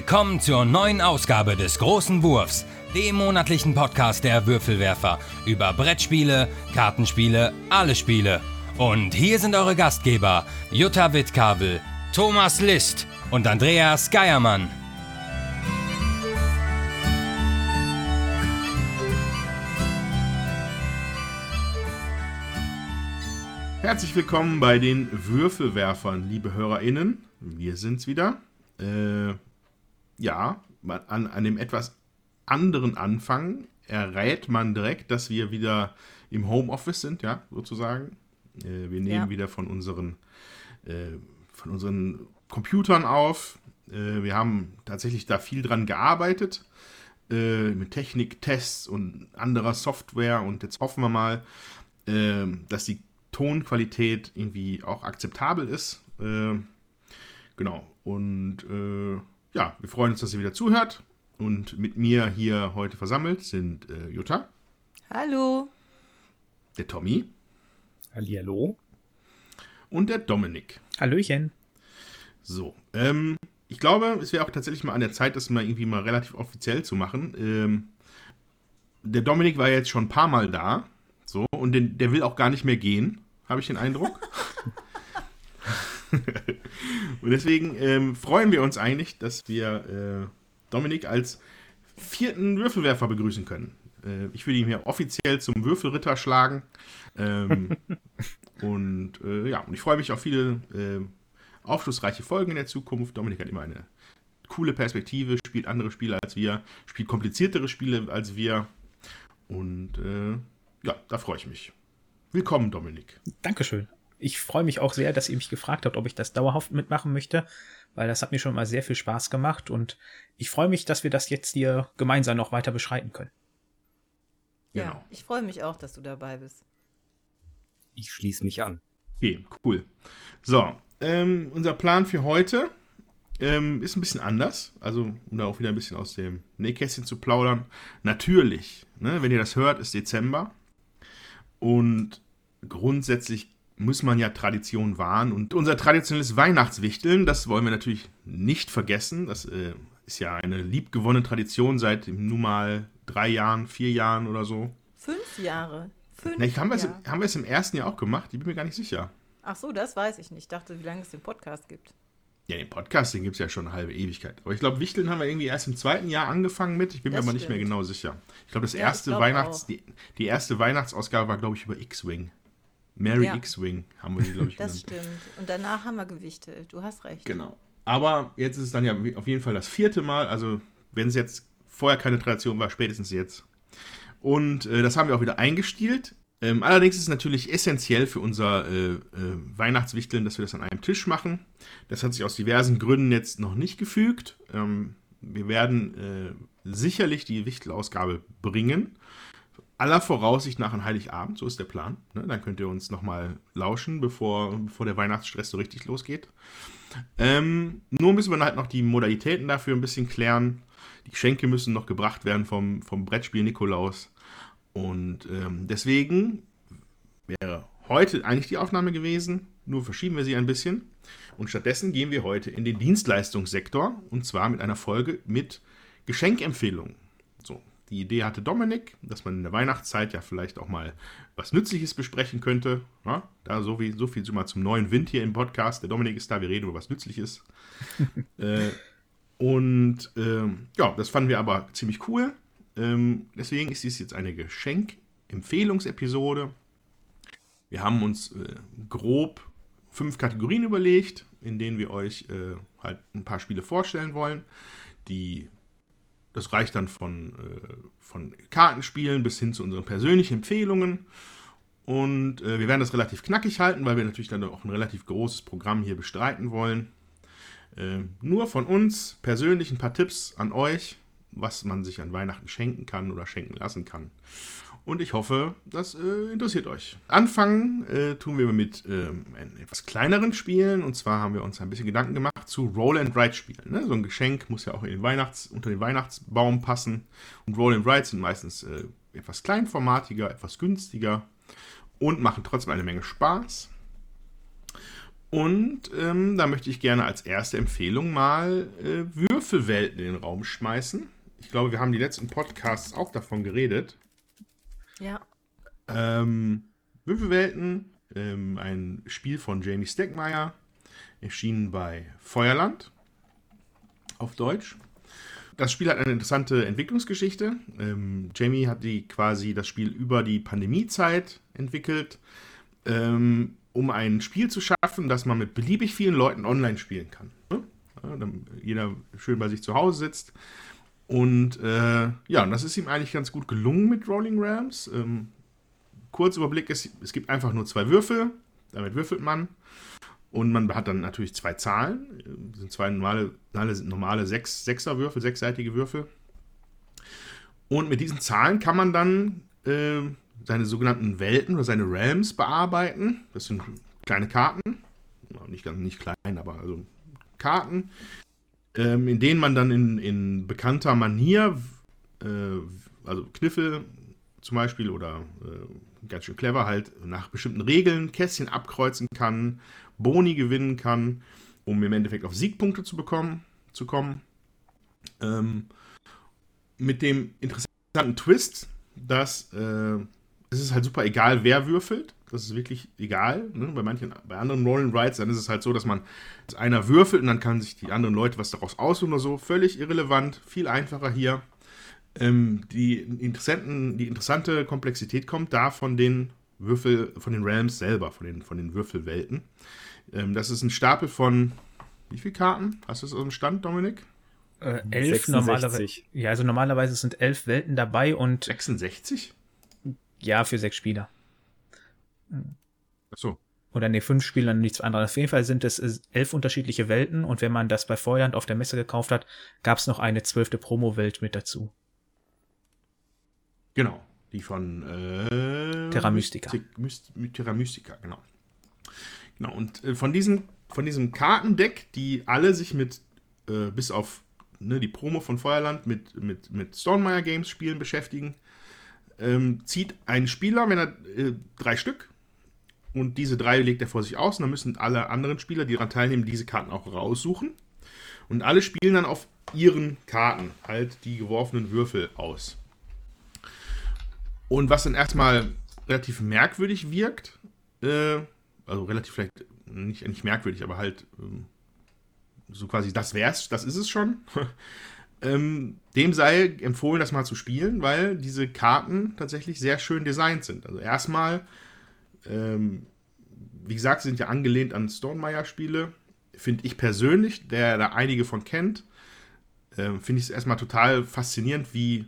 Willkommen zur neuen Ausgabe des Großen Wurfs, dem monatlichen Podcast der Würfelwerfer über Brettspiele, Kartenspiele, alle Spiele. Und hier sind eure Gastgeber Jutta Wittkabel, Thomas List und Andreas Geiermann. Herzlich willkommen bei den Würfelwerfern, liebe HörerInnen. Wir sind's wieder. Äh, ja, an, an dem etwas anderen Anfang errät man direkt, dass wir wieder im Homeoffice sind, ja, sozusagen. Äh, wir nehmen ja. wieder von unseren, äh, von unseren Computern auf. Äh, wir haben tatsächlich da viel dran gearbeitet. Äh, mit Technik, Tests und anderer Software. Und jetzt hoffen wir mal, äh, dass die Tonqualität irgendwie auch akzeptabel ist. Äh, genau. Und ja, wir freuen uns, dass ihr wieder zuhört. Und mit mir hier heute versammelt sind äh, Jutta. Hallo. Der Tommy. Hallihallo. Und der Dominik. Hallöchen. So, ähm, ich glaube, es wäre auch tatsächlich mal an der Zeit, das mal irgendwie mal relativ offiziell zu machen. Ähm, der Dominik war jetzt schon ein paar Mal da. So, und den, der will auch gar nicht mehr gehen, habe ich den Eindruck. und deswegen ähm, freuen wir uns eigentlich, dass wir äh, Dominik als vierten Würfelwerfer begrüßen können. Äh, ich würde ihn hier offiziell zum Würfelritter schlagen. Ähm, und äh, ja, und ich freue mich auf viele äh, aufschlussreiche Folgen in der Zukunft. Dominik hat immer eine coole Perspektive, spielt andere Spiele als wir, spielt kompliziertere Spiele als wir. Und äh, ja, da freue ich mich. Willkommen, Dominik. Dankeschön ich freue mich auch sehr, dass ihr mich gefragt habt, ob ich das dauerhaft mitmachen möchte, weil das hat mir schon mal sehr viel Spaß gemacht und ich freue mich, dass wir das jetzt hier gemeinsam noch weiter beschreiten können. Ja, genau. ich freue mich auch, dass du dabei bist. Ich schließe mich an. Okay, cool. So, ähm, unser Plan für heute ähm, ist ein bisschen anders. Also, um da auch wieder ein bisschen aus dem Nähkästchen zu plaudern. Natürlich, ne, wenn ihr das hört, ist Dezember. Und grundsätzlich muss man ja Tradition wahren. Und unser traditionelles Weihnachtswichteln, das wollen wir natürlich nicht vergessen. Das äh, ist ja eine liebgewonnene Tradition seit nun mal drei Jahren, vier Jahren oder so. Fünf Jahre. Fünf Na, haben, wir es, haben wir es im ersten Jahr auch gemacht? Ich bin mir gar nicht sicher. Ach so, das weiß ich nicht. Ich dachte, wie lange es den Podcast gibt. Ja, den Podcast, den gibt es ja schon eine halbe Ewigkeit. Aber ich glaube, Wichteln haben wir irgendwie erst im zweiten Jahr angefangen mit. Ich bin das mir aber stimmt. nicht mehr genau sicher. Ich glaube, das ja, erste Weihnachts, die, die, erste Weihnachtsausgabe war, glaube ich, über X-Wing. Mary ja. X-Wing haben wir die, glaube ich, Das genannt. stimmt. Und danach haben wir gewichtet. Du hast recht. Genau. Aber jetzt ist es dann ja auf jeden Fall das vierte Mal. Also, wenn es jetzt vorher keine Tradition war, spätestens jetzt. Und äh, das haben wir auch wieder eingestielt. Ähm, allerdings ist es natürlich essentiell für unser äh, äh, Weihnachtswichteln, dass wir das an einem Tisch machen. Das hat sich aus diversen Gründen jetzt noch nicht gefügt. Ähm, wir werden äh, sicherlich die Wichtelausgabe bringen aller Voraussicht nach an Heiligabend, so ist der Plan. Ne? Dann könnt ihr uns nochmal lauschen, bevor, bevor der Weihnachtsstress so richtig losgeht. Ähm, nur müssen wir halt noch die Modalitäten dafür ein bisschen klären. Die Geschenke müssen noch gebracht werden vom, vom Brettspiel Nikolaus. Und ähm, deswegen wäre heute eigentlich die Aufnahme gewesen, nur verschieben wir sie ein bisschen. Und stattdessen gehen wir heute in den Dienstleistungssektor und zwar mit einer Folge mit Geschenkempfehlungen. So, die Idee hatte Dominik, dass man in der Weihnachtszeit ja vielleicht auch mal was Nützliches besprechen könnte. Ja, da so, wie, so viel mal zum neuen Wind hier im Podcast. Der Dominik ist da, wir reden über was Nützliches. äh, und ähm, ja, das fanden wir aber ziemlich cool. Ähm, deswegen ist dies jetzt eine Geschenk-Empfehlungsepisode. Wir haben uns äh, grob fünf Kategorien überlegt, in denen wir euch äh, halt ein paar Spiele vorstellen wollen, die das reicht dann von, äh, von Kartenspielen bis hin zu unseren persönlichen Empfehlungen. Und äh, wir werden das relativ knackig halten, weil wir natürlich dann auch ein relativ großes Programm hier bestreiten wollen. Äh, nur von uns persönlich ein paar Tipps an euch, was man sich an Weihnachten schenken kann oder schenken lassen kann. Und ich hoffe, das äh, interessiert euch. Anfangen äh, tun wir mit ähm, etwas kleineren Spielen. Und zwar haben wir uns ein bisschen Gedanken gemacht zu Roll-and-Write-Spielen. Ne? So ein Geschenk muss ja auch den Weihnachts-, unter den Weihnachtsbaum passen. Und Roll-and-Write sind meistens äh, etwas kleinformatiger, etwas günstiger und machen trotzdem eine Menge Spaß. Und ähm, da möchte ich gerne als erste Empfehlung mal äh, Würfelwelten in den Raum schmeißen. Ich glaube, wir haben die letzten Podcasts auch davon geredet. Ja. Ähm, Würfelwelten, ähm, ein Spiel von Jamie Stegmaier, erschienen bei Feuerland auf Deutsch. Das Spiel hat eine interessante Entwicklungsgeschichte. Ähm, Jamie hat die quasi das Spiel über die Pandemiezeit entwickelt, ähm, um ein Spiel zu schaffen, das man mit beliebig vielen Leuten online spielen kann. Ja, jeder schön bei sich zu Hause sitzt. Und äh, ja, und das ist ihm eigentlich ganz gut gelungen mit Rolling Rams. Ähm, Kurzüberblick ist, es gibt einfach nur zwei Würfel, damit würfelt man. Und man hat dann natürlich zwei Zahlen. Das sind zwei normale, normale sechs, Sechserwürfel, sechsseitige Würfel. Und mit diesen Zahlen kann man dann äh, seine sogenannten Welten oder seine Realms bearbeiten. Das sind kleine Karten. Nicht ganz nicht klein, aber also Karten, ähm, in denen man dann in, in bekannter Manier, äh, also Kniffel zum Beispiel oder äh, ganz schön clever halt nach bestimmten Regeln Kästchen abkreuzen kann Boni gewinnen kann, um im Endeffekt auf Siegpunkte zu bekommen, zu kommen. Ähm, mit dem interessanten Twist, dass äh, es ist halt super egal, wer würfelt. Das ist wirklich egal. Ne? Bei manchen, bei anderen Roll and Rides, dann ist es halt so, dass man dass einer würfelt und dann kann sich die anderen Leute was daraus aussuchen oder so. Völlig irrelevant, viel einfacher hier. Ähm, die, interessanten, die interessante Komplexität kommt da von den Würfel, von den Realms selber, von den, von den Würfelwelten. Ähm, das ist ein Stapel von wie viele Karten? Hast du es aus dem Stand, Dominik? Äh, elf normalerweise. Ja, also normalerweise sind elf Welten dabei und. 66? Ja, für sechs Spieler. Ach so. Oder nee, fünf Spieler, nichts anderes. Auf jeden Fall sind es elf unterschiedliche Welten und wenn man das bei Feuerland auf der Messe gekauft hat, gab es noch eine zwölfte Promo-Welt mit dazu. Genau, die von äh, Terra Mystica. Terra Mystica, genau. Genau, und äh, von, diesen, von diesem Kartendeck, die alle sich mit, äh, bis auf ne, die Promo von Feuerland, mit, mit, mit Stonemeyer Games Spielen beschäftigen, ähm, zieht ein Spieler, wenn er äh, drei Stück, und diese drei legt er vor sich aus, und dann müssen alle anderen Spieler, die daran teilnehmen, diese Karten auch raussuchen. Und alle spielen dann auf ihren Karten halt die geworfenen Würfel aus. Und was dann erstmal relativ merkwürdig wirkt, äh, also relativ vielleicht nicht, nicht merkwürdig, aber halt ähm, so quasi, das wär's, das ist es schon. ähm, dem sei empfohlen, das mal zu spielen, weil diese Karten tatsächlich sehr schön designt sind. Also erstmal, ähm, wie gesagt, sind ja angelehnt an Stonemeyer-Spiele. Finde ich persönlich, der da einige von kennt, äh, finde ich es erstmal total faszinierend, wie,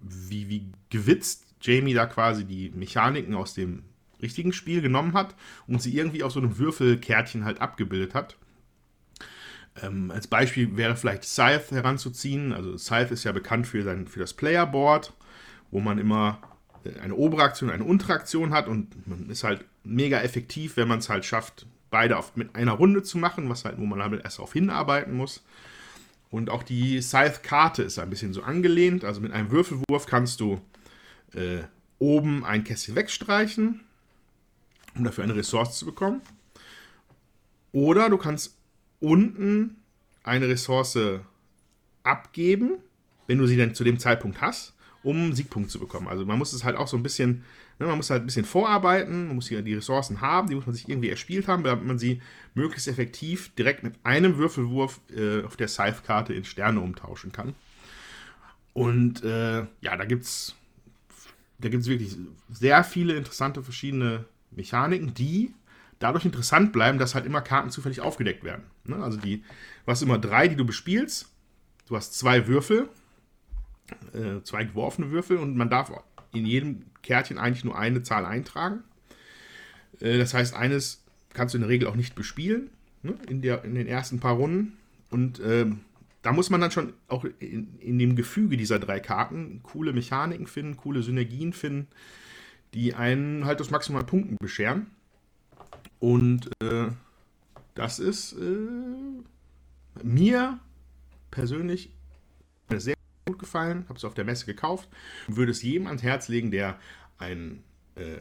wie, wie gewitzt Jamie da quasi die Mechaniken aus dem richtigen Spiel genommen hat und sie irgendwie auf so einem Würfelkärtchen halt abgebildet hat. Ähm, als Beispiel wäre vielleicht Scythe heranzuziehen. Also Scythe ist ja bekannt für, sein, für das Playerboard, wo man immer äh, eine obere Aktion, eine untere Aktion hat und man ist halt mega effektiv, wenn man es halt schafft, beide auf, mit einer Runde zu machen, was halt, wo man halt erst darauf hinarbeiten muss. Und auch die Scythe-Karte ist ein bisschen so angelehnt. Also mit einem Würfelwurf kannst du äh, oben ein Kästchen wegstreichen um dafür eine Ressource zu bekommen. Oder du kannst unten eine Ressource abgeben, wenn du sie dann zu dem Zeitpunkt hast, um einen Siegpunkt zu bekommen. Also man muss es halt auch so ein bisschen, ne, man muss halt ein bisschen vorarbeiten, man muss die Ressourcen haben, die muss man sich irgendwie erspielt haben, damit man sie möglichst effektiv direkt mit einem Würfelwurf äh, auf der Scythe-Karte in Sterne umtauschen kann. Und äh, ja, da gibt es da gibt's wirklich sehr viele interessante verschiedene Mechaniken, die dadurch interessant bleiben, dass halt immer Karten zufällig aufgedeckt werden. Ne? Also die, du hast immer drei, die du bespielst. Du hast zwei Würfel, äh, zwei geworfene Würfel und man darf in jedem Kärtchen eigentlich nur eine Zahl eintragen. Äh, das heißt, eines kannst du in der Regel auch nicht bespielen ne? in, der, in den ersten paar Runden. Und ähm, da muss man dann schon auch in, in, dem Gefüge dieser drei Karten coole Mechaniken finden, coole Synergien finden die einen halt das Maximal Punkten bescheren. Und äh, das ist äh, mir persönlich sehr gut gefallen. Habe es auf der Messe gekauft und würde es jedem ans Herz legen, der ein äh,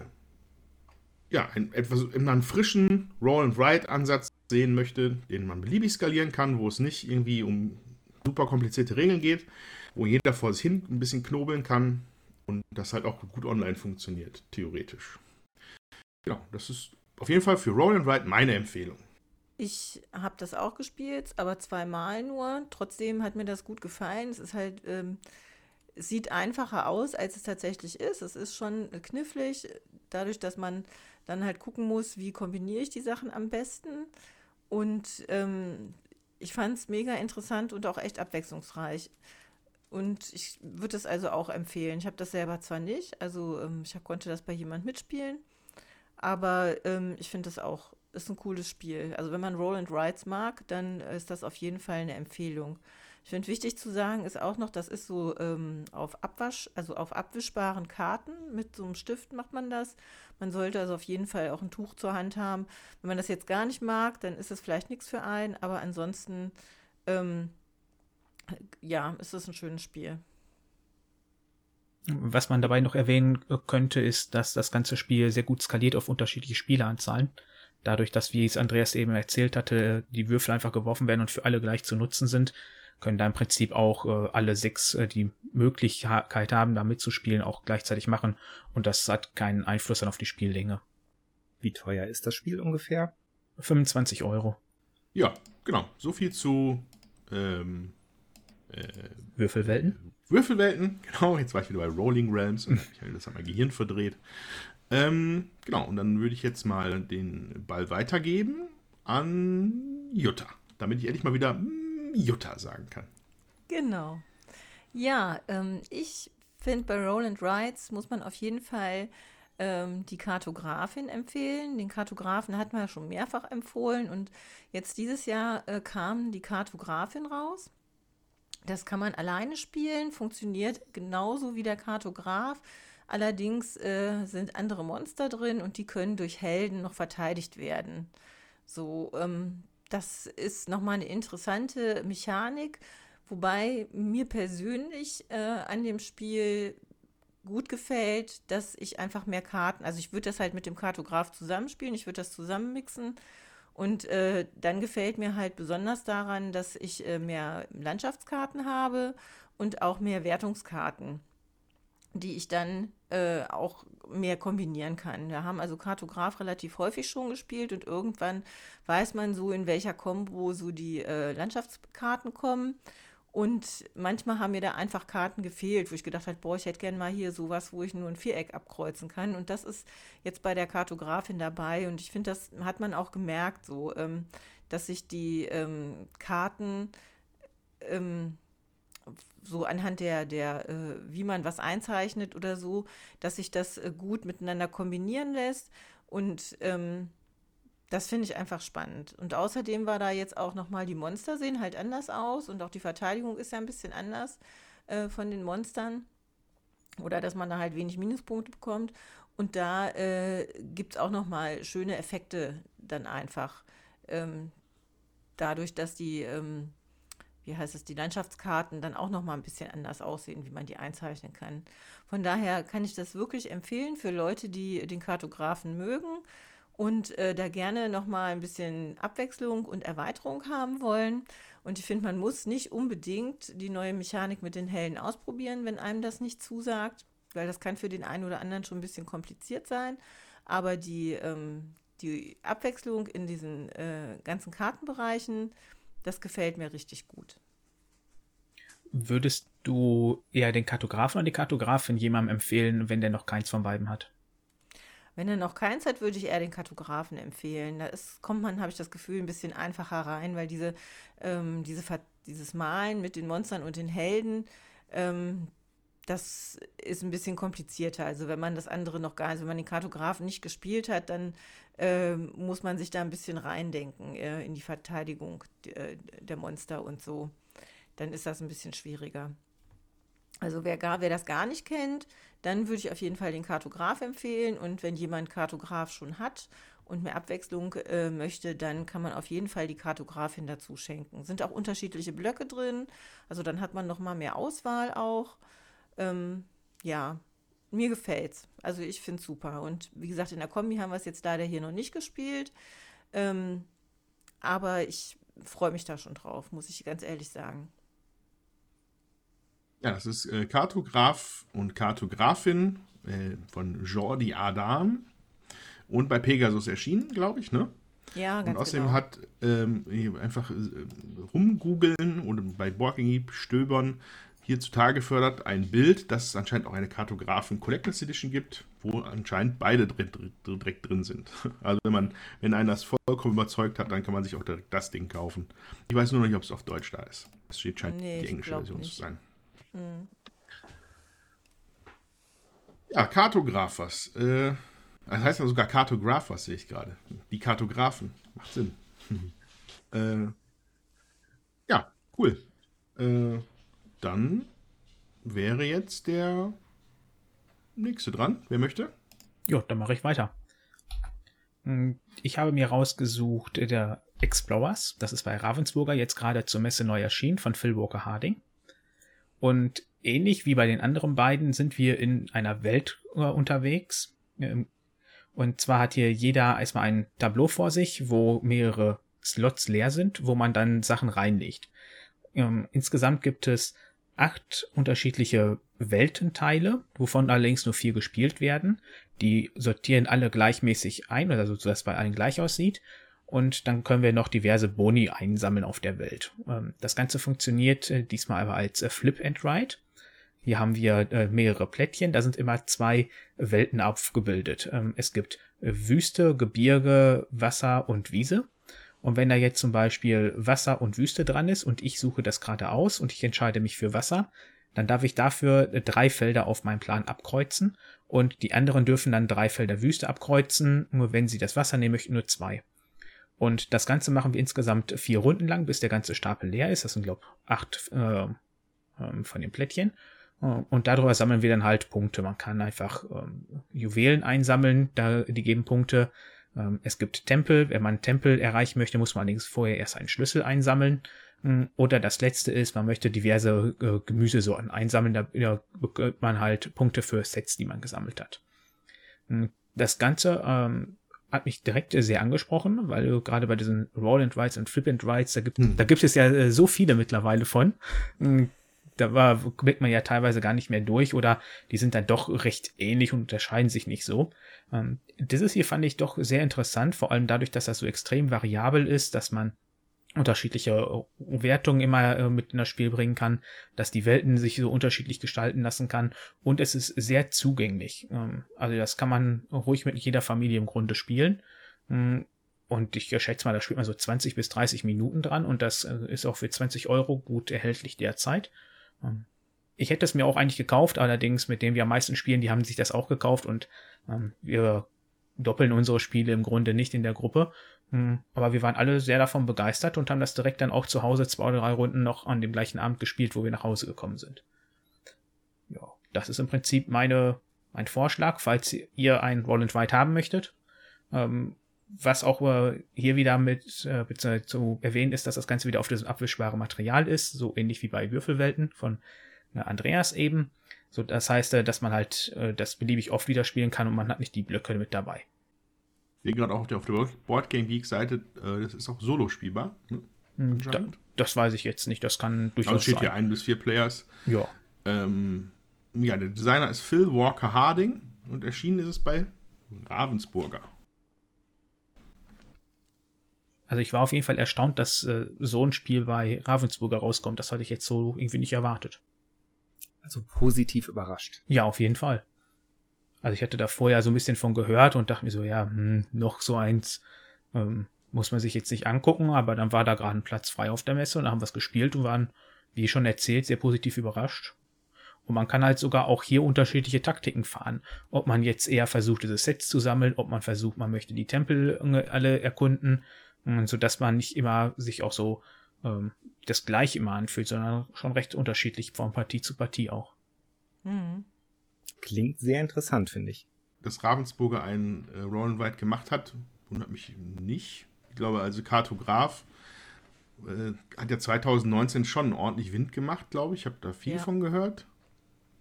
ja, ein, etwas, einen frischen Roll-and-Write-Ansatz sehen möchte, den man beliebig skalieren kann, wo es nicht irgendwie um super komplizierte Regeln geht, wo jeder vor sich hin ein bisschen knobeln kann und das halt auch gut online funktioniert, theoretisch. Genau, das ist auf jeden Fall für Roll and Write meine Empfehlung. Ich habe das auch gespielt, aber zweimal nur. Trotzdem hat mir das gut gefallen. Es ist halt, ähm, sieht einfacher aus, als es tatsächlich ist. Es ist schon knifflig, dadurch, dass man dann halt gucken muss, wie kombiniere ich die Sachen am besten. Und ähm, ich fand es mega interessant und auch echt abwechslungsreich. Und ich würde es also auch empfehlen. Ich habe das selber zwar nicht, also ähm, ich konnte das bei jemand mitspielen, aber ähm, ich finde das auch, ist ein cooles Spiel. Also wenn man Roll and Rides mag, dann ist das auf jeden Fall eine Empfehlung. Ich finde wichtig zu sagen ist auch noch, das ist so ähm, auf Abwasch, also auf abwischbaren Karten. Mit so einem Stift macht man das. Man sollte also auf jeden Fall auch ein Tuch zur Hand haben. Wenn man das jetzt gar nicht mag, dann ist es vielleicht nichts für einen, aber ansonsten, ähm, ja, ist es ein schönes Spiel. Was man dabei noch erwähnen könnte, ist, dass das ganze Spiel sehr gut skaliert auf unterschiedliche Spieleranzahlen. Dadurch, dass, wie es Andreas eben erzählt hatte, die Würfel einfach geworfen werden und für alle gleich zu nutzen sind, können da im Prinzip auch äh, alle sechs äh, die Möglichkeit haben, da mitzuspielen, auch gleichzeitig machen. Und das hat keinen Einfluss dann auf die Spiellänge. Wie teuer ist das Spiel ungefähr? 25 Euro. Ja, genau. So viel zu ähm, äh, Würfelwelten. Würfelwelten, genau. Jetzt war ich wieder bei Rolling Realms und ich habe das hat mein Gehirn verdreht. Ähm, genau, und dann würde ich jetzt mal den Ball weitergeben an Jutta, damit ich endlich mal wieder Jutta sagen kann. Genau. Ja, ähm, ich finde, bei Roland Rides muss man auf jeden Fall ähm, die Kartografin empfehlen. Den Kartografen hatten wir ja schon mehrfach empfohlen und jetzt dieses Jahr äh, kam die Kartografin raus. Das kann man alleine spielen, funktioniert genauso wie der Kartograf. Allerdings äh, sind andere Monster drin und die können durch Helden noch verteidigt werden. So, ähm, das ist nochmal eine interessante Mechanik, wobei mir persönlich äh, an dem Spiel gut gefällt, dass ich einfach mehr Karten, also ich würde das halt mit dem Kartograf zusammenspielen, ich würde das zusammenmixen und äh, dann gefällt mir halt besonders daran, dass ich äh, mehr Landschaftskarten habe und auch mehr Wertungskarten die ich dann äh, auch mehr kombinieren kann. Wir haben also Kartograf relativ häufig schon gespielt und irgendwann weiß man so, in welcher Kombo so die äh, Landschaftskarten kommen. Und manchmal haben mir da einfach Karten gefehlt, wo ich gedacht habe, boah, ich hätte gerne mal hier sowas, wo ich nur ein Viereck abkreuzen kann. Und das ist jetzt bei der Kartografin dabei. Und ich finde, das hat man auch gemerkt, so, ähm, dass sich die ähm, Karten ähm, so anhand der, der äh, wie man was einzeichnet oder so, dass sich das äh, gut miteinander kombinieren lässt. Und ähm, das finde ich einfach spannend. Und außerdem war da jetzt auch nochmal, die Monster sehen halt anders aus und auch die Verteidigung ist ja ein bisschen anders äh, von den Monstern. Oder dass man da halt wenig Minuspunkte bekommt. Und da äh, gibt es auch nochmal schöne Effekte dann einfach. Ähm, dadurch, dass die ähm, wie heißt es, die Landschaftskarten dann auch noch mal ein bisschen anders aussehen, wie man die einzeichnen kann. Von daher kann ich das wirklich empfehlen für Leute, die den Kartografen mögen und äh, da gerne noch mal ein bisschen Abwechslung und Erweiterung haben wollen. Und ich finde, man muss nicht unbedingt die neue Mechanik mit den Hellen ausprobieren, wenn einem das nicht zusagt, weil das kann für den einen oder anderen schon ein bisschen kompliziert sein. Aber die, ähm, die Abwechslung in diesen äh, ganzen Kartenbereichen, das gefällt mir richtig gut. Würdest du eher den Kartografen oder die Kartografin jemandem empfehlen, wenn der noch keins von beiden hat? Wenn er noch keins hat, würde ich eher den Kartografen empfehlen. Da ist, kommt man, habe ich das Gefühl, ein bisschen einfacher rein, weil diese, ähm, diese, dieses Malen mit den Monstern und den Helden, ähm, das ist ein bisschen komplizierter. Also wenn man das andere noch gar nicht, wenn man den Kartografen nicht gespielt hat, dann äh, muss man sich da ein bisschen reindenken äh, in die Verteidigung äh, der Monster und so. Dann ist das ein bisschen schwieriger. Also wer, gar, wer das gar nicht kennt, dann würde ich auf jeden Fall den Kartograf empfehlen. Und wenn jemand Kartograf schon hat und mehr Abwechslung äh, möchte, dann kann man auf jeden Fall die Kartografin dazu schenken. Sind auch unterschiedliche Blöcke drin, also dann hat man noch mal mehr Auswahl auch. Ähm, ja, mir gefällt's. Also ich finde super. Und wie gesagt, in der Kombi haben wir es jetzt leider hier noch nicht gespielt. Ähm, aber ich freue mich da schon drauf, muss ich ganz ehrlich sagen. Ja, das ist äh, Kartograf und Kartografin äh, von Jordi Adam und bei Pegasus erschienen, glaube ich, ne? Ja, Und ganz außerdem genau. hat ähm, einfach äh, rumgoogeln und bei Borking stöbern hier zutage gefördert ein Bild, dass es anscheinend auch eine Kartografen Collectors Edition gibt, wo anscheinend beide drin, direkt drin sind. Also wenn man, wenn einen das vollkommen überzeugt hat, dann kann man sich auch direkt das Ding kaufen. Ich weiß nur noch nicht, ob es auf Deutsch da ist. Es steht scheint Nee, die englische Version nicht. zu sein. Ja, Kartographers. Äh, das heißt ja sogar Kartographers, sehe ich gerade. Die Kartografen. Macht Sinn. äh, ja, cool. Äh, dann wäre jetzt der nächste dran. Wer möchte? Ja, dann mache ich weiter. Hm, Ich habe mir rausgesucht äh, der Explorers. Das ist bei Ravensburger jetzt gerade zur Messe neu erschienen von Phil Walker Harding. Und ähnlich wie bei den anderen beiden sind wir in einer Welt äh, unterwegs. Ähm, Und zwar hat hier jeder erstmal ein Tableau vor sich, wo mehrere Slots leer sind, wo man dann Sachen reinlegt. Ähm, Insgesamt gibt es acht unterschiedliche Weltenteile, wovon allerdings nur vier gespielt werden. Die sortieren alle gleichmäßig ein, also so dass es bei allen gleich aussieht. Und dann können wir noch diverse Boni einsammeln auf der Welt. Ähm, Das Ganze funktioniert äh, diesmal aber als äh, Flip and Ride. Hier haben wir äh, mehrere Plättchen, da sind immer zwei Welten aufgebildet. Ähm, Es gibt Wüste, Gebirge, Wasser und Wiese. Und wenn da jetzt zum Beispiel Wasser und Wüste dran ist und ich suche das gerade aus und ich entscheide mich für Wasser, dann darf ich dafür drei Felder auf meinem Plan abkreuzen und die anderen dürfen dann drei Felder Wüste abkreuzen, nur wenn sie das Wasser nehmen möchten, nur zwei. Und das Ganze machen wir insgesamt vier Runden lang, bis der ganze Stapel leer ist. Das sind, glaube ich, acht äh, ähm, von den Plättchen. Äh, Und darüber sammeln wir dann halt Punkte. Man kann einfach ähm, Juwelen einsammeln, da, die geben Punkte. Ähm, es gibt Tempel. Wenn man Tempel erreichen möchte, muss man allerdings vorher erst einen Schlüssel einsammeln. Mm, Oder das letzte ist, man möchte diverse äh, Gemüsesorten einsammeln. Da ja, bekommt man halt Punkte für Sets, die man gesammelt hat. Mm, Das Ganze ähm, hat mich direkt sehr angesprochen, weil gerade bei diesen Roll and Rides und Flip and Rides, da gibt, Hm. da gibt es ja äh, so viele mittlerweile von. Mm, Da war, blickt man ja teilweise gar nicht mehr durch oder die sind dann doch recht ähnlich und unterscheiden sich nicht so. Ähm, dieses hier fand ich doch sehr interessant, vor allem dadurch, dass das so extrem variabel ist, dass man unterschiedliche äh, Wertungen immer äh, mit in das Spiel bringen kann, dass die Welten sich so unterschiedlich gestalten lassen kann und es ist sehr zugänglich. Ähm, also das kann man ruhig mit jeder Familie im Grunde spielen. Mm, Und ich schätze mal, da spielt man so 20 bis 30 Minuten dran und das äh, ist auch für 20 Euro gut erhältlich derzeit. Ähm, Ich hätte es mir auch eigentlich gekauft, allerdings mit dem wir am meisten spielen, die haben sich das auch gekauft und ähm, wir doppeln unsere Spiele im Grunde nicht in der Gruppe. Mm, Aber wir waren alle sehr davon begeistert und haben das direkt dann auch zu Hause zwei oder drei Runden noch an dem gleichen Abend gespielt, wo wir nach Hause gekommen sind. Ja, das ist im Prinzip meine, mein Vorschlag, falls ihr ein Roll and Ride haben möchtet. Ähm, was auch äh, hier wieder mit äh, zu erwähnen ist, dass das Ganze wieder auf diesem abwischbare Material ist, so ähnlich wie bei Würfelwelten von äh, Andreas eben. So, das heißt, äh, dass man halt äh, das beliebig oft wieder spielen kann und man hat nicht die Blöcke mit dabei. Wir gerade auch auf der, auf der Board Game Geek Seite, äh, das ist auch solo spielbar. Ne? Hm, Da, das weiß ich jetzt nicht, das kann Also durchaus steht hier sein. ein bis vier Players. Ja. Ähm, ja, der Designer ist Phil Walker Harding und erschienen ist es bei Ravensburger. Also ich war auf jeden Fall erstaunt, dass äh, so ein Spiel bei Ravensburger rauskommt. Das hatte ich jetzt so irgendwie nicht erwartet. Also positiv überrascht. Ja, auf jeden Fall. Also ich hatte da vorher so ein bisschen von gehört und dachte mir so, ja, hm, noch so eins ähm, muss man sich jetzt nicht angucken, aber dann war da gerade ein Platz frei auf der Messe und da haben wir es gespielt und waren, wie schon erzählt, sehr positiv überrascht. Und man kann halt sogar auch hier unterschiedliche Taktiken fahren. Ob man jetzt eher versucht, diese Sets zu sammeln, ob man versucht, man möchte die Tempel äh, alle erkunden, äh, sodass man nicht immer sich auch so ähm, das gleiche immer anfühlt, sondern schon recht unterschiedlich von Partie zu Partie auch. Mhm. Klingt sehr interessant, finde ich. Dass Ravensburger einen äh, Roll and Ride gemacht hat, wundert mich nicht. Ich glaube, also Kartograf äh, hat ja 2019 schon ordentlich Wind gemacht, glaube ich. Ich habe da viel Ja. von gehört.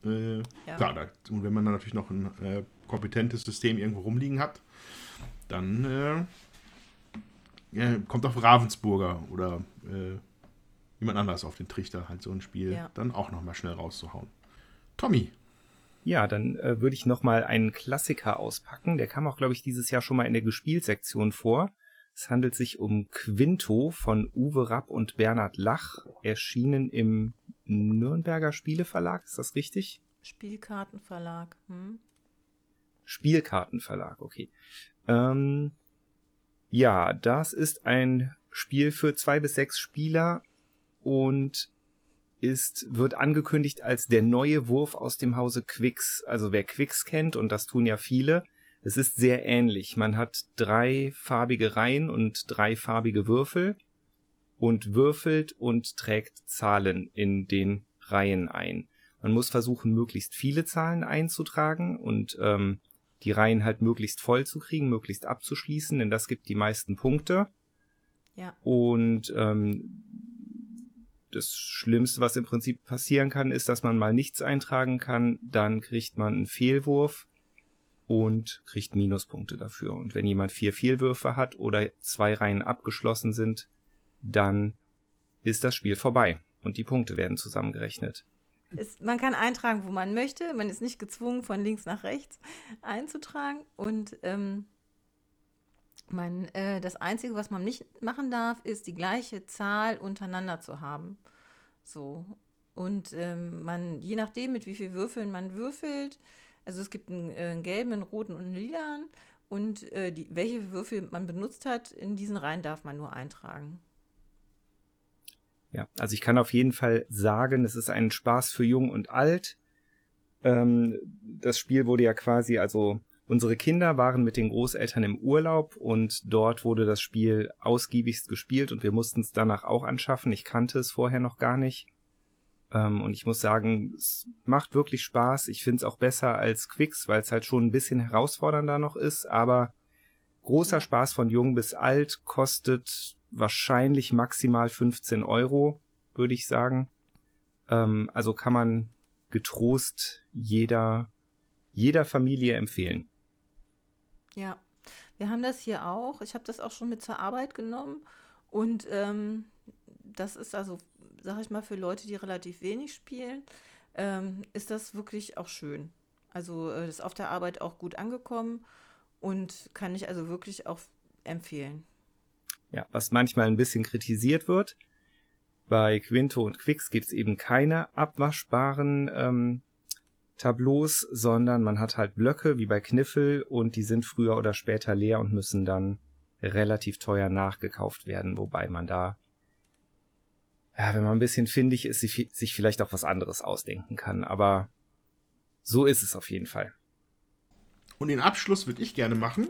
Äh, ja. Klar, da, und wenn man dann natürlich noch ein äh, kompetentes System irgendwo rumliegen hat, dann äh, ja, kommt auch Ravensburger oder äh, jemand anders auf den Trichter, halt so ein Spiel ja. dann auch nochmal schnell rauszuhauen. Tommy. Ja, dann äh, würde ich nochmal einen Klassiker auspacken. Der kam auch, glaube ich, dieses Jahr schon mal in der Gespielsektion vor. Es handelt sich um Quinto von Uwe Rapp und Bernhard Lach, erschienen im Nürnberger Spieleverlag, ist das richtig? Spielkartenverlag. Hm? Spielkartenverlag, okay. Ähm, ja, das ist ein Spiel für zwei bis sechs Spieler und ist, wird angekündigt als der neue Wurf aus dem Hause Quicks. Also wer Quicks kennt, und das tun ja viele, es ist sehr ähnlich. Man hat drei farbige Reihen und drei farbige Würfel und würfelt und trägt Zahlen in den Reihen ein. Man muss versuchen, möglichst viele Zahlen einzutragen und ähm, die Reihen halt möglichst voll zu kriegen, möglichst abzuschließen, denn das gibt die meisten Punkte. Ja. Und ähm, das Schlimmste, was im Prinzip passieren kann, ist, dass man mal nichts eintragen kann, dann kriegt man einen Fehlwurf und kriegt Minuspunkte dafür. Und wenn jemand vier Fehlwürfe hat oder zwei Reihen abgeschlossen sind, dann ist das Spiel vorbei und die Punkte werden zusammengerechnet. Es, man kann eintragen, wo man möchte. Man ist nicht gezwungen, von links nach rechts einzutragen. Und ähm, man, äh, das Einzige, was man nicht machen darf, ist die gleiche Zahl untereinander zu haben. So. Und ähm, man, je nachdem, mit wie viel Würfeln man würfelt, also es gibt einen, äh, einen gelben, einen roten und einen lilan. Und äh, die, welche Würfel man benutzt hat, in diesen Reihen darf man nur eintragen. Ja, also ich kann auf jeden Fall sagen, es ist ein Spaß für Jung und Alt. Ähm, das Spiel wurde ja quasi, also unsere Kinder waren mit den Großeltern im Urlaub und dort wurde das Spiel ausgiebigst gespielt und wir mussten es danach auch anschaffen. Ich kannte es vorher noch gar nicht. Ähm, und ich muss sagen, es macht wirklich Spaß. Ich finde es auch besser als Quicks, weil es halt schon ein bisschen herausfordernder noch ist, aber großer Spaß von jung bis alt kostet wahrscheinlich maximal 15 Euro, würde ich sagen. Ähm, also kann man getrost jeder, jeder Familie empfehlen. Ja, wir haben das hier auch. Ich habe das auch schon mit zur Arbeit genommen. Und ähm, das ist also, sag ich mal, für Leute, die relativ wenig spielen, ähm, ist das wirklich auch schön. Also äh, ist auf der Arbeit auch gut angekommen und kann ich also wirklich auch empfehlen. Ja, was manchmal ein bisschen kritisiert wird. Bei Quinto und Quix gibt es eben keine abwaschbaren ähm, Tableaus, sondern man hat halt Blöcke wie bei Kniffel und die sind früher oder später leer und müssen dann relativ teuer nachgekauft werden, wobei man da, ja, wenn man ein bisschen findig ist, sich, vielleicht auch was anderes ausdenken kann. Aber so ist es auf jeden Fall. Und den Abschluss würde ich gerne machen.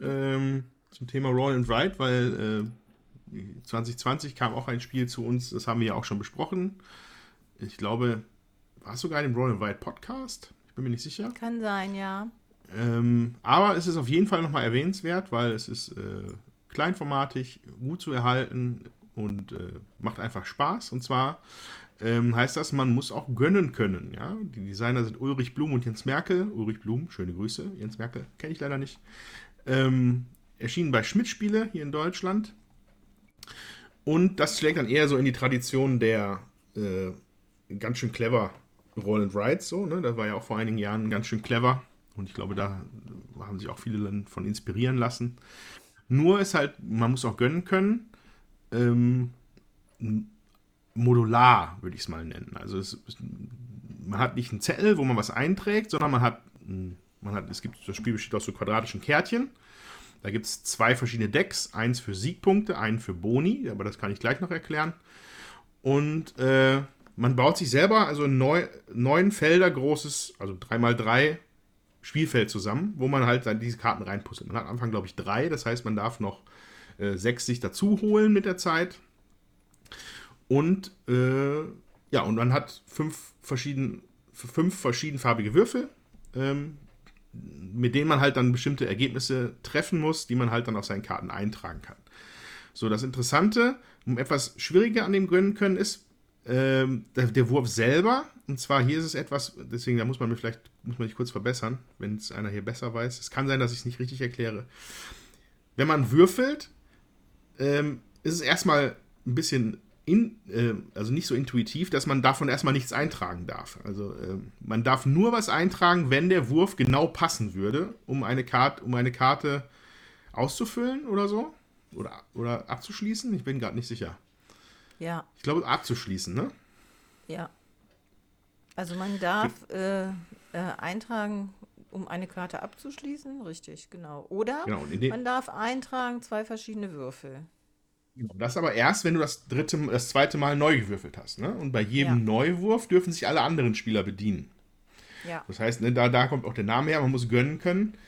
Ähm, zum Thema Roll and Ride, weil äh, 2020 kam auch ein Spiel zu uns, das haben wir ja auch schon besprochen. Ich glaube, war es sogar in dem Roll and Ride Podcast? Ich bin mir nicht sicher. Kann sein, ja. Ähm, aber es ist auf jeden Fall nochmal erwähnenswert, weil es ist äh, kleinformatig, gut zu erhalten und äh, macht einfach Spaß. Und zwar ähm, heißt das, man muss auch gönnen können. Ja? Die Designer sind Ulrich Blum und Jens Merkel. Ulrich Blum, schöne Grüße. Jens Merkel kenne ich leider nicht. Ähm, erschienen bei Schmidt Spiele hier in Deutschland. Und das schlägt dann eher so in die Tradition der äh, ganz schön clever Roll and Rides so. Ne? Das war ja auch vor einigen Jahren ganz schön clever. Und ich glaube, da haben sich auch viele von inspirieren lassen. Nur ist halt, man muss auch gönnen können. Ähm, modular, würde ich es mal nennen. Also es, man hat nicht einen Zettel, wo man was einträgt, sondern man hat, man hat, es gibt, das Spiel besteht aus so quadratischen Kärtchen da gibt es zwei verschiedene Decks, eins für Siegpunkte, einen für Boni, aber das kann ich gleich noch erklären. Und äh, man baut sich selber also ein neu, neun Felder großes, also 3x3 Spielfeld zusammen, wo man halt diese Karten reinpuzzelt. Man hat am Anfang, glaube ich, drei, das heißt, man darf noch äh, sechs sich dazu holen mit der Zeit. Und äh, ja, und man hat fünf, verschieden, fünf verschiedenfarbige Würfel, ähm, mit denen man halt dann bestimmte Ergebnisse treffen muss, die man halt dann auf seinen Karten eintragen kann. So, das Interessante, um etwas schwieriger an dem gönnen können, ist, ähm, der, der, Wurf selber, und zwar hier ist es etwas, deswegen da muss man mir vielleicht, muss man mich kurz verbessern, wenn es einer hier besser weiß. Es kann sein, dass ich es nicht richtig erkläre. Wenn man würfelt, ähm, ist es erstmal ein bisschen in, äh, also nicht so intuitiv, dass man davon erstmal nichts eintragen darf. Also äh, man darf nur was eintragen, wenn der Wurf genau passen würde, um eine Karte, um eine Karte auszufüllen oder so. Oder, oder abzuschließen. Ich bin gerade nicht sicher. Ja. Ich glaube, abzuschließen, ne? Ja. Also man darf äh, äh, eintragen, um eine Karte abzuschließen, richtig, genau. Oder genau, man darf eintragen zwei verschiedene Würfel. Genau, das aber erst, wenn du das dritte, das zweite Mal neu gewürfelt hast. Ne? Und bei jedem ja. Neuwurf dürfen sich alle anderen Spieler bedienen. Ja. Das heißt, ne, da, da kommt auch der Name her, man muss gönnen können.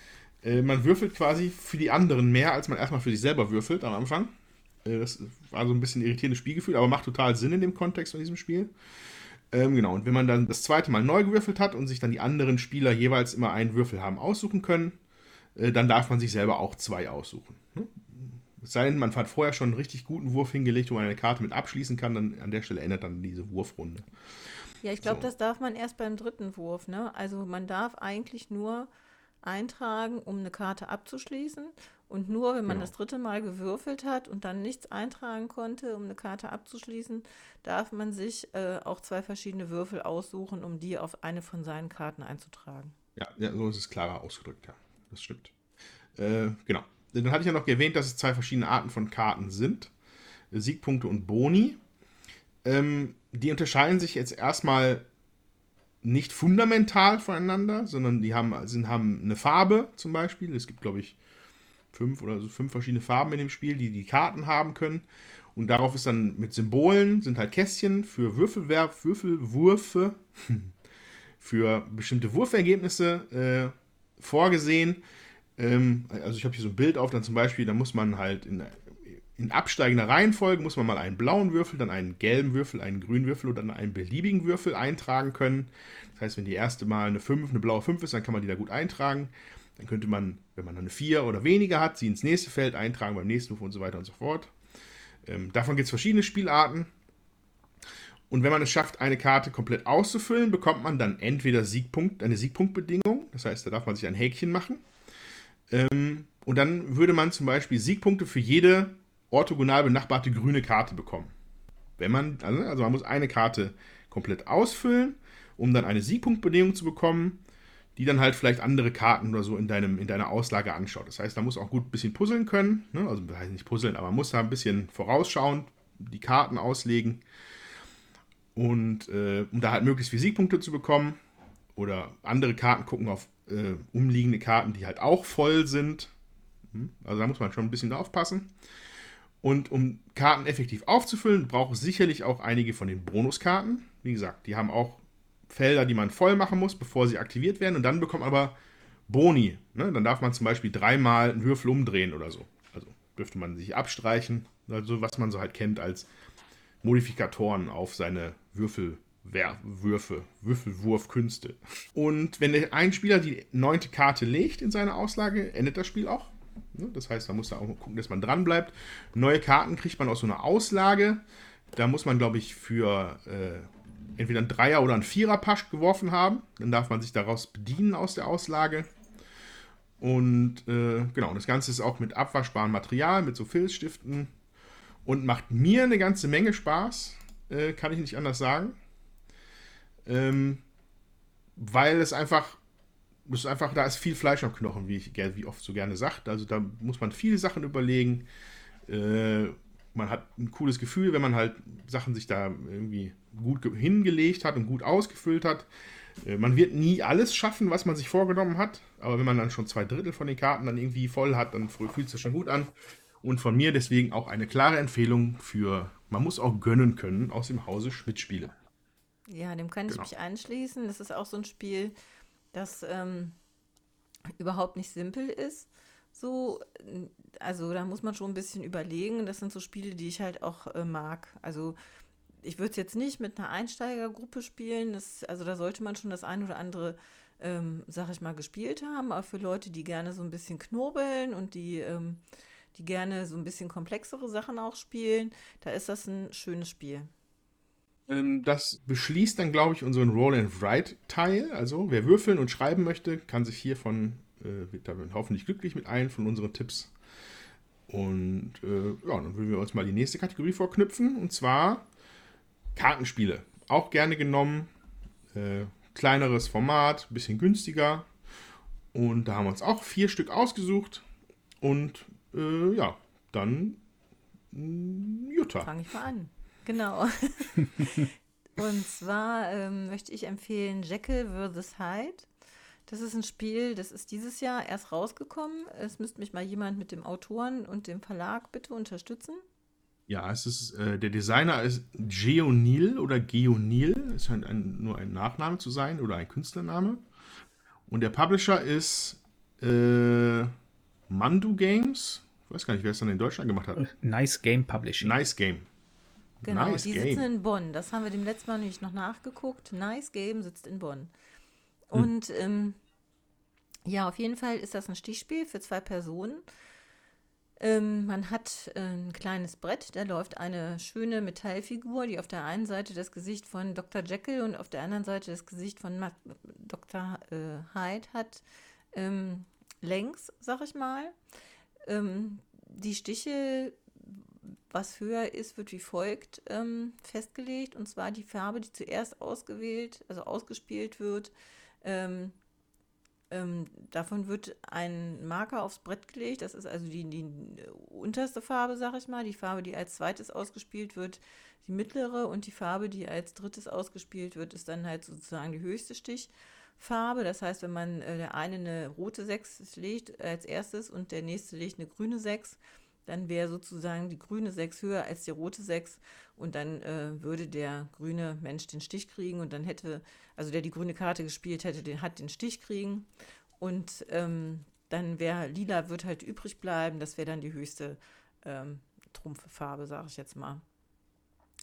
Äh, man würfelt quasi für die anderen mehr, als man erstmal für sich selber würfelt am Anfang. Äh, das war so ein bisschen irritierendes Spielgefühl, aber macht total Sinn in dem Kontext von diesem Spiel. Ähm, genau, und wenn man dann das zweite Mal neu gewürfelt hat und sich dann die anderen Spieler jeweils immer einen Würfel haben aussuchen können, äh, dann darf man sich selber auch zwei aussuchen. Ne? Es sei denn, man hat vorher schon einen richtig guten Wurf hingelegt, wo man eine Karte mit abschließen kann, dann an der Stelle endet dann diese Wurfrunde. Ja, ich glaube, so. das darf man erst beim dritten Wurf. Ne? Also man darf eigentlich nur eintragen, um eine Karte abzuschließen. Und nur wenn man genau. das dritte Mal gewürfelt hat und dann nichts eintragen konnte, um eine Karte abzuschließen, darf man sich äh, auch zwei verschiedene Würfel aussuchen, um die auf eine von seinen Karten einzutragen. Ja, ja so ist es klarer ausgedrückt, ja. Das stimmt. Äh, genau. Dann hatte ich ja noch erwähnt, dass es zwei verschiedene Arten von Karten sind. Siegpunkte und Boni. Ähm, die unterscheiden sich jetzt erstmal nicht fundamental voneinander, sondern die haben, sind, haben eine Farbe zum Beispiel. Es gibt, glaube ich, fünf oder so fünf verschiedene Farben in dem Spiel, die die Karten haben können. Und darauf ist dann mit Symbolen, sind halt Kästchen für Würfelwerf, Würfelwürfe, für bestimmte Wurfergebnisse äh, vorgesehen. Ähm, also ich habe hier so ein Bild auf, dann zum Beispiel, da muss man halt in, in absteigender Reihenfolge, muss man mal einen blauen Würfel, dann einen gelben Würfel, einen grünen Würfel oder dann einen beliebigen Würfel eintragen können. Das heißt, wenn die erste Mal eine 5, eine blaue 5 ist, dann kann man die da gut eintragen. Dann könnte man, wenn man eine 4 oder weniger hat, sie ins nächste Feld eintragen, beim nächsten Würfel und so weiter und so fort. Ähm, davon gibt es verschiedene Spielarten. Und wenn man es schafft, eine Karte komplett auszufüllen, bekommt man dann entweder Siegpunkt, eine Siegpunktbedingung. Das heißt, da darf man sich ein Häkchen machen. Ähm, und dann würde man zum Beispiel Siegpunkte für jede orthogonal benachbarte grüne Karte bekommen. Wenn man, also, also man muss eine Karte komplett ausfüllen, um dann eine Siegpunktbedingung zu bekommen, die dann halt vielleicht andere Karten oder so in, deinem, in deiner Auslage anschaut. Das heißt, da muss auch gut ein bisschen puzzeln können. Ne? Also das heißt nicht puzzeln, aber man muss da ein bisschen vorausschauend die Karten auslegen. Und äh, um da halt möglichst viele Siegpunkte zu bekommen. Oder andere Karten gucken auf äh, umliegende Karten, die halt auch voll sind. Hm? Also da muss man schon ein bisschen aufpassen. Und um Karten effektiv aufzufüllen, braucht es sicherlich auch einige von den Bonuskarten. Wie gesagt, die haben auch Felder, die man voll machen muss, bevor sie aktiviert werden. Und dann bekommt man aber Boni. Ne? Dann darf man zum Beispiel dreimal einen Würfel umdrehen oder so. Also dürfte man sich abstreichen. Also was man so halt kennt als Modifikatoren auf seine Würfel Würfe, Würfelwurfkünste. Und wenn der ein Spieler die neunte Karte legt in seine Auslage, endet das Spiel auch. Ne, das heißt, da muss man auch gucken, dass man dran bleibt. Neue Karten kriegt man aus so einer Auslage. Da muss man, glaube ich, für äh, entweder ein Dreier- oder ein Vierer-Pasch geworfen haben. Dann darf man sich daraus bedienen aus der Auslage. Und äh, genau, das Ganze ist auch mit abwaschbarem Material, mit so Filzstiften. Und macht mir eine ganze Menge Spaß. Äh, kann ich nicht anders sagen. Ähm, weil es einfach, es ist einfach, da ist viel Fleisch am Knochen, wie ich wie oft so gerne sagt. Also da muss man viele Sachen überlegen. Äh, man hat ein cooles Gefühl, wenn man halt Sachen sich da irgendwie gut hingelegt hat und gut ausgefüllt hat. Äh, man wird nie alles schaffen, was man sich vorgenommen hat, aber wenn man dann schon zwei Drittel von den Karten dann irgendwie voll hat, dann fühlt es sich schon gut an. Und von mir deswegen auch eine klare Empfehlung für, man muss auch gönnen können aus dem Hause Schmidt-Spiele. Ja, dem kann ich genau. mich anschließen. Das ist auch so ein Spiel, das ähm, überhaupt nicht simpel ist. So, also da muss man schon ein bisschen überlegen. Das sind so Spiele, die ich halt auch äh, mag. Also ich würde es jetzt nicht mit einer Einsteigergruppe spielen. Das, also da sollte man schon das ein oder andere, ähm, sag ich mal, gespielt haben. Aber für Leute, die gerne so ein bisschen knobeln und die, ähm, die gerne so ein bisschen komplexere Sachen auch spielen, da ist das ein schönes Spiel. Ähm, das beschließt dann, glaube ich, unseren Roll and Write Teil. Also, wer würfeln und schreiben möchte, kann sich hiervon, äh, hoffentlich glücklich mit allen von unseren Tipps. Und äh, ja, dann würden wir uns mal die nächste Kategorie vorknüpfen. Und zwar Kartenspiele. Auch gerne genommen. Äh, kleineres Format, bisschen günstiger. Und da haben wir uns auch vier Stück ausgesucht. Und äh, ja, dann mm, Jutta. Fange ich mal an. Genau. Und zwar ähm, möchte ich empfehlen Jekyll vs. Hyde. Das ist ein Spiel, das ist dieses Jahr erst rausgekommen. Es müsste mich mal jemand mit dem Autoren und dem Verlag bitte unterstützen. Ja, es ist, äh, der Designer ist Geonil oder Geonil, es scheint ein, nur ein Nachname zu sein oder ein Künstlername. Und der Publisher ist äh, Mandu Games. Ich weiß gar nicht, wer es dann in Deutschland gemacht hat. Nice Game Publishing. Nice Game. Genau, nice die Game. sitzen in Bonn. Das haben wir dem letzten Mal nämlich noch nachgeguckt. Nice Game sitzt in Bonn. Hm. Und hm. ähm, ja, auf jeden Fall ist das ein Stichspiel für zwei Personen. Ähm, man hat äh, ein kleines Brett, da läuft eine schöne Metallfigur, die auf der einen Seite das Gesicht von Dr. Jekyll und auf der anderen Seite das Gesicht von Ma Dr. Äh, Hyde hat. Ähm, längs, sag ich mal. Ähm, die Stiche, was höher ist, wird wie folgt ähm, festgelegt. Und zwar die Farbe, die zuerst ausgewählt, also ausgespielt wird, ähm, ähm, davon wird ein Marker aufs Brett gelegt. Das ist also die, die unterste Farbe, sag ich mal. Die Farbe, die als zweites ausgespielt wird, die mittlere. Und die Farbe, die als drittes ausgespielt wird, ist dann halt sozusagen die höchste Stichfarbe. Das heißt, wenn man äh, der eine eine rote 6 legt als erstes und der nächste legt eine grüne 6, dann wäre sozusagen die grüne 6 höher als die rote 6 und dann äh, würde der grüne Mensch den Stich kriegen und dann hätte, also der die grüne Karte gespielt hätte, den hat den Stich kriegen und ähm, dann wäre lila wird halt übrig bleiben, das wäre dann die höchste ähm, Trumpffarbe, sage ich jetzt mal.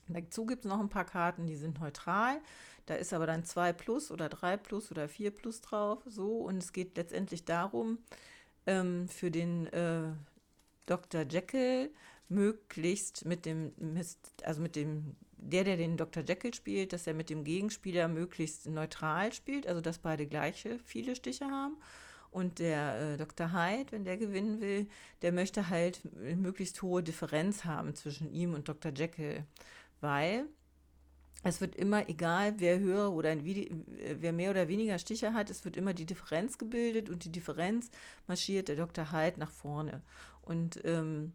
Dazu gibt es noch ein paar Karten, die sind neutral. Da ist aber dann 2 plus oder 3 plus oder 4 plus drauf. So, und es geht letztendlich darum, ähm, für den äh, Dr. Jekyll möglichst mit dem, also mit dem, der, der den Dr. Jekyll spielt, dass er mit dem Gegenspieler möglichst neutral spielt, also dass beide gleiche viele Stiche haben. Und der äh, Dr. Hyde, wenn der gewinnen will, der möchte halt möglichst hohe Differenz haben zwischen ihm und Dr. Jekyll. Weil es wird immer, egal wer höher oder wer mehr oder weniger Stiche hat, es wird immer die Differenz gebildet und die Differenz marschiert der Dr. Hyde nach vorne. Und ähm,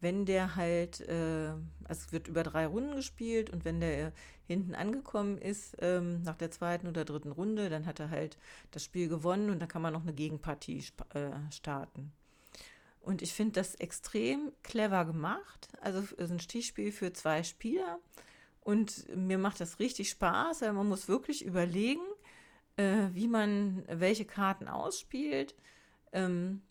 wenn der halt, äh, also es wird über drei Runden gespielt und wenn der hinten angekommen ist, ähm, nach der zweiten oder dritten Runde, dann hat er halt das Spiel gewonnen und dann kann man noch eine Gegenpartie äh, starten. Und ich finde das extrem clever gemacht. Also es ist ein Stichspiel für zwei Spieler. Und mir macht das richtig Spaß, weil man muss wirklich überlegen, äh, wie man welche Karten ausspielt. Ähm,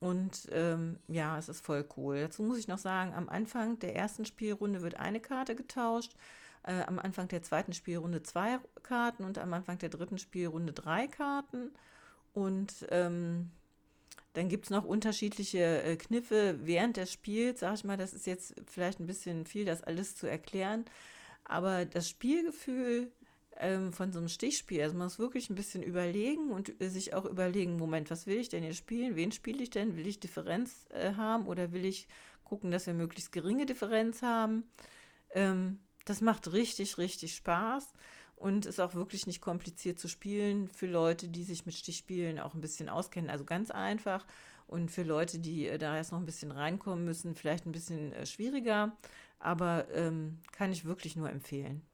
und ähm, ja, es ist voll cool. Dazu muss ich noch sagen, am Anfang der ersten Spielrunde wird eine Karte getauscht, äh, am Anfang der zweiten Spielrunde zwei Karten und am Anfang der dritten Spielrunde drei Karten. Und ähm, dann gibt es noch unterschiedliche äh, Kniffe während des Spiels. Sag ich mal, das ist jetzt vielleicht ein bisschen viel, das alles zu erklären. Aber das Spielgefühl ähm, von so einem Stichspiel. Also man muss wirklich ein bisschen überlegen und sich auch überlegen, Moment, was will ich denn jetzt spielen? Wen spiele ich denn? Will ich Differenz äh, haben oder will ich gucken, dass wir möglichst geringe Differenz haben? Ähm, das macht richtig, richtig Spaß und ist auch wirklich nicht kompliziert zu spielen für Leute, die sich mit Stichspielen auch ein bisschen auskennen. Also ganz einfach. Und für Leute, die äh, da erst noch ein bisschen reinkommen müssen, vielleicht ein bisschen äh, schwieriger. Aber ähm, kann ich wirklich nur empfehlen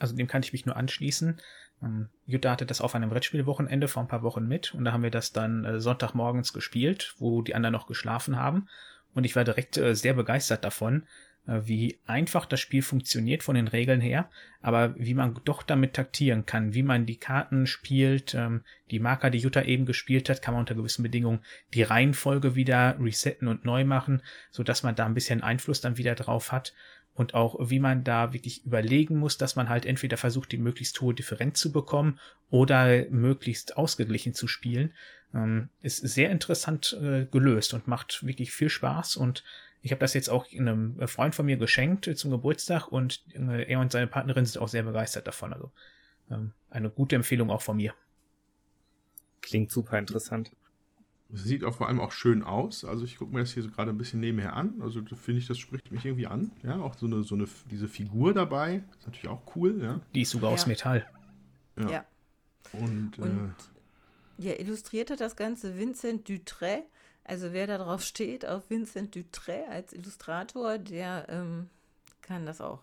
also dem kann ich mich nur anschließen. Ähm, Jutta hatte das auf einem Brettspielwochenende vor ein paar Wochen mit und da haben wir das dann äh, Sonntagmorgens gespielt, wo die anderen noch geschlafen haben. Und ich war direkt äh, sehr begeistert davon, äh, wie einfach das Spiel funktioniert von den Regeln her, aber wie man doch damit taktieren kann, wie man die Karten spielt, ähm, die Marker, die Jutta eben gespielt hat, kann man unter gewissen Bedingungen die Reihenfolge wieder resetten und neu machen, so dass man da ein bisschen Einfluss dann wieder drauf hat und auch wie man da wirklich überlegen muss, dass man halt entweder versucht, die möglichst hohe Differenz zu bekommen oder möglichst ausgeglichen zu spielen, ähm, ist sehr interessant äh, gelöst und macht wirklich viel Spaß und Ich habe das jetzt auch einem Freund von mir geschenkt zum Geburtstag und er und seine Partnerin sind auch sehr begeistert davon. Also ähm, eine gute Empfehlung auch von mir. Klingt super interessant. Sieht auch vor allem auch schön aus. Also ich gucke mir das hier so gerade ein bisschen nebenher an. Also finde ich, das spricht mich irgendwie an. Ja, auch so eine, so eine, diese Figur dabei. Ist natürlich auch cool, ja. Die ist sogar Ja. aus Metall. Ja. Ja. Und, Und ja, illustriert hat das Ganze Vincent Dutray. Also wer da drauf steht, auf Vincent Dutray als Illustrator, der ähm, kann das auch.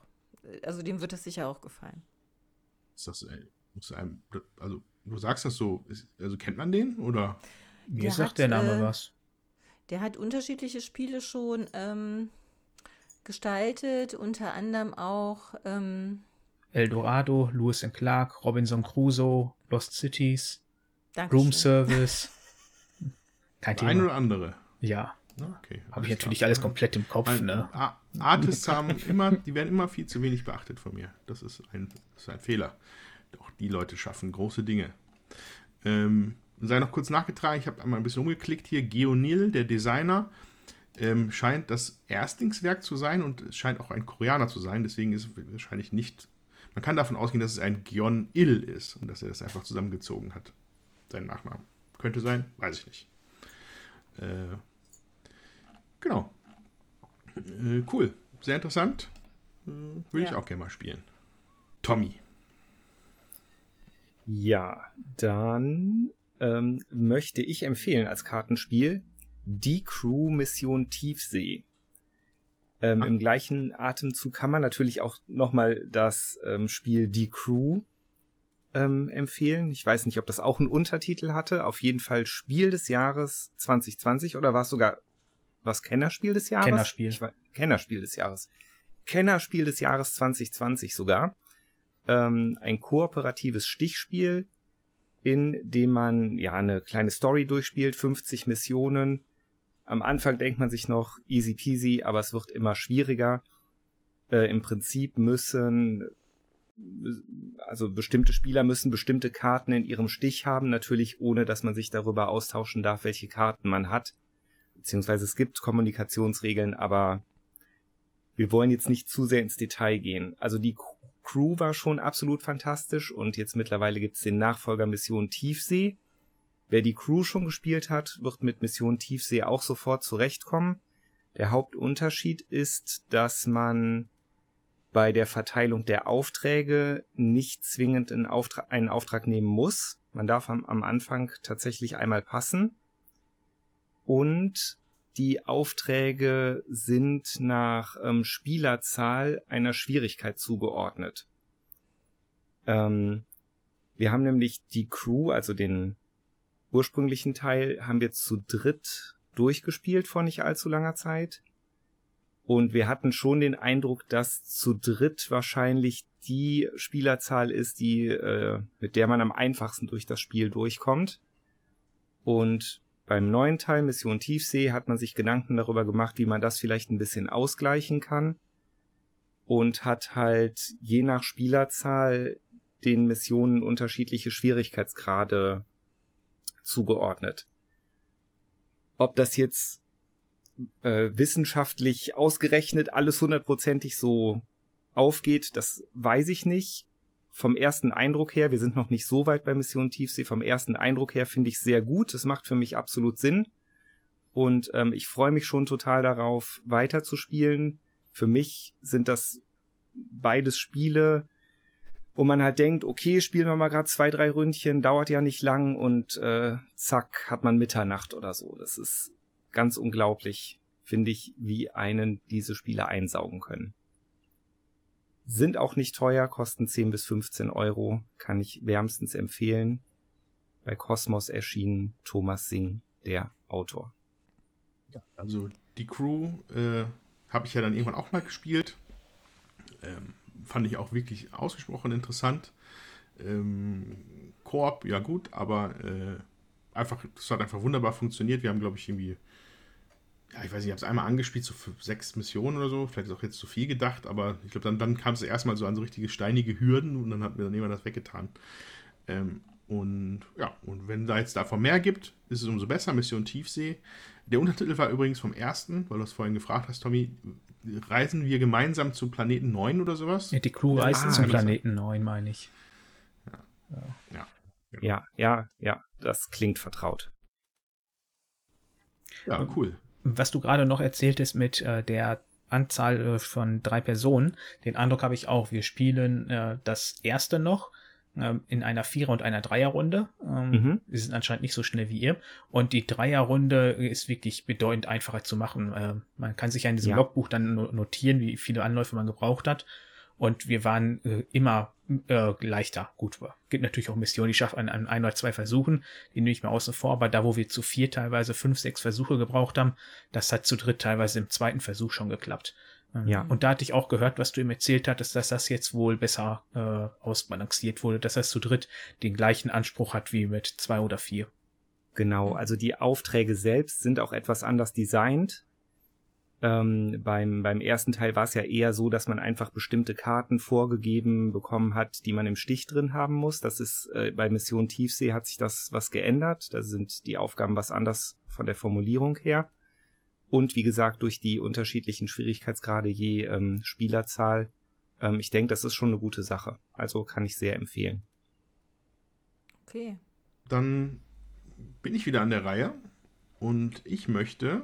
Also dem wird das sicher auch gefallen. äh, ist das, ey, muss einem, also du sagst das so, ist, also kennt man den oder? Mir Der sagt hat, der Name äh, was. Der hat unterschiedliche Spiele schon ähm, gestaltet, unter anderem auch ähm, Eldorado, Lewis and Clark, Robinson Crusoe, Lost Cities, Dankeschön. Room Service. Kein Der ein Thema. oder andere. Ja, Na, okay. habe ich natürlich klar. alles komplett im Kopf, ne? Artists haben immer, die werden immer viel zu wenig beachtet von mir. Das ist ein, das ist ein Fehler. Doch die Leute schaffen große Dinge. Ähm, sei noch kurz nachgetragen, ich habe einmal ein bisschen umgeklickt hier. Geonil, der Designer, ähm, scheint das Erstlingswerk zu sein und es scheint auch ein Koreaner zu sein. Deswegen ist es wahrscheinlich nicht. Man kann davon ausgehen, dass es ein Gyeon Il ist und dass er das einfach zusammengezogen hat. Sein Nachnamen. Könnte sein, weiß ich nicht. Äh, genau. Äh, cool. Sehr interessant. Äh, Würde ich Ja. auch gerne mal spielen. Tommy. Ja, dann ähm, möchte ich empfehlen als Kartenspiel die Crew Mission Tiefsee. Ähm, Im gleichen Atemzug kann man natürlich auch nochmal das ähm, Spiel Die Crew ähm, empfehlen. Ich weiß nicht, ob das auch einen Untertitel hatte. Auf jeden Fall Spiel des Jahres 2020 oder war es sogar was Kennerspiel des Jahres? Kennerspiel. Ich, Kennerspiel des Jahres. Kennerspiel des Jahres 2020 sogar. Ähm, ein kooperatives Stichspiel, in dem man ja eine kleine Story durchspielt, 50 Missionen. Am Anfang denkt man sich noch easy peasy, aber es wird immer schwieriger. Äh, Im Prinzip müssen also bestimmte Spieler müssen bestimmte Karten in ihrem Stich haben, natürlich ohne dass man sich darüber austauschen darf, welche Karten man hat. Beziehungsweise es gibt Kommunikationsregeln, aber wir wollen jetzt nicht zu sehr ins Detail gehen. Also die Crew war schon absolut fantastisch und jetzt mittlerweile gibt's den Nachfolger Mission Tiefsee. Wer die Crew schon gespielt hat, wird mit Mission Tiefsee auch sofort zurechtkommen. Der Hauptunterschied ist, dass man bei der Verteilung der Aufträge nicht zwingend einen Auftrag, einen Auftrag nehmen muss. Man darf am, am Anfang tatsächlich einmal passen. Und die Aufträge sind nach ähm, Spielerzahl einer Schwierigkeit zugeordnet. Ähm, wir haben nämlich die Crew, also den ursprünglichen Teil, haben wir zu dritt durchgespielt vor nicht allzu langer Zeit. Und wir hatten schon den Eindruck, dass zu dritt wahrscheinlich die Spielerzahl ist, die, äh, mit der man am einfachsten durch das Spiel durchkommt. Und beim neuen Teil Mission Tiefsee hat man sich Gedanken darüber gemacht, wie man das vielleicht ein bisschen ausgleichen kann. Und hat halt je nach Spielerzahl den Missionen unterschiedliche Schwierigkeitsgrade zugeordnet. Ob das jetzt äh, wissenschaftlich ausgerechnet alles hundertprozentig so aufgeht, das weiß ich nicht. Vom ersten Eindruck her, wir sind noch nicht so weit bei Mission Tiefsee, vom ersten Eindruck her finde ich sehr gut. Das macht für mich absolut Sinn. Und ähm, ich freue mich schon total darauf, weiterzuspielen. Für mich sind das beides Spiele, wo man halt denkt, okay, spielen wir mal gerade zwei, drei Ründchen, dauert ja nicht lang und äh, zack, hat man Mitternacht oder so. Das ist ganz unglaublich, finde ich, wie einen diese Spiele einsaugen können. Sind auch nicht teuer, kosten 10 bis 15 Euro, kann ich wärmstens empfehlen. Bei Cosmos erschienen Thomas Singh, der Autor. Also die Crew äh, habe ich ja dann irgendwann auch mal gespielt. Ähm, fand ich auch wirklich ausgesprochen interessant. Ähm, Koop, ja gut, aber äh, einfach, das hat einfach wunderbar funktioniert. Wir haben, glaube ich, irgendwie, ja, ich weiß nicht, ich habe es einmal angespielt, so für sechs Missionen oder so. Vielleicht ist auch jetzt zu viel gedacht, aber ich glaube, dann, dann kam es erstmal so an so richtige steinige Hürden und dann hat mir dann jemand das weggetan. Ähm, und ja, und wenn da jetzt davon mehr gibt, ist es umso besser. Mission Tiefsee. Der Untertitel war übrigens vom ersten, weil du es vorhin gefragt hast, Tommy. Reisen wir gemeinsam zum Planeten 9 oder sowas? Ja, die Crew reist Ah, zum genau. Planeten 9, meine ich. Ja. Ja, ja, ja, das klingt vertraut. Ja, cool. Was du gerade noch erzähltest mit äh, der Anzahl äh, von drei Personen, den Eindruck habe ich auch. Wir spielen äh, das erste noch ähm, in einer Vierer- und einer Dreierrunde. Ähm, Mhm. Wir sind anscheinend nicht so schnell wie ihr. Und die Dreierrunde ist wirklich bedeutend einfacher zu machen. Äh, man kann sich ja in diesem Ja. Logbuch dann no- notieren, wie viele Anläufe man gebraucht hat. Und wir waren äh, immer äh, leichter. Gut, gibt natürlich auch Missionen, die schaffen an, an ein oder zwei Versuchen, die nehme ich mal außen vor, aber da, wo wir zu vier teilweise fünf, sechs Versuche gebraucht haben, das hat zu dritt teilweise im zweiten Versuch schon geklappt. Ähm, Ja. Und da hatte ich auch gehört, was du ihm erzählt hattest, dass das jetzt wohl besser äh, ausbalanciert wurde, dass das zu dritt den gleichen Anspruch hat wie mit zwei oder vier. Genau, also die Aufträge selbst sind auch etwas anders designt. Ähm, beim, beim ersten Teil war es ja eher so, dass man einfach bestimmte Karten vorgegeben bekommen hat, die man im Stich drin haben muss. Das ist äh, bei Mission Tiefsee hat sich das was geändert. Da sind die Aufgaben was anders von der Formulierung her. Und wie gesagt, durch die unterschiedlichen Schwierigkeitsgrade je ähm, Spielerzahl. Ähm, ich denke, das ist schon eine gute Sache. Also kann ich sehr empfehlen. Okay. Dann bin ich wieder an der Reihe und ich möchte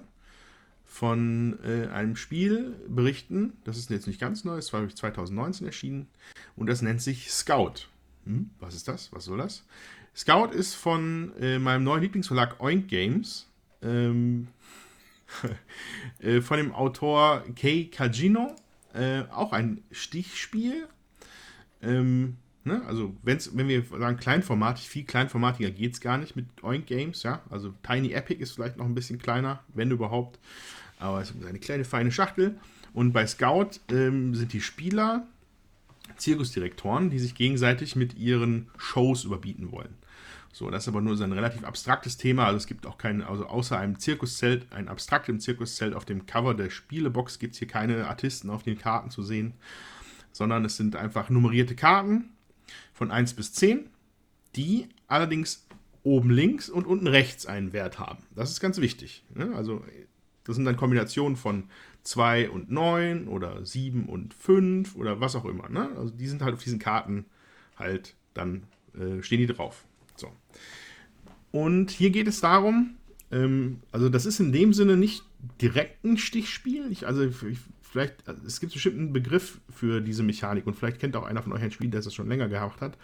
von äh, einem Spiel berichten. Das ist jetzt nicht ganz neu, es war glaub ich, 2019 erschienen und das nennt sich Scout. Hm, was ist das? Was soll das? Scout ist von äh, meinem neuen Lieblingsverlag Oink Games. Ähm, äh, von dem Autor Kei Kajino. Äh, auch ein Stichspiel. Ähm, ne? Also, wenn's, wenn wir sagen kleinformatig, viel kleinformatiger geht es gar nicht mit Oink Games. Ja? Also, Tiny Epic ist vielleicht noch ein bisschen kleiner, wenn überhaupt. Aber es ist eine kleine, feine Schachtel. Und bei Scout ähm, sind die Spieler Zirkusdirektoren, die sich gegenseitig mit ihren Shows überbieten wollen. So, das ist aber nur so ein relativ abstraktes Thema. Also es gibt auch kein, also außer einem Zirkuszelt, ein abstraktem Zirkuszelt auf dem Cover der Spielebox gibt es hier keine Artisten auf den Karten zu sehen, sondern es sind einfach nummerierte Karten von 1 bis 10, die allerdings oben links und unten rechts einen Wert haben. Das ist ganz wichtig. Ne? Also das sind dann Kombinationen von 2 und 9 oder 7 und 5 oder was auch immer. Ne? Also die sind halt auf diesen Karten halt dann, äh, stehen die drauf. So. Und hier geht es darum, ähm, also das ist in dem Sinne nicht direkt ein Stichspiel. Ich, also ich, vielleicht, also es gibt bestimmt einen Begriff für diese Mechanik und vielleicht kennt auch einer von euch ein Spiel, der das schon länger gehabt hat.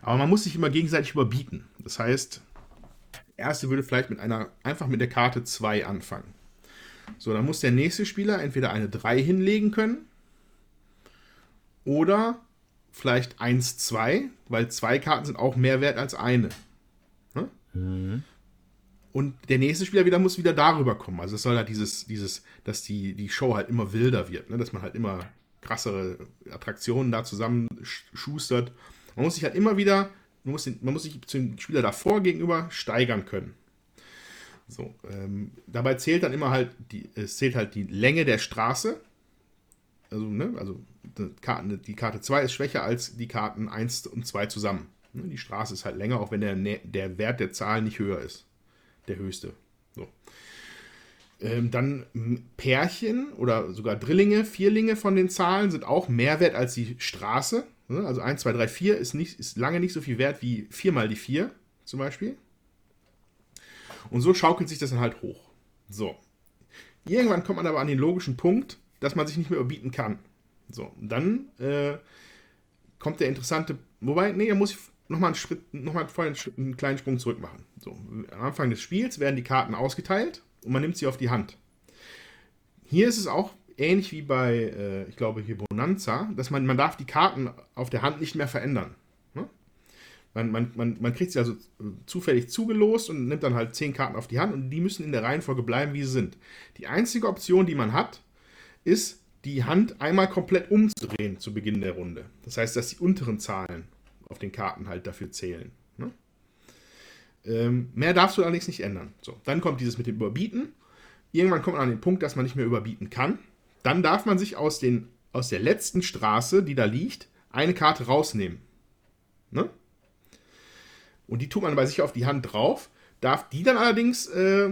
Aber man muss sich immer gegenseitig überbieten. Das heißt, der erste würde vielleicht mit einer, einfach mit der Karte 2 anfangen. So, dann muss der nächste Spieler entweder eine 3 hinlegen können oder vielleicht 1, 2, weil zwei Karten sind auch mehr wert als eine. Ne? Und der nächste Spieler wieder muss wieder darüber kommen. Also es soll halt dieses, dieses, dass die, die Show halt immer wilder wird, ne? dass man halt immer krassere Attraktionen da zusammen sch- schustert. Man muss sich halt immer wieder, man muss, den, man muss sich zum Spieler davor gegenüber steigern können. So, ähm, dabei zählt dann immer halt, die, es zählt halt die Länge der Straße. Also, ne, also die Karte, die Karte 2 ist schwächer als die Karten 1 und 2 zusammen. Ne, Die Straße ist halt länger, auch wenn der, der Wert der Zahl nicht höher ist. Der höchste. So. Ähm, dann Pärchen oder sogar Drillinge, Vierlinge von den Zahlen sind auch mehr wert als die Straße. Ne, Also 1, 2, 3, 4 ist, nicht, ist lange nicht so viel wert wie 4 mal die 4 zum Beispiel. Und so schaukelt sich das dann halt hoch. So. Irgendwann kommt man aber an den logischen Punkt, dass man sich nicht mehr überbieten kann. So, dann äh, kommt der interessante. Wobei, nee, da muss ich nochmal einen Schritt, nochmal einen, einen kleinen Sprung zurück machen. So, am Anfang des Spiels werden die Karten ausgeteilt und man nimmt sie auf die Hand. Hier ist es auch ähnlich wie bei, äh, ich glaube, hier Bonanza, dass man, man darf die Karten auf der Hand nicht mehr verändern. Man, man, man, man kriegt sie also zufällig zugelost und nimmt dann halt zehn Karten auf die Hand und die müssen in der Reihenfolge bleiben, wie sie sind. Die einzige Option, die man hat, ist, die Hand einmal komplett umzudrehen zu Beginn der Runde. Das heißt, dass die unteren Zahlen auf den Karten halt dafür zählen. Ne? Ähm, mehr darfst du allerdings nicht ändern. So, dann kommt dieses mit dem Überbieten. Irgendwann kommt man an den Punkt, dass man nicht mehr überbieten kann. Dann darf man sich aus, den, aus der letzten Straße, die da liegt, eine Karte rausnehmen. Ne? Und die tut man bei sich auf die Hand drauf, darf die dann allerdings äh,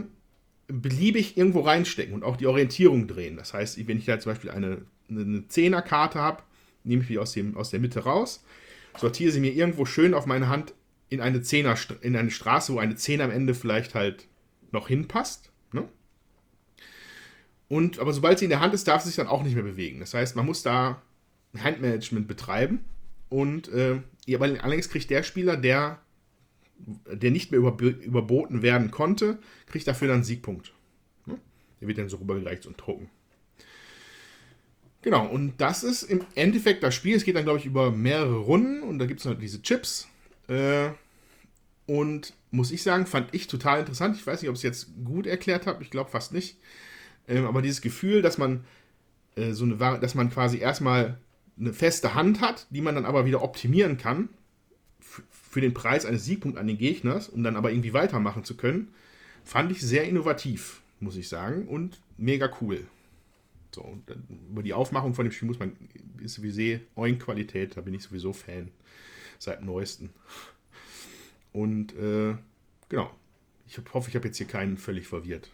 beliebig irgendwo reinstecken und auch die Orientierung drehen. Das heißt, wenn ich da zum Beispiel eine, eine Zehnerkarte habe, nehme ich die aus, dem, aus der Mitte raus, sortiere sie mir irgendwo schön auf meine Hand in eine Zehner, in eine Straße, wo eine Zehner am Ende vielleicht halt noch hinpasst. Ne? Und, aber sobald sie in der Hand ist, darf sie sich dann auch nicht mehr bewegen. Das heißt, man muss da Handmanagement betreiben. Und äh, allerdings kriegt der Spieler, der, der nicht mehr über, überboten werden konnte, kriegt dafür dann einen Siegpunkt. Ne? Der wird dann so rübergereicht und drucken. Genau, und das ist im Endeffekt das Spiel. Es geht dann, glaube ich, über mehrere Runden und da gibt es noch diese Chips. Äh, und muss ich sagen, fand ich total interessant. Ich weiß nicht, ob ich es jetzt gut erklärt habe, ich glaube fast nicht. Ähm, aber dieses Gefühl, dass man äh, so eine, dass man quasi erstmal eine feste Hand hat, die man dann aber wieder optimieren kann für den Preis eines Siegpunkts an den Gegners, um dann aber irgendwie weitermachen zu können, fand ich sehr innovativ, muss ich sagen, und mega cool. So, und über die Aufmachung von dem Spiel muss man, ist wie sehe, Oink-Qualität, da bin ich sowieso Fan. Seit neuesten. Und äh, genau. Ich hoffe, ich habe jetzt hier keinen völlig verwirrt.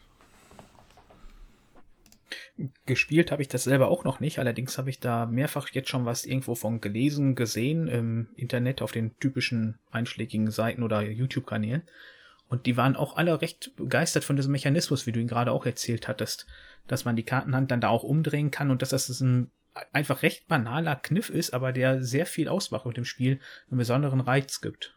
Gespielt habe ich das selber auch noch nicht, allerdings habe ich da mehrfach jetzt schon was irgendwo von gelesen, gesehen im Internet auf den typischen einschlägigen Seiten oder YouTube-Kanälen. Und die waren auch alle recht begeistert von diesem Mechanismus, wie du ihn gerade auch erzählt hattest, dass man die Kartenhand dann da auch umdrehen kann und dass das ein einfach recht banaler Kniff ist, aber der sehr viel ausmacht und dem Spiel einen besonderen Reiz gibt.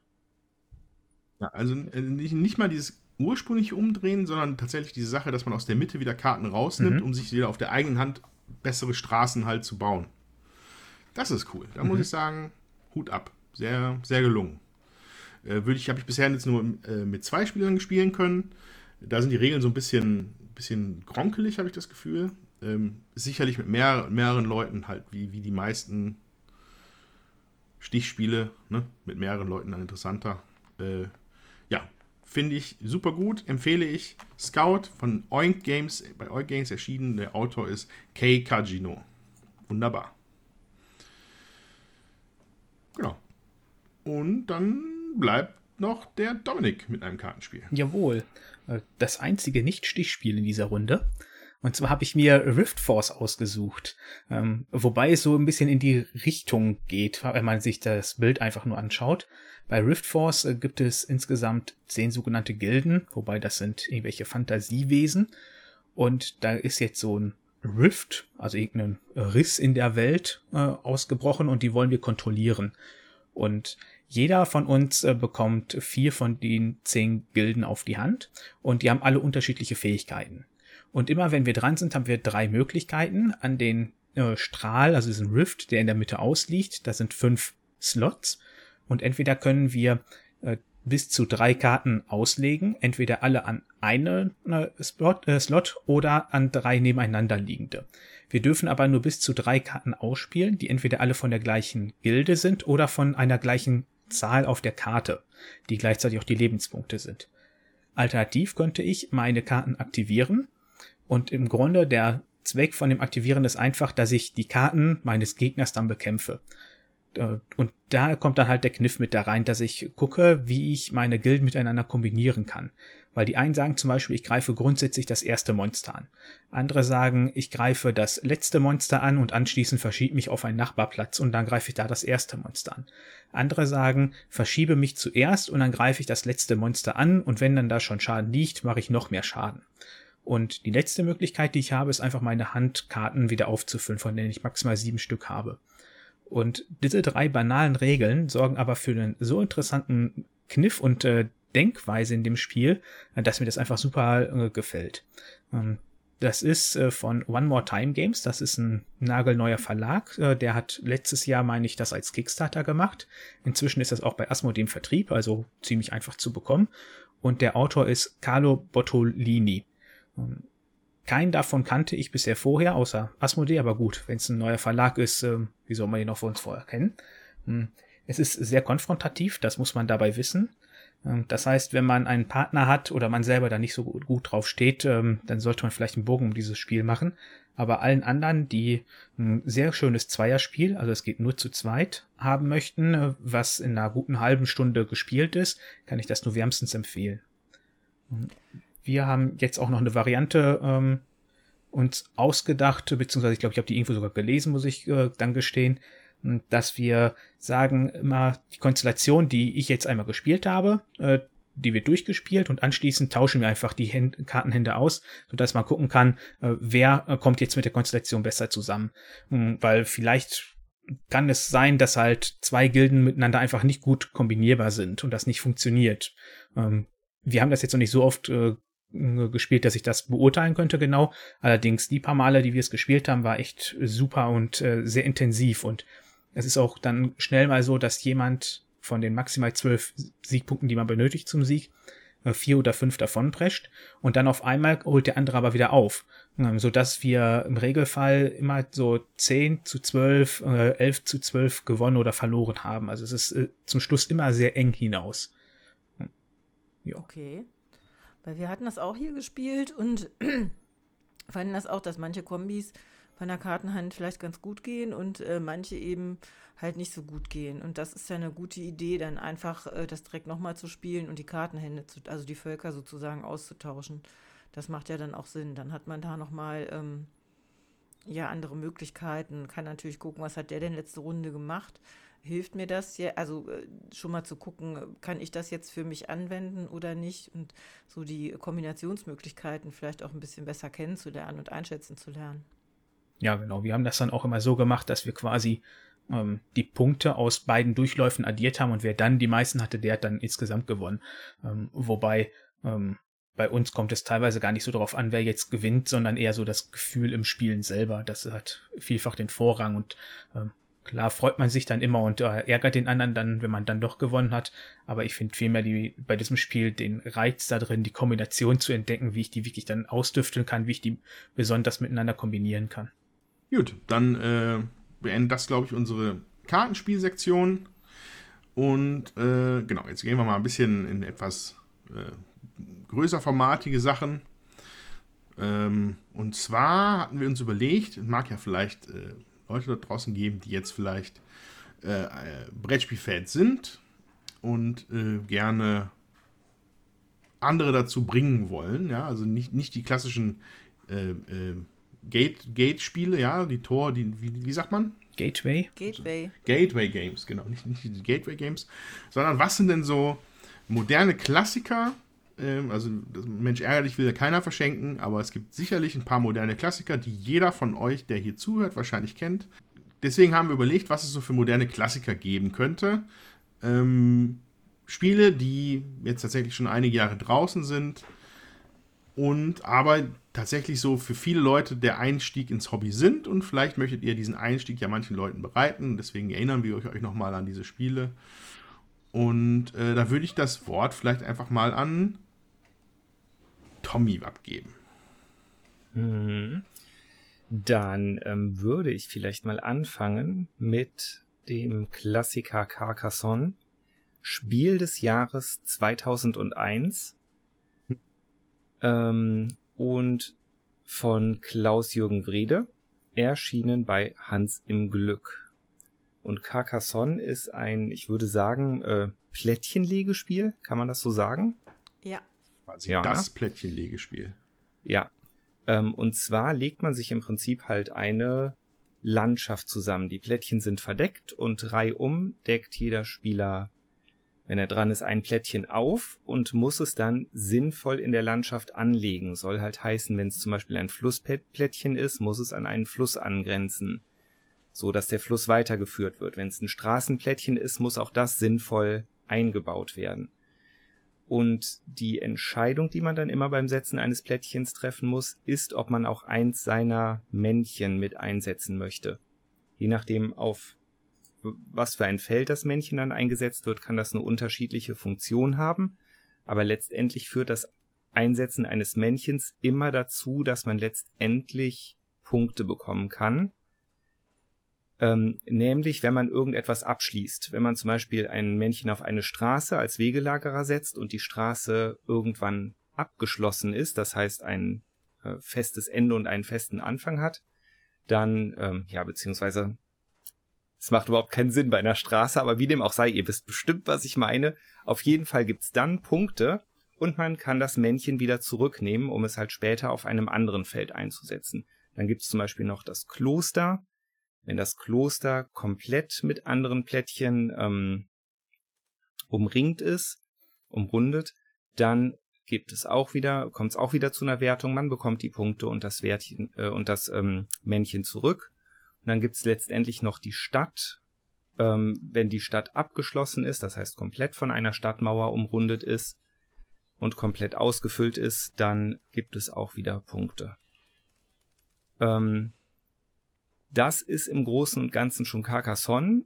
Ja, also äh, nicht, nicht mal dieses ursprüngliche Umdrehen, sondern tatsächlich diese Sache, dass man aus der Mitte wieder Karten rausnimmt, mhm. um sich wieder auf der eigenen Hand bessere Straßen halt zu bauen. Das ist cool. Da mhm. muss ich sagen, Hut ab. Sehr, sehr gelungen. Äh, würde ich, habe ich bisher jetzt nur äh, mit zwei Spielern spielen können. Da sind die Regeln so ein bisschen, bisschen gronkelig, habe ich das Gefühl. Ähm, sicherlich mit mehr, mehreren Leuten halt, wie, wie die meisten Stichspiele, ne? mit mehreren Leuten dann interessanter. Äh, finde ich super gut, empfehle ich. Scout von Oink Games, bei Oink Games erschienen. Der Autor ist Kei Kajino. Wunderbar. Genau. Und dann bleibt noch der Dominik mit einem Kartenspiel. Jawohl. Äh, das einzige Nicht-Stichspiel in dieser Runde. Und zwar habe ich mir Rift Force ausgesucht. Ähm, wobei es so ein bisschen in die Richtung geht, wenn man sich das Bild einfach nur anschaut. Bei Rift Force äh, gibt es insgesamt zehn sogenannte Gilden, wobei das sind irgendwelche Fantasiewesen. Und da ist jetzt so ein Rift, also irgendein Riss in der Welt äh, ausgebrochen und die wollen wir kontrollieren. Und jeder von uns äh, bekommt vier von den zehn Gilden auf die Hand und die haben alle unterschiedliche Fähigkeiten. Und immer wenn wir dran sind, haben wir drei Möglichkeiten. An den äh, Strahl, also diesen Rift, der in der Mitte ausliegt, da sind fünf Slots. Und entweder können wir äh, bis zu drei Karten auslegen, entweder alle an einen äh, Slot, äh, Slot oder an drei nebeneinander liegende. Wir dürfen aber nur bis zu drei Karten ausspielen, die entweder alle von der gleichen Gilde sind oder von einer gleichen Zahl auf der Karte, die gleichzeitig auch die Lebenspunkte sind. Alternativ könnte ich meine Karten aktivieren und im Grunde der Zweck von dem Aktivieren ist einfach, dass ich die Karten meines Gegners dann bekämpfe. Äh, und da kommt dann halt der Kniff mit da rein, dass ich gucke, wie ich meine Gilden miteinander kombinieren kann. Weil die einen sagen zum Beispiel, ich greife grundsätzlich das erste Monster an. Andere sagen, ich greife das letzte Monster an und anschließend verschiebe mich auf einen Nachbarplatz und dann greife ich da das erste Monster an. Andere sagen, verschiebe mich zuerst und dann greife ich das letzte Monster an und wenn dann da schon Schaden liegt, mache ich noch mehr Schaden. Und die letzte Möglichkeit, die ich habe, ist einfach meine Handkarten wieder aufzufüllen, von denen ich maximal sieben Stück habe. Und diese drei banalen Regeln sorgen aber für einen so interessanten Kniff und äh, Denkweise in dem Spiel, dass mir das einfach super äh, gefällt. Ähm, das ist äh, von One More Time Games. Das ist ein nagelneuer Verlag. Äh, der hat letztes Jahr, meine ich, das als Kickstarter gemacht. Inzwischen ist das auch bei Asmodee im Vertrieb, also ziemlich einfach zu bekommen. Und der Autor ist Carlo Bottolini. Ähm, keinen davon kannte ich bisher vorher, außer Asmodee, aber gut, wenn es ein neuer Verlag ist, äh, wie soll man ihn noch für uns vorher kennen? Hm. Es ist sehr konfrontativ, das muss man dabei wissen. Ähm, das heißt, wenn man einen Partner hat oder man selber da nicht so gut, drauf steht, ähm, dann sollte man vielleicht einen Bogen um dieses Spiel machen. Aber allen anderen, die ein sehr schönes Zweierspiel, also es geht nur zu zweit, haben möchten, äh, was in einer guten halben Stunde gespielt ist, kann ich das nur wärmstens empfehlen. Wir haben jetzt auch noch eine Variante ähm, uns ausgedacht, beziehungsweise ich glaube, ich habe die Info sogar gelesen, muss ich äh, dann gestehen, dass wir sagen immer die Konstellation, die ich jetzt einmal gespielt habe, äh, die wird durchgespielt und anschließend tauschen wir einfach die Händ Kartenhände aus, sodass man gucken kann, äh, wer äh, kommt jetzt mit der Konstellation besser zusammen. Hm, weil vielleicht kann es sein, dass halt zwei Gilden miteinander einfach nicht gut kombinierbar sind und das nicht funktioniert. Ähm, wir haben das jetzt noch nicht so oft äh, gespielt, dass ich das beurteilen könnte genau. Allerdings die paar Male, die wir es gespielt haben, war echt super und äh, sehr intensiv und es ist auch dann schnell mal so, dass jemand von den maximal zwölf Siegpunkten, die man benötigt zum Sieg, äh, vier oder fünf davon prescht und dann auf einmal holt der andere aber wieder auf, ähm, so dass wir im Regelfall immer so zehn zu zwölf, äh, elf zu zwölf gewonnen oder verloren haben. Also es ist äh, zum Schluss immer sehr eng hinaus. Ja. Okay. Weil wir hatten das auch hier gespielt und fanden das auch, dass manche Kombis von der Kartenhand vielleicht ganz gut gehen und äh, manche eben halt nicht so gut gehen. Und das ist ja eine gute Idee, dann einfach äh, das direkt nochmal zu spielen und die Kartenhände, zu, also die Völker sozusagen auszutauschen. Das macht ja dann auch Sinn. Dann hat man da nochmal ähm, ja andere Möglichkeiten, kann natürlich gucken, was hat der denn letzte Runde gemacht. Hilft mir das ja, also äh, schon mal zu gucken, kann ich das jetzt für mich anwenden oder nicht und so die Kombinationsmöglichkeiten vielleicht auch ein bisschen besser kennenzulernen und einschätzen zu lernen. Ja, genau. Wir haben das dann auch immer so gemacht, dass wir quasi ähm, die Punkte aus beiden Durchläufen addiert haben und wer dann die meisten hatte, der hat dann insgesamt gewonnen. Ähm, wobei ähm, bei uns kommt es teilweise gar nicht so darauf an, wer jetzt gewinnt, sondern eher so das Gefühl im Spielen selber. Das hat vielfach den Vorrang und ähm, klar freut man sich dann immer und äh, ärgert den anderen dann, wenn man dann doch gewonnen hat. Aber ich finde vielmehr die, bei diesem Spiel den Reiz da drin, die Kombination zu entdecken, wie ich die wirklich dann ausdüfteln kann, wie ich die besonders miteinander kombinieren kann. Gut, dann äh, beenden das, glaube ich, unsere Kartenspielsektion. Und äh, genau, jetzt gehen wir mal ein bisschen in etwas äh, größer formatige Sachen. Ähm, und zwar hatten wir uns überlegt, mag ja vielleicht äh, Leute da draußen geben, die jetzt vielleicht äh, äh, Brettspielfans sind und äh, gerne andere dazu bringen wollen. Ja, also nicht, nicht die klassischen Gate, Gate-Spiele, ja, die Tor, die, wie, wie sagt man? Gateway? Gateway. Gateway Games, genau. Nicht, nicht die Gateway Games, sondern was sind denn so moderne Klassiker? Ähm, also, Mensch, ärgerlich will ja keiner verschenken, aber es gibt sicherlich ein paar moderne Klassiker, die jeder von euch, der hier zuhört, wahrscheinlich kennt. Deswegen haben wir überlegt, was es so für moderne Klassiker geben könnte. Ähm, Spiele, die jetzt tatsächlich schon einige Jahre draußen sind und aber tatsächlich so für viele Leute der Einstieg ins Hobby sind und vielleicht möchtet ihr diesen Einstieg ja manchen Leuten bereiten. Deswegen erinnern wir euch nochmal an diese Spiele. Und äh, da würde ich das Wort vielleicht einfach mal an Tommy abgeben. Mhm. Dann ähm, würde ich vielleicht mal anfangen mit dem Klassiker Carcassonne, Spiel des Jahres 2001 ähm, und von Klaus-Jürgen Wrede, erschienen bei Hans im Glück. Und Carcassonne ist ein, ich würde sagen, äh, Plättchenlegespiel, kann man das so sagen? Ja. Quasi ja, das ne? Plättchenlegespiel. Ja. Ähm, und zwar legt man sich im Prinzip halt eine Landschaft zusammen. Die Plättchen sind verdeckt und reihum deckt jeder Spieler wenn er dran ist, ein Plättchen auf und muss es dann sinnvoll in der Landschaft anlegen. Soll halt heißen, wenn es zum Beispiel ein Flussplättchen ist, muss es an einen Fluss angrenzen, so dass der Fluss weitergeführt wird. Wenn es ein Straßenplättchen ist, muss auch das sinnvoll eingebaut werden. Und die Entscheidung, die man dann immer beim Setzen eines Plättchens treffen muss, ist, ob man auch eins seiner Männchen mit einsetzen möchte. Je nachdem, auf was für ein Feld das Männchen dann eingesetzt wird, kann das eine unterschiedliche Funktion haben. Aber letztendlich führt das Einsetzen eines Männchens immer dazu, dass man letztendlich Punkte bekommen kann. Ähm, nämlich, wenn man irgendetwas abschließt. Wenn man zum Beispiel ein Männchen auf eine Straße als Wegelagerer setzt und die Straße irgendwann abgeschlossen ist, das heißt ein äh, festes Ende und einen festen Anfang hat, dann, ähm, ja, beziehungsweise es macht überhaupt keinen Sinn bei einer Straße, aber wie dem auch sei, ihr wisst bestimmt, was ich meine. Auf jeden Fall gibt's dann Punkte und man kann das Männchen wieder zurücknehmen, um es halt später auf einem anderen Feld einzusetzen. Dann gibt es zum Beispiel noch das Kloster. Wenn das Kloster komplett mit anderen Plättchen ähm, umringt ist, umrundet, dann gibt es auch wieder, kommt es auch wieder zu einer Wertung. Man bekommt die Punkte und das Wertchen äh, und das ähm, Männchen zurück. Und dann gibt es letztendlich noch die Stadt. Ähm, wenn die Stadt abgeschlossen ist, das heißt komplett von einer Stadtmauer umrundet ist und komplett ausgefüllt ist, dann gibt es auch wieder Punkte. Ähm, das ist im Großen und Ganzen schon Carcassonne.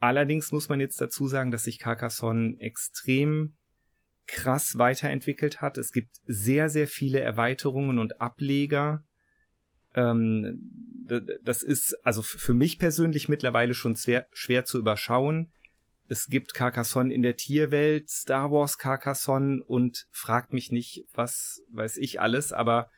Allerdings muss man jetzt dazu sagen, dass sich Carcassonne extrem krass weiterentwickelt hat. Es gibt sehr, sehr viele Erweiterungen und Ableger. Ähm, das ist also für mich persönlich mittlerweile schon schwer, schwer zu überschauen. Es gibt Carcassonne in der Tierwelt, Star Wars Carcassonne und fragt mich nicht, was weiß ich alles, aber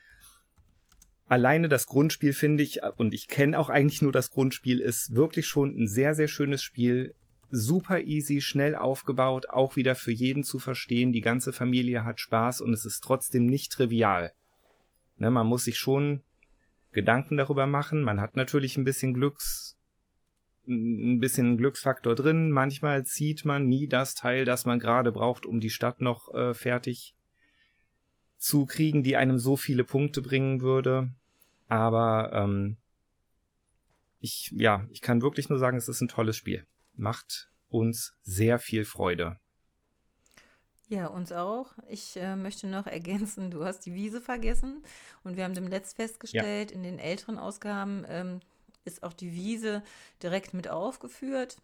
alleine das Grundspiel finde ich, und ich kenne auch eigentlich nur das Grundspiel, ist wirklich schon ein sehr, sehr schönes Spiel. Super easy, schnell aufgebaut, auch wieder für jeden zu verstehen. Die ganze Familie hat Spaß und es ist trotzdem nicht trivial. Ne, man muss sich schon Gedanken darüber machen. Man hat natürlich ein bisschen Glücks, ein bisschen Glücksfaktor drin. Manchmal zieht man nie das Teil, das man gerade braucht, um die Stadt noch äh, fertig zu kriegen, die einem so viele Punkte bringen würde. Aber ähm, ich, ja, ich kann wirklich nur sagen, es ist ein tolles Spiel. Macht uns sehr viel Freude. Ja, uns auch. Ich äh, möchte noch ergänzen, du hast die Wiese vergessen. Und wir haben dem Letzt festgestellt, ja. in den älteren Ausgaben ähm, ist auch die Wiese direkt mit aufgeführt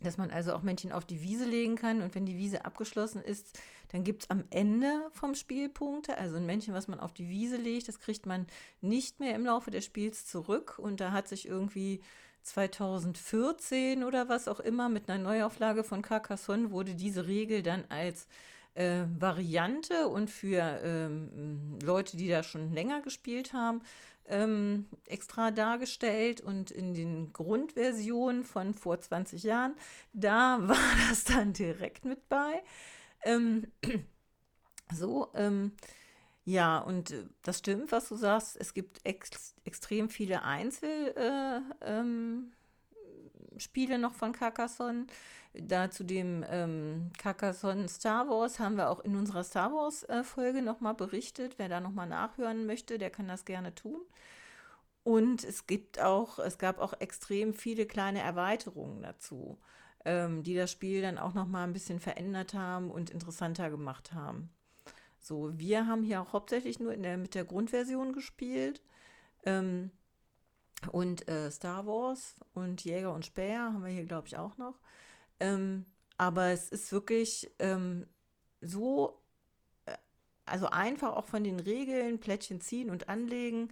dass man also auch Männchen auf die Wiese legen kann und wenn die Wiese abgeschlossen ist, dann gibt es am Ende vom Spiel Punkte. Also ein Männchen, was man auf die Wiese legt, das kriegt man nicht mehr im Laufe des Spiels zurück und da hat sich irgendwie 2014 oder was auch immer mit einer Neuauflage von Carcassonne wurde diese Regel dann als äh, Variante und für ähm, Leute, die da schon länger gespielt haben, ähm, extra dargestellt und in den Grundversionen von vor 20 Jahren, da war das dann direkt mit bei. Ähm, so, ähm, ja, und äh, das stimmt, was du sagst. Es gibt ex extrem viele Einzelspiele äh, ähm, noch von Carcassonne. Da zu dem ähm, Carcassonne Star Wars haben wir auch in unserer Star Wars äh, Folge nochmal berichtet. Wer da nochmal nachhören möchte, der kann das gerne tun. Und es gibt auch, es gab auch extrem viele kleine Erweiterungen dazu, ähm, die das Spiel dann auch nochmal ein bisschen verändert haben und interessanter gemacht haben. So, wir haben hier auch hauptsächlich nur der, mit der Grundversion gespielt. Ähm, und äh, Star Wars und Jäger und Späher haben wir hier, glaube ich, auch noch. Ähm, aber es ist wirklich ähm, so, äh, also einfach auch von den Regeln, Plättchen ziehen und anlegen,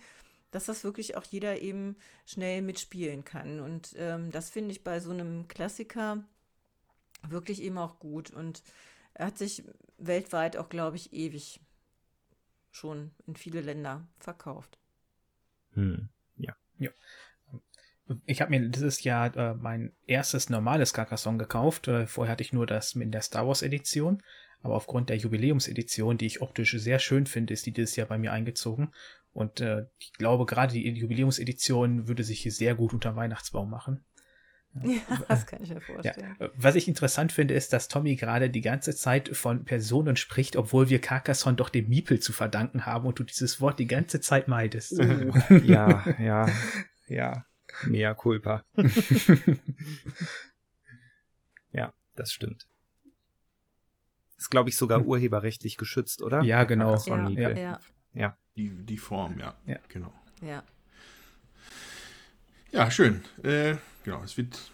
dass das wirklich auch jeder eben schnell mitspielen kann. Und ähm, das finde ich bei so einem Klassiker wirklich eben auch gut. Und er hat sich weltweit auch, glaube ich, ewig schon in viele Länder verkauft. Hm, ja. Ja. Ich habe mir dieses Jahr äh, mein erstes normales Carcassonne gekauft. Äh, vorher hatte ich nur das in der Star Wars Edition. Aber aufgrund der Jubiläumsedition, die ich optisch sehr schön finde, ist die dieses Jahr bei mir eingezogen. Und äh, ich glaube, gerade die Jubiläumsedition würde sich hier sehr gut unter Weihnachtsbaum machen. Ja, das kann ich mir vorstellen. Ja. Was ich interessant finde, ist, dass Tommy gerade die ganze Zeit von Personen spricht, obwohl wir Carcassonne doch dem Miepel zu verdanken haben und du dieses Wort die ganze Zeit meidest. Ja, ja, ja. Mea culpa. ja, das stimmt. Ist, glaube ich, sogar hm. urheberrechtlich geschützt, oder? Ja, genau. Ja, ja. ja. Die, die Form, ja. Ja. Genau. Ja. Ja, schön. Äh, genau, es wird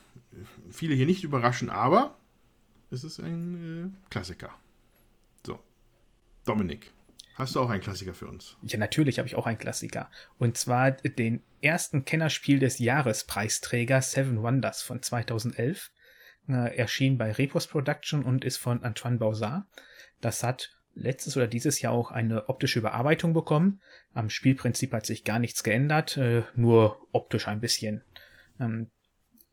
viele hier nicht überraschen, aber es ist ein äh, Klassiker. So. Dominik, hast du auch einen Klassiker für uns? Ja, natürlich habe ich auch einen Klassiker. Und zwar den ersten Kennerspiel des Jahrespreisträgers Seven Wonders von 2011. Äh, erschien bei Repos Production und ist von Antoine Bauzard. Das hat letztes oder dieses Jahr auch eine optische Überarbeitung bekommen. Am Spielprinzip hat sich gar nichts geändert, äh, nur optisch ein bisschen. Ähm,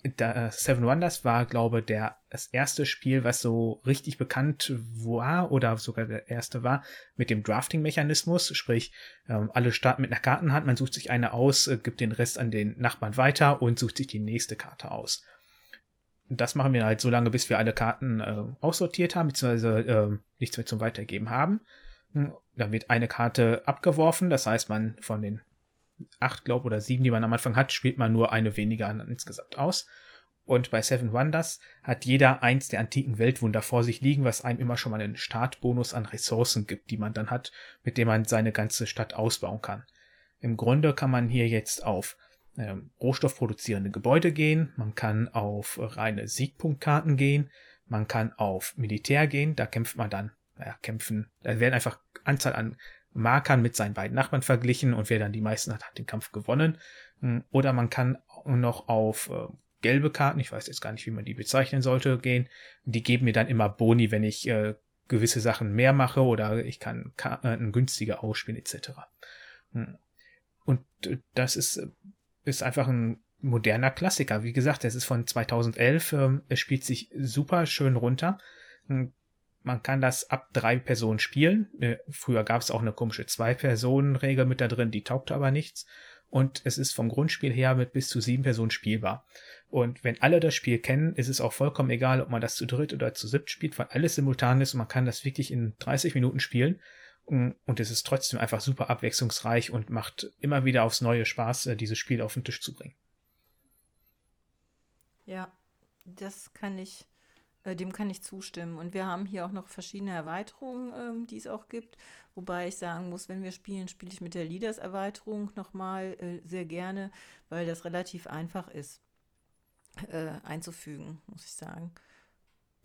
da, Seven Wonders war, glaube der das erste Spiel, was so richtig bekannt war oder sogar der erste war mit dem Drafting-Mechanismus. Sprich, ähm, alle starten mit einer Kartenhand, man sucht sich eine aus, äh, gibt den Rest an den Nachbarn weiter und sucht sich die nächste Karte aus. Das machen wir halt so lange, bis wir alle Karten äh, aussortiert haben, beziehungsweise äh, nichts mehr zum Weitergeben haben. Hm, dann wird eine Karte abgeworfen, das heißt, man von den acht, glaube oder sieben, die man am Anfang hat, spielt man nur eine weniger insgesamt aus. Und bei Seven Wonders hat jeder eins der antiken Weltwunder vor sich liegen, was einem immer schon mal einen Startbonus an Ressourcen gibt, die man dann hat, mit dem man seine ganze Stadt ausbauen kann. Im Grunde kann man hier jetzt auf äh, rohstoffproduzierende Gebäude gehen, man kann auf reine Siegpunktkarten gehen, man kann auf Militär gehen, da kämpft man dann, naja, kämpfen, da werden einfach Anzahl an Markern mit seinen beiden Nachbarn verglichen und wer dann die meisten hat, hat den Kampf gewonnen. Hm, oder man kann noch auf äh, gelbe Karten, ich weiß jetzt gar nicht, wie man die bezeichnen sollte, gehen. Die geben mir dann immer Boni, wenn ich äh, gewisse Sachen mehr mache oder ich kann Karten günstiger ausspielen etc. Hm. Und äh, das ist, äh, ist einfach ein moderner Klassiker. Wie gesagt, es ist von 2011. Ähm, es spielt sich super schön runter. Man kann das ab drei Personen spielen. Äh, früher gab es auch eine komische Zwei-Personen-Regel mit da drin, die taugte aber nichts. Und es ist vom Grundspiel her mit bis zu sieben Personen spielbar. Und wenn alle das Spiel kennen, ist es auch vollkommen egal, ob man das zu dritt oder zu siebt spielt, weil alles simultan ist und man kann das wirklich in 30 Minuten spielen. Und es ist trotzdem einfach super abwechslungsreich und macht immer wieder aufs neue Spaß, äh, dieses Spiel auf den Tisch zu bringen. Ja, das kann ich dem kann ich zustimmen. Und wir haben hier auch noch verschiedene Erweiterungen, ähm, die es auch gibt. Wobei ich sagen muss, wenn wir spielen, spiele ich mit der Leaders-Erweiterung nochmal äh, sehr gerne, weil das relativ einfach ist äh, einzufügen, muss ich sagen.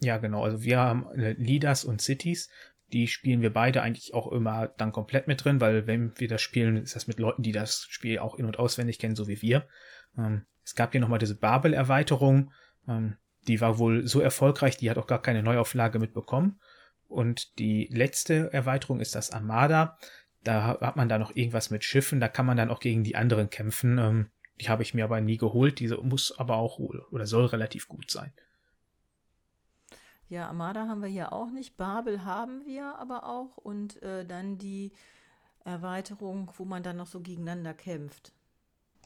Ja, genau. Also wir haben äh, Leaders und Cities. Die spielen wir beide eigentlich auch immer dann komplett mit drin, weil wenn wir das spielen, ist das mit Leuten, die das Spiel auch in- und auswendig kennen, so wie wir. Ähm, es gab hier nochmal diese Babel-Erweiterung. Ähm, die war wohl so erfolgreich, die hat auch gar keine Neuauflage mitbekommen. Und die letzte Erweiterung ist das Armada. Da hat man da noch irgendwas mit Schiffen, da kann man dann auch gegen die anderen kämpfen. Ähm, die habe ich mir aber nie geholt. Diese muss aber auch oder soll relativ gut sein. Ja, Armada haben wir hier auch nicht. Babel haben wir aber auch. Und äh, dann die Erweiterung, wo man dann noch so gegeneinander kämpft.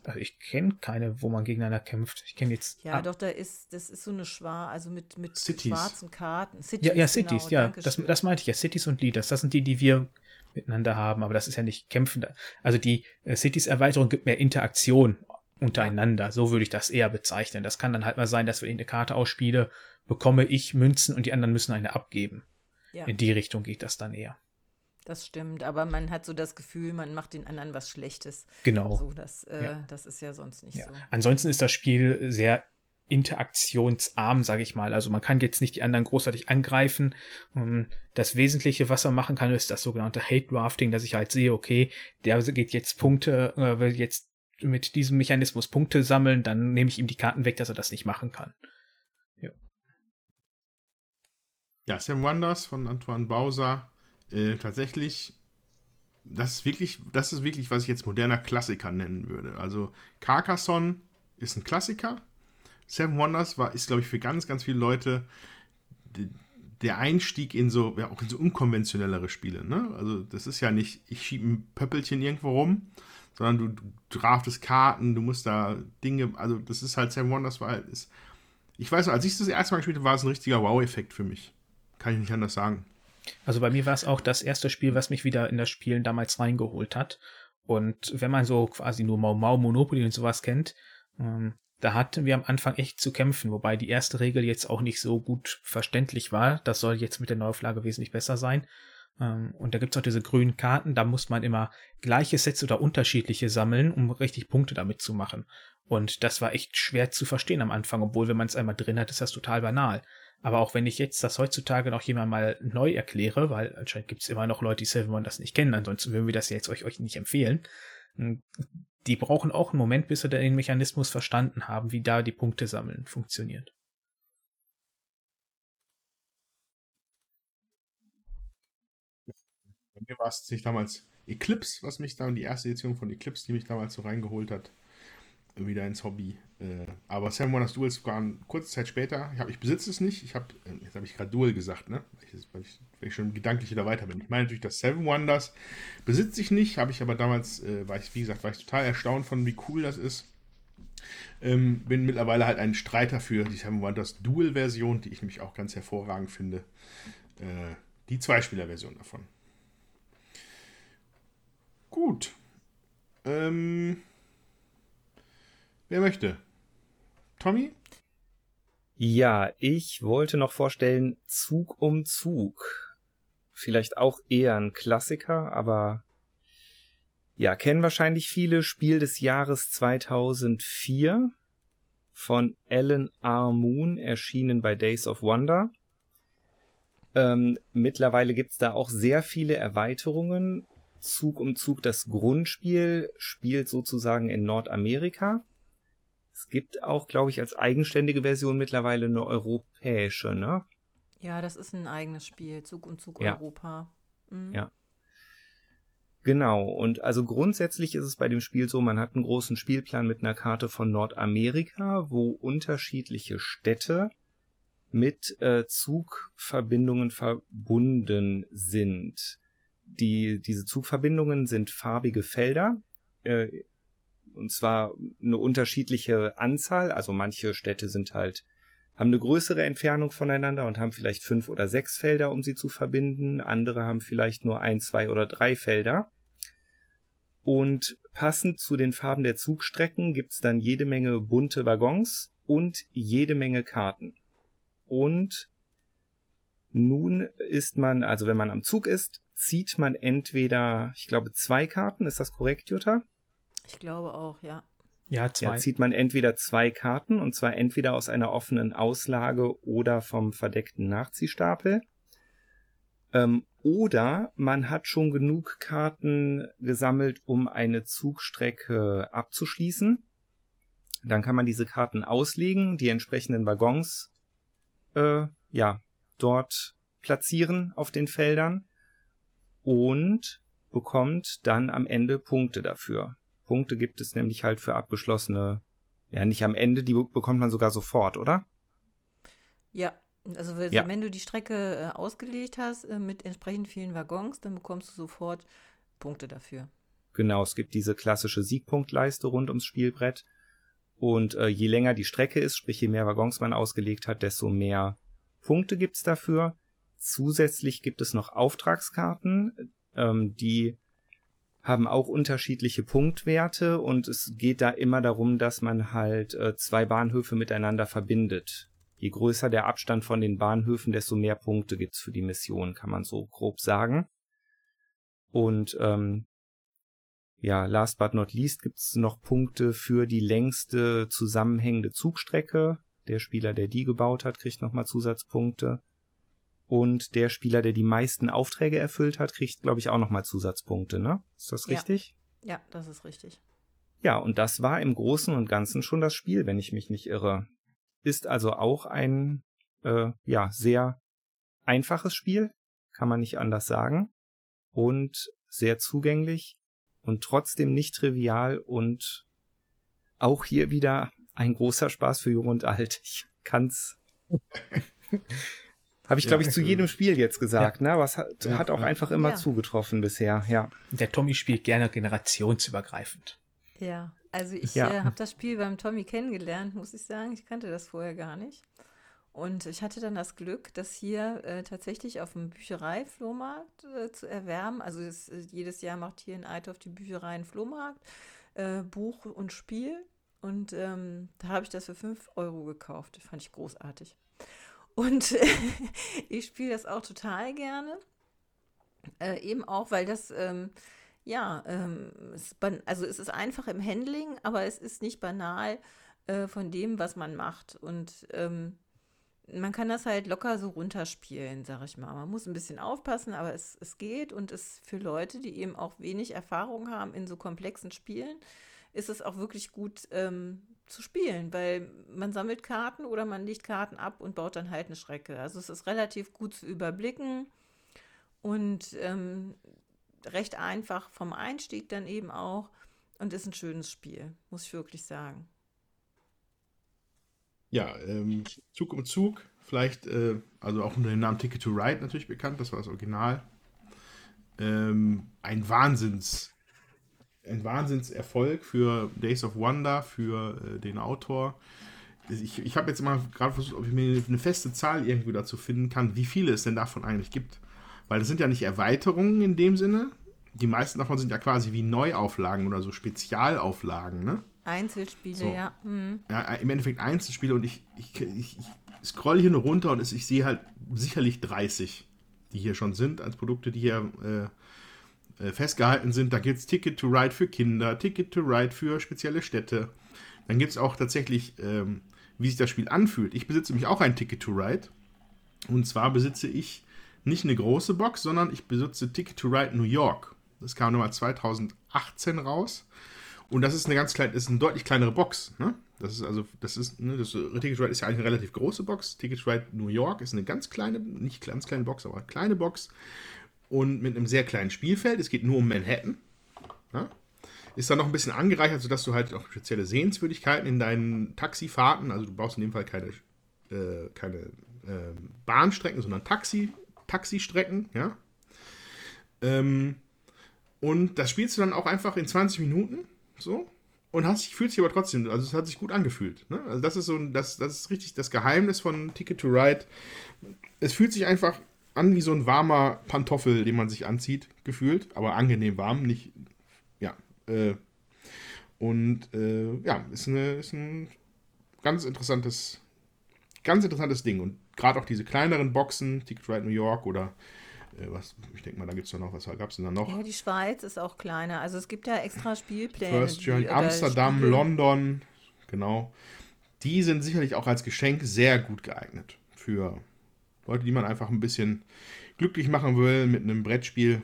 Also ich kenne keine, wo man gegeneinander kämpft. Ich kenne jetzt. Ja, ah. doch, da ist, das ist so eine Schwar, also mit, mit Cities. schwarzen Karten. Cities, ja, ja, Cities, genau, ja. Das, das meinte ich ja. Cities und Leaders. Das sind die, die wir miteinander haben, aber das ist ja nicht kämpfen. Also die äh, Cities-Erweiterung gibt mehr Interaktion untereinander. Ja. So würde ich das eher bezeichnen. Das kann dann halt mal sein, dass wenn ich eine Karte ausspiele, bekomme ich Münzen und die anderen müssen eine abgeben. Ja. In die Richtung geht das dann eher. Das stimmt, aber man hat so das Gefühl, man macht den anderen was Schlechtes. Genau. So, das, äh, ja. das ist ja sonst nicht ja. so. Ansonsten ist das Spiel sehr interaktionsarm, sage ich mal. Also man kann jetzt nicht die anderen großartig angreifen. Ähm, das Wesentliche, was man machen kann, ist das sogenannte Hate Drafting, dass ich halt sehe, okay, der geht jetzt Punkte, äh, will jetzt mit diesem Mechanismus Punkte sammeln, dann nehme ich ihm die Karten weg, dass er das nicht machen kann. Ja, ja Sam Wonders von Antoine Bauser äh, tatsächlich, das ist wirklich, das ist wirklich, was ich jetzt moderner Klassiker nennen würde. Also Carcassonne ist ein Klassiker. Seven Wonders war, ist, glaube ich, für ganz, ganz viele Leute der Einstieg in so, ja, auch in so unkonventionellere Spiele. Ne? Also das ist ja nicht, ich schiebe ein Pöppelchen irgendwo rum, sondern du, du draftest Karten, du musst da Dinge, also das ist halt Seven Wonders war halt, ich weiß als ich das erste Mal gespielt habe, war es ein richtiger Wow-Effekt für mich. Kann ich nicht anders sagen. Also bei mir war es auch das erste Spiel, was mich wieder in das Spielen damals reingeholt hat. Und wenn man so quasi nur Mau Mau, Monopoly und sowas kennt, ähm, da hatten wir am Anfang echt zu kämpfen, wobei die erste Regel jetzt auch nicht so gut verständlich war. Das soll jetzt mit der Neuauflage wesentlich besser sein. Ähm, und da gibt's auch diese grünen Karten, da muss man immer gleiche Sets oder unterschiedliche sammeln, um richtig Punkte damit zu machen. Und das war echt schwer zu verstehen am Anfang, obwohl wenn man es einmal drin hat, ist das total banal. Aber auch wenn ich jetzt das heutzutage noch jemand mal neu erkläre, weil anscheinend gibt es immer noch Leute, die Seven Wonders nicht kennen, ansonsten würden wir das jetzt euch, euch nicht empfehlen. Hm, die brauchen auch einen Moment, bis sie den Mechanismus verstanden haben, wie da die Punkte sammeln funktioniert. Bei mir war es sich damals Eclipse, was mich da, die erste Edition von Eclipse, die mich damals so reingeholt hat. Wieder ins Hobby. Äh, aber Seven Wonders Duels war eine kurze Zeit später. Ich, ich besitze es nicht. Ich hab, äh, jetzt habe ich gerade Duel gesagt, ne? Weil ich, weil ich, schon gedanklich wieder weiter bin. Ich meine natürlich, das Seven Wonders besitze ich nicht, habe ich aber damals, äh, war ich, wie gesagt, war ich total erstaunt von, wie cool das ist. Ähm, bin mittlerweile halt ein Streiter für die Seven Wonders Duel-Version, die ich nämlich auch ganz hervorragend finde. Äh, die Zweispieler-Version davon. Gut. Ähm, wer möchte? Tommy? Ja, ich wollte noch vorstellen Zug um Zug. Vielleicht auch eher ein Klassiker, aber ja, kennen wahrscheinlich viele Spiel des Jahres 2004 von Alan R. Moon, erschienen bei Days of Wonder. Ähm, mittlerweile gibt's da auch sehr viele Erweiterungen. Zug um Zug, das Grundspiel, spielt sozusagen in Nordamerika. Es gibt auch, glaube ich, als eigenständige Version mittlerweile eine europäische, ne? Ja, das ist ein eigenes Spiel, Zug um Zug ja. Europa. Mhm. Ja. Genau, und also grundsätzlich ist es bei dem Spiel so, man hat einen großen Spielplan mit einer Karte von Nordamerika, wo unterschiedliche Städte mit äh, Zugverbindungen verbunden sind. Die, diese Zugverbindungen sind farbige Felder, äh, und zwar eine unterschiedliche Anzahl. Also manche Städte sind halt, haben eine größere Entfernung voneinander und haben vielleicht fünf oder sechs Felder, um sie zu verbinden. Andere haben vielleicht nur ein, zwei oder drei Felder. Und passend zu den Farben der Zugstrecken gibt's dann jede Menge bunte Waggons und jede Menge Karten. Und nun ist man, also wenn man am Zug ist, zieht man entweder, ich glaube, zwei Karten. Ist das korrekt, Jutta? Ich glaube auch, ja. Ja, zwei. Ja, zieht man entweder zwei Karten, und zwar entweder aus einer offenen Auslage oder vom verdeckten Nachziehstapel. Ähm, oder man hat schon genug Karten gesammelt, um eine Zugstrecke abzuschließen. Dann kann man diese Karten auslegen, die entsprechenden Waggons äh, ja dort platzieren auf den Feldern und bekommt dann am Ende Punkte dafür. Punkte gibt es nämlich halt für abgeschlossene, ja nicht am Ende, die bekommt man sogar sofort, oder? Ja, also wenn, ja. wenn du die Strecke äh, ausgelegt hast äh, mit entsprechend vielen Waggons, dann bekommst du sofort Punkte dafür. Genau, es gibt diese klassische Siegpunktleiste rund ums Spielbrett. Und äh, je länger die Strecke ist, sprich je mehr Waggons man ausgelegt hat, desto mehr Punkte gibt's dafür. Zusätzlich gibt es noch Auftragskarten, ähm, die haben auch unterschiedliche Punktwerte und es geht da immer darum, dass man halt äh, zwei Bahnhöfe miteinander verbindet. Je größer der Abstand von den Bahnhöfen, desto mehr Punkte gibt's für die Mission, kann man so grob sagen. Und ähm, ja, last but not least gibt's noch Punkte für die längste zusammenhängende Zugstrecke. Der Spieler, der die gebaut hat, kriegt nochmal Zusatzpunkte. Und der Spieler, der die meisten Aufträge erfüllt hat, kriegt, glaube ich, auch nochmal Zusatzpunkte, ne? Ist das richtig? Ja. ja, das ist richtig. Ja, und das war im Großen und Ganzen schon das Spiel, wenn ich mich nicht irre. Ist also auch ein, äh, ja, sehr einfaches Spiel, kann man nicht anders sagen. Und sehr zugänglich und trotzdem nicht trivial und auch hier wieder ein großer Spaß für Jung und Alt. Ich kann's Habe ich, glaube ich, zu jedem Spiel jetzt gesagt, ja. ne? Was hat, ja, hat auch ja. einfach immer zugetroffen bisher, ja. Der Tommy spielt gerne generationsübergreifend. Ja, also ich äh, habe das Spiel beim Tommy kennengelernt, muss ich sagen. Ich kannte das vorher gar nicht. Und ich hatte dann das Glück, das hier äh, tatsächlich auf dem Bücherei-Flohmarkt äh, zu erwärmen. Also es, äh, jedes Jahr macht hier in Eithoff die Bücherei einen Flohmarkt, äh, Buch und Spiel. Und ähm, da habe ich das für 5 Euro gekauft. Das fand ich großartig. Und ich spiele das auch total gerne. Äh, eben auch, weil das, ähm, ja, ähm, es also es ist einfach im Handling, aber es ist nicht banal äh, von dem, was man macht. Und ähm, man kann das halt locker so runterspielen, sag ich mal. Man muss ein bisschen aufpassen, aber es, es geht und es für Leute, die eben auch wenig Erfahrung haben in so komplexen Spielen, ist es auch wirklich gut ähm, zu spielen, weil man sammelt Karten oder man legt Karten ab und baut dann halt eine Schrecke. Also es ist relativ gut zu überblicken und ähm, recht einfach vom Einstieg dann eben auch. und ist ein schönes Spiel, muss ich wirklich sagen. Ja, ähm, Zug um Zug, vielleicht, äh, also auch unter dem Namen Ticket to Ride natürlich bekannt, das war das Original. Ähm, ein Wahnsinns, ein Wahnsinnserfolg für Days of Wonder, für äh, den Autor. Ich, ich habe jetzt mal gerade versucht, ob ich mir eine feste Zahl irgendwie dazu finden kann, wie viele es denn davon eigentlich gibt. Weil das sind ja nicht Erweiterungen in dem Sinne. Die meisten davon sind ja quasi wie Neuauflagen oder so Spezialauflagen, ne? Einzelspiele, So. ja. Hm. ja, im Endeffekt Einzelspiele und ich, ich, ich, ich scroll hier nur runter und ich sehe halt sicherlich 30, die hier schon sind, als Produkte, die hier äh, äh, festgehalten sind. Da gibt es Ticket to Ride für Kinder, Ticket to Ride für spezielle Städte. Dann gibt es auch tatsächlich, ähm, wie sich das Spiel anfühlt. Ich besitze nämlich auch ein Ticket to Ride. Und zwar besitze ich nicht eine große Box, sondern ich besitze Ticket to Ride New York. Das kam nochmal 2018 raus. Und das ist eine ganz kleine, ist eine deutlich kleinere Box. Ne? Das ist also, das ist, ne, das Ticket Ride ist ja eigentlich eine relativ große Box. Ticket to Ride New York ist eine ganz kleine, nicht ganz kleine Box, aber eine kleine Box. Und mit einem sehr kleinen Spielfeld. Es geht nur um Manhattan. Ne? Ist dann noch ein bisschen angereichert, sodass du halt auch spezielle Sehenswürdigkeiten in deinen Taxifahrten, also du brauchst in dem Fall keine, äh, keine äh, Bahnstrecken, sondern Taxi, Taxistrecken, ja. Ähm, und das spielst du dann auch einfach in 20 Minuten, so. Und hast, fühlt sich aber trotzdem, also es hat sich gut angefühlt. Ne? Also das ist so, das, das ist richtig das Geheimnis von Ticket to Ride. Es fühlt sich einfach an wie so ein warmer Pantoffel, den man sich anzieht, gefühlt, aber angenehm warm, nicht, ja. Äh, und äh, ja, ist, eine, ist ein ganz interessantes, ganz interessantes Ding. Und gerade auch diese kleineren Boxen, Ticket Ride New York oder äh, was, ich denke mal, da gibt es noch, was gab es denn da noch? Ja, die Schweiz ist auch kleiner. Also es gibt ja extra Spielpläne. First Journey, Amsterdam, Spiele- London, genau. Die sind sicherlich auch als Geschenk sehr gut geeignet für Leute, die man einfach ein bisschen glücklich machen will mit einem Brettspiel,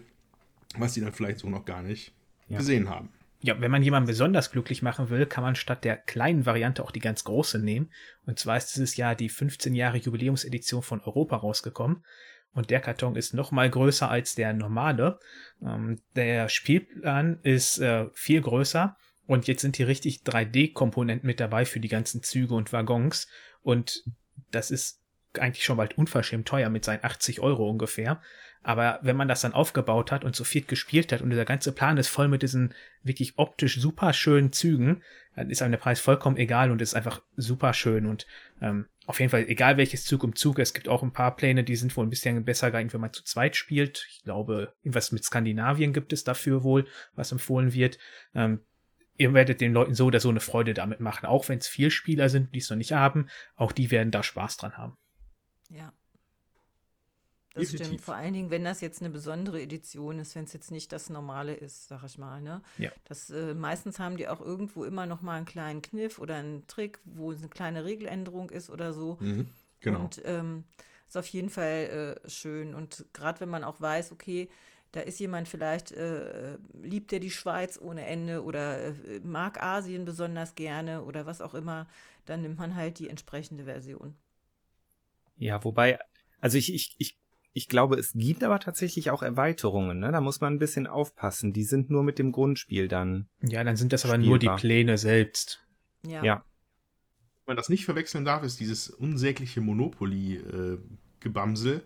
was sie dann vielleicht so noch gar nicht Ja. gesehen haben. Ja, wenn man jemanden besonders glücklich machen will, kann man statt der kleinen Variante auch die ganz große nehmen. Und zwar ist dieses Jahr die 15 Jahre Jubiläumsedition von Europa rausgekommen. Und der Karton ist noch mal größer als der normale. Ähm, der Spielplan ist äh, viel größer. Und jetzt sind hier richtig 3D-Komponenten mit dabei für die ganzen Züge und Waggons. Und das ist eigentlich schon bald unverschämt teuer mit seinen 80 Euro ungefähr. Aber wenn man das dann aufgebaut hat und so viel gespielt hat und dieser ganze Plan ist voll mit diesen wirklich optisch super schönen Zügen, dann ist einem der Preis vollkommen egal und ist einfach super schön und ähm, auf jeden Fall egal welches Zug um Zug. Es gibt auch ein paar Pläne, die sind wohl ein bisschen besser geeignet, wenn man zu zweit spielt. Ich glaube, irgendwas mit Skandinavien gibt es dafür wohl, was empfohlen wird. Ähm, ihr werdet den Leuten so oder so eine Freude damit machen, auch wenn es vier Spieler sind, die es noch nicht haben. Auch die werden da Spaß dran haben. Ja. Das Definitiv. stimmt. Vor allen Dingen, wenn das jetzt eine besondere Edition ist, wenn es jetzt nicht das Normale ist, sag ich mal. Ne? Ja. Das, äh, meistens haben die auch irgendwo immer noch mal einen kleinen Kniff oder einen Trick, wo es eine kleine Regeländerung ist oder so. Mhm, genau. Und ähm, ist auf jeden Fall äh, schön. Und gerade wenn man auch weiß, okay, da ist jemand vielleicht, äh, liebt er die Schweiz ohne Ende oder äh, mag Asien besonders gerne oder was auch immer, dann nimmt man halt die entsprechende Version. Ja, wobei, also ich, ich, ich, ich glaube, es gibt aber tatsächlich auch Erweiterungen, ne? Da muss man ein bisschen aufpassen. Die sind nur mit dem Grundspiel dann. Ja, dann sind das aber nur die Spielbar. Pläne selbst. Ja. Ja. Was man das nicht verwechseln darf, ist dieses unsägliche Monopoly-Gebamsel,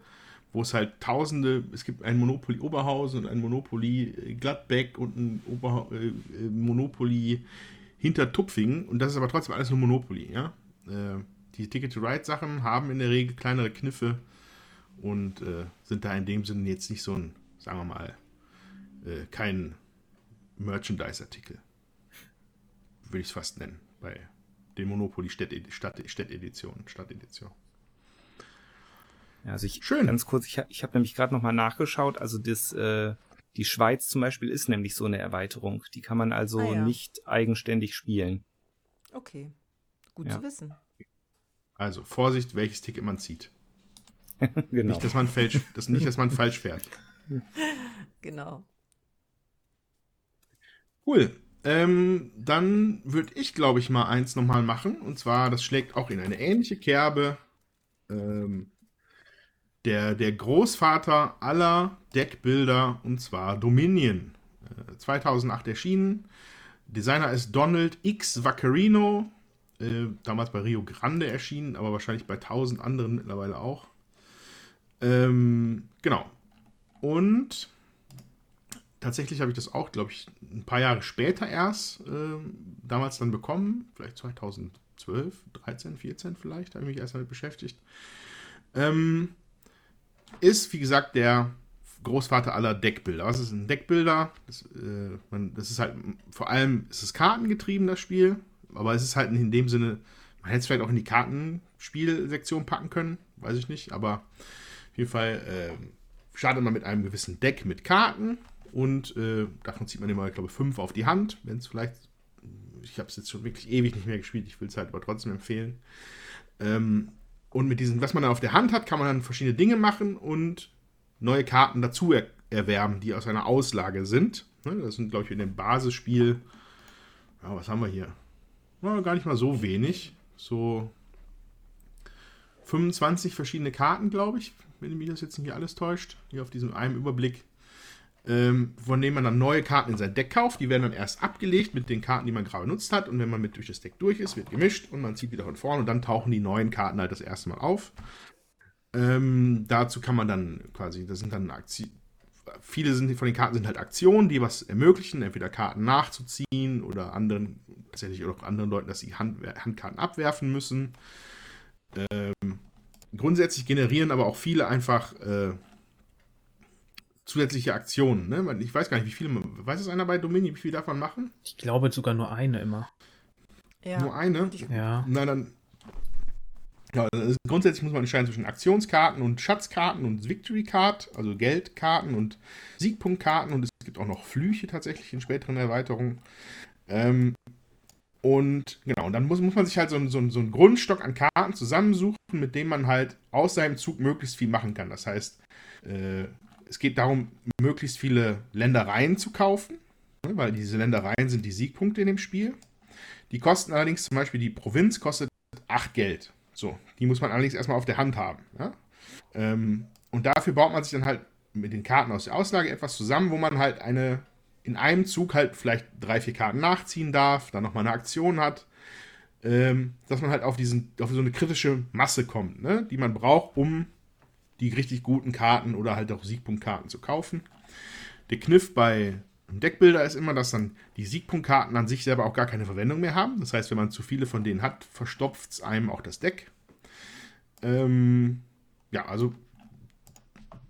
wo es halt tausende, es gibt ein Monopoly Oberhausen und ein Monopoly äh, Gladbeck und ein Oberha äh, äh, Monopoly Hintertupfingen und das ist aber trotzdem alles nur Monopoly, ja. Äh, die Ticket-to-Ride-Sachen haben in der Regel kleinere Kniffe und äh, sind da in dem Sinne jetzt nicht so ein, sagen wir mal, äh, kein Merchandise-Artikel. Würde ich es fast nennen, bei den Monopoly Städtedition. Stadt, Stadtedition. Ja, Also ich Schön. ganz kurz, ich, ich habe nämlich gerade nochmal nachgeschaut, also das, äh, die Schweiz zum Beispiel ist nämlich so eine Erweiterung. Die kann man also Ah, ja. nicht eigenständig spielen. Okay. Gut Ja. zu wissen. Also Vorsicht, welches Ticket man zieht. genau. Nicht, dass man falsch, das, nicht, dass man falsch fährt. Genau. Cool. Ähm, dann würde ich, glaube ich, mal eins nochmal machen. Und zwar, das schlägt auch in eine ähnliche Kerbe. Ähm, der, der Großvater aller Deckbilder, und zwar Dominion. Äh, 2008 erschienen. Designer ist Donald X Vaccarino, äh, damals bei Rio Grande erschienen, aber wahrscheinlich bei tausend anderen mittlerweile auch. Ähm, genau. Und tatsächlich habe ich das auch, glaube ich, ein paar Jahre später erst äh, damals dann bekommen. Vielleicht 2012, 13, 14 vielleicht, habe ich mich erst damit beschäftigt. Ähm, ist, wie gesagt, der Großvater aller Deckbilder. Was ist ein Deckbilder? Das, äh, man, das ist halt, vor allem ist es kartengetrieben, das Spiel. Aber es ist halt in dem Sinne, man hätte es vielleicht auch in die Kartenspielsektion packen können, weiß ich nicht. Aber auf jeden Fall äh, startet man mit einem gewissen Deck mit Karten und äh, davon zieht man immer, ich glaube, fünf auf die Hand, wenn es vielleicht, ich habe es jetzt schon wirklich ewig nicht mehr gespielt, ich will es halt aber trotzdem empfehlen. Ähm, und mit diesem, was man dann auf der Hand hat, kann man dann verschiedene Dinge machen und neue Karten dazu er erwerben, die aus einer Auslage sind. Ne, das sind, glaube ich, in dem Basisspiel, ja, was haben wir hier? Ja, gar nicht mal so wenig. So 25 verschiedene Karten, glaube ich, wenn mich das jetzt nicht alles täuscht. Hier auf diesem einen Überblick ähm, von dem man dann neue Karten in sein Deck kauft. Die werden dann erst abgelegt mit den Karten, die man gerade benutzt hat. Und wenn man mit durch das Deck durch ist, wird gemischt und man zieht wieder von vorne und dann tauchen die neuen Karten halt das erste Mal auf. Ähm, dazu kann man dann quasi, das sind dann Aktien. Viele sind, von den Karten sind halt Aktionen, die was ermöglichen, entweder Karten nachzuziehen oder anderen, tatsächlich auch anderen Leuten, dass sie Hand, Handkarten abwerfen müssen. Ähm, grundsätzlich generieren aber auch viele einfach äh, zusätzliche Aktionen. Ne? Ich weiß gar nicht, wie viele. Weiß es einer bei Dominion, wie viele davon machen? Ich glaube sogar nur eine immer. Ja. Nur eine? Ja. Na dann. Ja, also grundsätzlich muss man entscheiden zwischen Aktionskarten und Schatzkarten und Victory Card, also Geldkarten und Siegpunktkarten und es gibt auch noch Flüche tatsächlich in späteren Erweiterungen. Ähm, und genau, und dann muss, muss man sich halt so, so, so einen Grundstock an Karten zusammensuchen, mit dem man halt aus seinem Zug möglichst viel machen kann. Das heißt, äh, es geht darum, möglichst viele Ländereien zu kaufen, ne, weil diese Ländereien sind die Siegpunkte in dem Spiel. Die kosten allerdings zum Beispiel, die Provinz kostet 8 Geld. So, die muss man allerdings erstmal auf der Hand haben. Ja? Ähm, und dafür baut man sich dann halt mit den Karten aus der Auslage etwas zusammen, wo man halt eine in einem Zug halt vielleicht drei, vier Karten nachziehen darf, dann nochmal eine Aktion hat, ähm, dass man halt auf, diesen, auf so eine kritische Masse kommt, ne? die man braucht, um die richtig guten Karten oder halt auch Siegpunktkarten zu kaufen. Der Kniff bei einem Deckbilder ist immer, dass dann die Siegpunktkarten an sich selber auch gar keine Verwendung mehr haben. Das heißt, wenn man zu viele von denen hat, verstopft es einem auch das Deck. Ähm, ja, also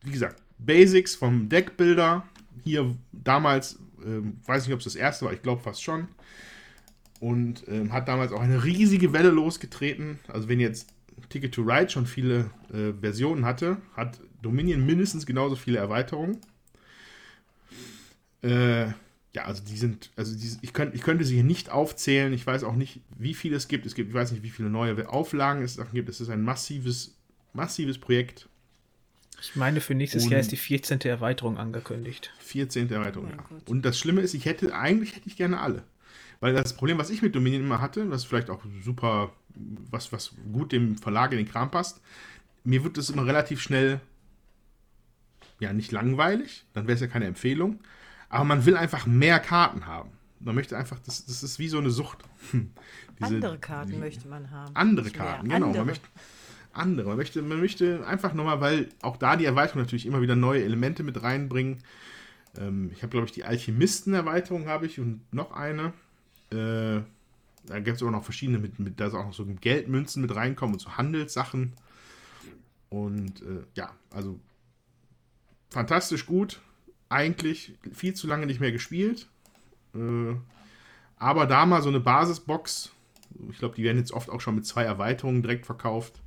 wie gesagt, Basics vom Deckbilder. Hier damals, ähm, weiß nicht, ob es das erste war, ich glaube fast schon. Und ähm, hat damals auch eine riesige Welle losgetreten. Also wenn jetzt Ticket to Ride schon viele äh, Versionen hatte, hat Dominion mindestens genauso viele Erweiterungen. Äh, ja, also die sind, also die, ich, könnt, ich könnte sie hier nicht aufzählen. Ich weiß auch nicht, wie viele es gibt. Es gibt, ich weiß nicht, wie viele neue Auflagen es gibt. Es ist ein massives, massives Projekt. Ich meine, für nächstes Und Jahr ist die 14. Erweiterung angekündigt. 14. Erweiterung, oh ja. Und das Schlimme ist, ich hätte, eigentlich hätte ich gerne alle. Weil das Problem, was ich mit Dominion immer hatte, was vielleicht auch super was, was gut dem Verlag in den Kram passt. Mir wird es immer relativ schnell, ja, nicht langweilig, dann wäre es ja keine Empfehlung, aber man will einfach mehr Karten haben. Man möchte einfach, das, das ist wie so eine Sucht. Diese, andere Karten die, möchte man haben. Andere Karten, genau. Andere. Man möchte, andere. Man möchte, man möchte einfach nochmal, weil auch da die Erweiterung natürlich immer wieder neue Elemente mit reinbringen. Ähm, ich habe, glaube ich, die Alchemisten-Erweiterung habe ich und noch eine. Äh, da gibt es auch noch verschiedene, mit, mit, da ist auch noch so Geldmünzen mit reinkommen und so Handelssachen. Und äh, ja, also fantastisch gut. Eigentlich viel zu lange nicht mehr gespielt. Äh, aber da mal so eine Basisbox. Ich glaube, die werden jetzt oft auch schon mit zwei Erweiterungen direkt verkauft.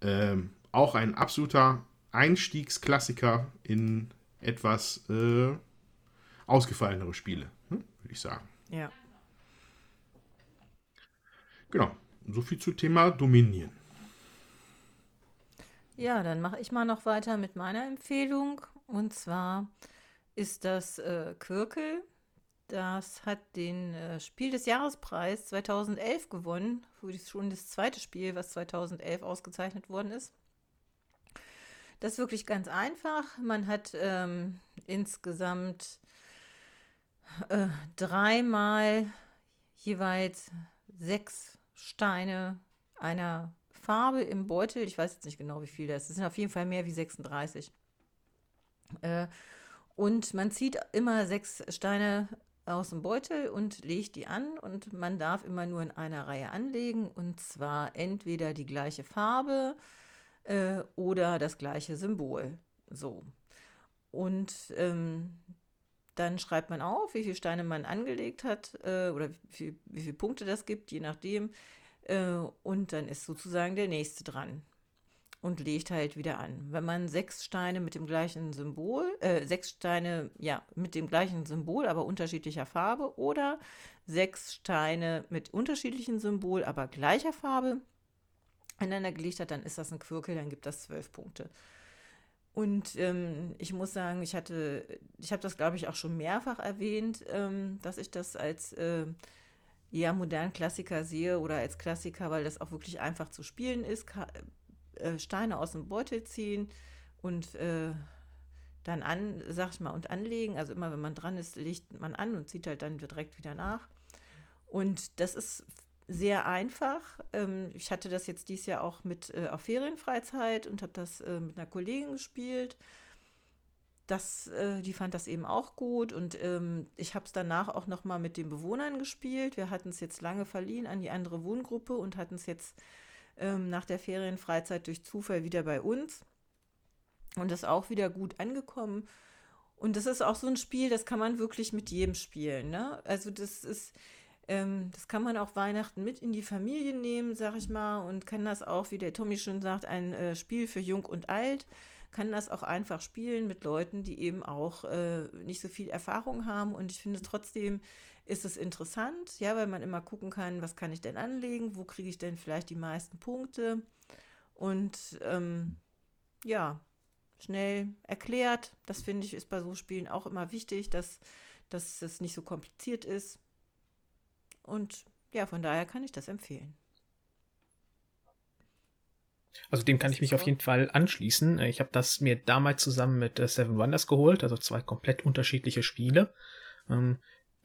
Ähm, auch ein absoluter Einstiegsklassiker in etwas äh, ausgefallenere Spiele, hm? würde ich sagen. Ja. Genau, so viel zu Thema Dominion. Ja, dann mache ich mal noch weiter mit meiner Empfehlung. Und zwar ist das äh, Quirkel. Das hat den äh, Spiel des Jahrespreis 2011 gewonnen. Für schon das zweite Spiel, was 2011 ausgezeichnet worden ist. Das ist wirklich ganz einfach. Man hat ähm, insgesamt äh, dreimal jeweils sechs Steine einer Farbe im Beutel. Ich weiß jetzt nicht genau, wie viel das ist. Es sind auf jeden Fall mehr wie 36. Äh, und man zieht immer sechs Steine aus dem Beutel und legt die an und man darf immer nur in einer Reihe anlegen und zwar entweder die gleiche Farbe äh, oder das gleiche Symbol. So. Und ähm, dann schreibt man auf, wie viele Steine man angelegt hat äh, oder wie, wie viele Punkte das gibt, je nachdem. Äh, und dann ist sozusagen der nächste dran und legt halt wieder an. Wenn man sechs Steine mit dem gleichen Symbol, äh, sechs Steine, ja, mit dem gleichen Symbol, aber unterschiedlicher Farbe oder sechs Steine mit unterschiedlichem Symbol, aber gleicher Farbe aneinander gelegt hat, dann ist das ein Quirkel, dann gibt das zwölf Punkte. Und ähm, ich muss sagen, ich hatte, ich habe das glaube ich auch schon mehrfach erwähnt, ähm, dass ich das als äh, ja modernen Klassiker sehe oder als Klassiker, weil das auch wirklich einfach zu spielen ist. Äh, Steine aus dem Beutel ziehen und äh, dann an, sag ich mal, und anlegen. Also immer wenn man dran ist, legt man an und zieht halt dann direkt wieder nach. Und das ist sehr einfach. Ähm, ich hatte das jetzt dieses Jahr auch mit äh, auf Ferienfreizeit und habe das äh, mit einer Kollegin gespielt. Das, äh, die fand das eben auch gut und ähm, ich habe es danach auch noch mal mit den Bewohnern gespielt. Wir hatten es jetzt lange verliehen an die andere Wohngruppe und hatten es jetzt ähm, nach der Ferienfreizeit durch Zufall wieder bei uns und ist auch wieder gut angekommen. Und das ist auch so ein Spiel, das kann man wirklich mit jedem spielen. Ne? Also das ist, ähm, das kann man auch Weihnachten mit in die Familie nehmen, sag ich mal, und kann das auch, wie der Tommy schon sagt, ein äh, Spiel für Jung und Alt kann das auch einfach spielen mit Leuten, die eben auch äh, nicht so viel Erfahrung haben. Und ich finde trotzdem ist es interessant, ja, weil man immer gucken kann, was kann ich denn anlegen, wo kriege ich denn vielleicht die meisten Punkte. Und ähm, ja, schnell erklärt. Das finde ich ist bei so Spielen auch immer wichtig, dass, dass es nicht so kompliziert ist. Und ja, von daher kann ich das empfehlen. Also dem kann ich mich auf jeden Fall anschließen. Ich habe das mir damals zusammen mit äh, Seven Wonders geholt, also zwei komplett unterschiedliche Spiele.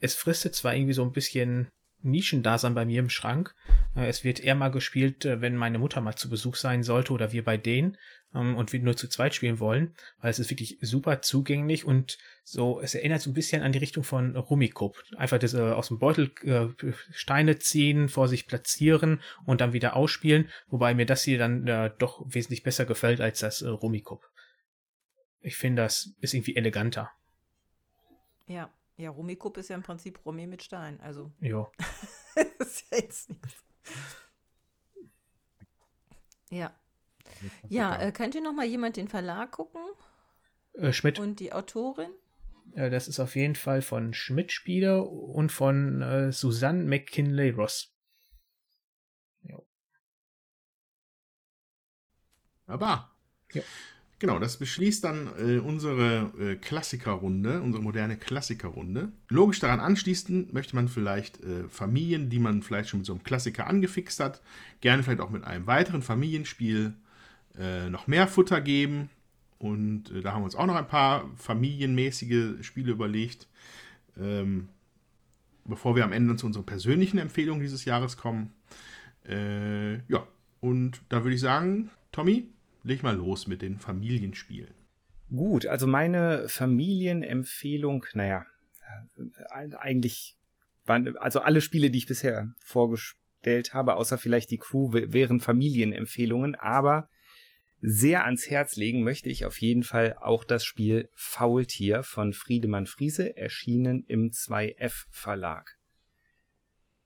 Es fristet zwar irgendwie so ein bisschen Nischendasein bei mir im Schrank. Äh, es wird eher mal gespielt, äh, wenn meine Mutter mal zu Besuch sein sollte oder wir bei denen ähm, und wir nur zu zweit spielen wollen, weil es ist wirklich super zugänglich und so, es erinnert so ein bisschen an die Richtung von Rummikub. Einfach das, äh, aus dem Beutel Steine ziehen, vor sich platzieren und dann wieder ausspielen, wobei mir das hier dann doch wesentlich besser gefällt als das Rummikub. Ich finde, das ist irgendwie eleganter. Ja, ja, Rummikub ist ja im Prinzip Rummi mit Stein. Also. Ja. ist ja jetzt nichts. Ja. Ja, äh, könnt ihr noch mal jemand den Verlag gucken? Äh, Schmidt. Und die Autorin? Äh, das ist auf jeden Fall von Schmidt Spiele und von äh, Susanne McKinley Ross. Jo. Aber. Ja. Genau, das beschließt dann äh, unsere äh, Klassikerrunde, unsere moderne Klassikerrunde. Logisch daran anschließend möchte man vielleicht äh, Familien, die man vielleicht schon mit so einem Klassiker angefixt hat, gerne vielleicht auch mit einem weiteren Familienspiel äh, noch mehr Futter geben. Und äh, da haben wir uns auch noch ein paar familienmäßige Spiele überlegt. Ähm, bevor wir am Ende zu unseren persönlichen Empfehlungen dieses Jahres kommen. Äh, ja, und da würde ich sagen, Tommy, leg mal los mit den Familienspielen. Gut, also meine Familienempfehlung, naja, äh, eigentlich waren, also alle Spiele, die ich bisher vorgestellt habe, außer vielleicht die Crew, wären Familienempfehlungen, aber sehr ans Herz legen möchte ich auf jeden Fall auch das Spiel Faultier von Friedemann Friese, erschienen im 2F Verlag.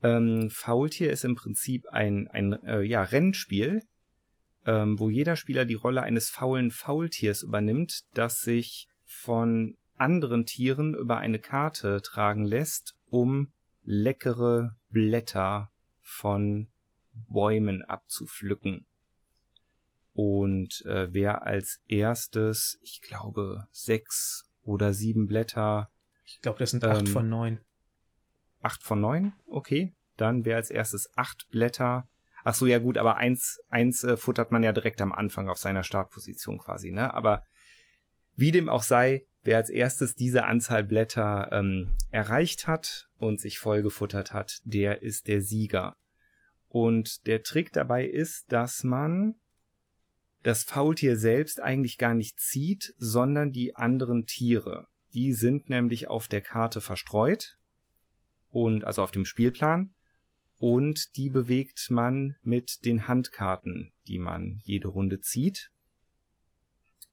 Ähm, Faultier ist im Prinzip ein, ein äh, ja, Rennspiel, ähm, wo jeder Spieler die Rolle eines faulen Faultiers übernimmt, das sich von anderen Tieren über eine Karte tragen lässt, um leckere Blätter von Bäumen abzupflücken. Und äh, wer als erstes, ich glaube, sechs oder sieben Blätter. Ich glaube, das sind acht ähm, von neun. Acht von neun? Okay. Dann wer als erstes acht Blätter Ach so, ja gut, aber eins, eins äh, futtert man ja direkt am Anfang auf seiner Startposition quasi, ne? Aber wie dem auch sei, wer als erstes diese Anzahl Blätter ähm, erreicht hat und sich vollgefuttert hat, der ist der Sieger. Und der Trick dabei ist, dass man das Faultier selbst eigentlich gar nicht zieht, sondern die anderen Tiere. Die sind nämlich auf der Karte verstreut und also auf dem Spielplan und die bewegt man mit den Handkarten, die man jede Runde zieht.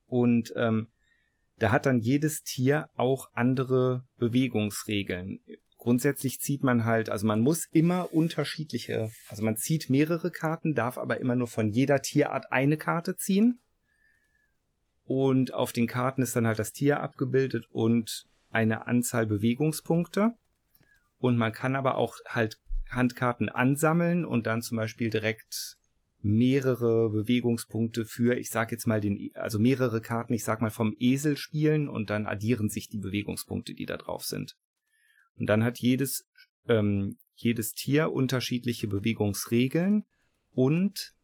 Und ähm, da hat dann jedes Tier auch andere Bewegungsregeln. Grundsätzlich zieht man halt, also man muss immer unterschiedliche, also man zieht mehrere Karten, darf aber immer nur von jeder Tierart eine Karte ziehen. Und auf den Karten ist dann halt das Tier abgebildet und eine Anzahl Bewegungspunkte. Und man kann aber auch halt Handkarten ansammeln und dann zum Beispiel direkt mehrere Bewegungspunkte für, ich sag jetzt mal den, also mehrere Karten, ich sag mal vom Esel spielen und dann addieren sich die Bewegungspunkte, die da drauf sind. Und dann hat jedes, ähm, jedes Tier unterschiedliche Bewegungsregeln und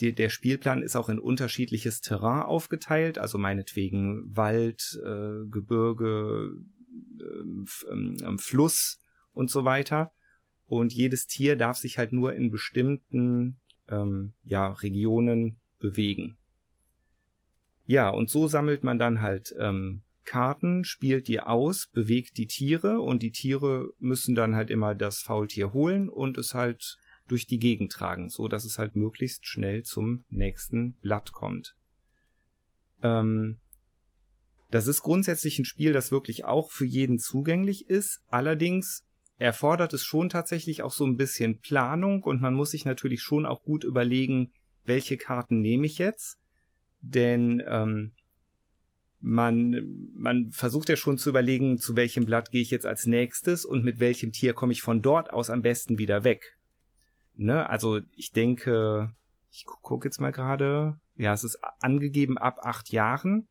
die, der Spielplan ist auch in unterschiedliches Terrain aufgeteilt, also meinetwegen Wald, äh, Gebirge, äh, äh, Fluss und so weiter. Und jedes Tier darf sich halt nur in bestimmten ähm, ja, Regionen bewegen. Ja, und so sammelt man dann halt ähm, Karten, spielt die aus, bewegt die Tiere und die Tiere müssen dann halt immer das Faultier holen und es halt durch die Gegend tragen, so dass es halt möglichst schnell zum nächsten Blatt kommt. Ähm, das ist grundsätzlich ein Spiel, das wirklich auch für jeden zugänglich ist. Allerdings erfordert es schon tatsächlich auch so ein bisschen Planung und man muss sich natürlich schon auch gut überlegen, welche Karten nehme ich jetzt. Denn ähm, man, man versucht ja schon zu überlegen, zu welchem Blatt gehe ich jetzt als nächstes und mit welchem Tier komme ich von dort aus am besten wieder weg. Ne? Also ich denke, ich gucke jetzt mal gerade, ja, es ist angegeben ab acht Jahren.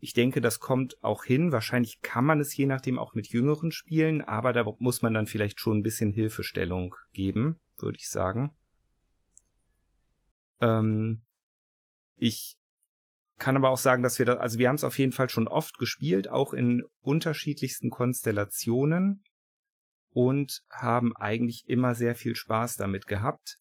Ich denke, das kommt auch hin. Wahrscheinlich kann man es je nachdem auch mit Jüngeren spielen, aber da muss man dann vielleicht schon ein bisschen Hilfestellung geben, würde ich sagen. Ähm, ich kann aber auch sagen, dass wir da, also wir haben es auf jeden Fall schon oft gespielt, auch in unterschiedlichsten Konstellationen und haben eigentlich immer sehr viel Spaß damit gehabt.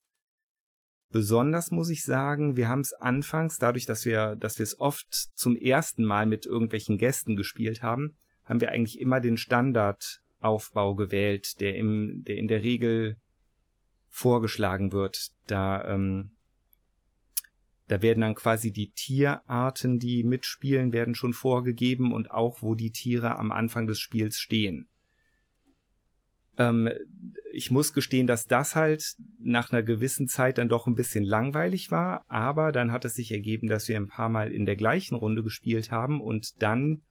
Besonders muss ich sagen, wir haben es anfangs, dadurch, dass wir, dass wir es oft zum ersten Mal mit irgendwelchen Gästen gespielt haben, haben wir eigentlich immer den Standardaufbau gewählt, der im, der in der Regel vorgeschlagen wird. Da, ähm, da werden dann quasi die Tierarten, die mitspielen, werden schon vorgegeben und auch, wo die Tiere am Anfang des Spiels stehen. Ähm, ich muss gestehen, dass das halt nach einer gewissen Zeit dann doch ein bisschen langweilig war, aber dann hat es sich ergeben, dass wir ein paar Mal in der gleichen Runde gespielt haben und dann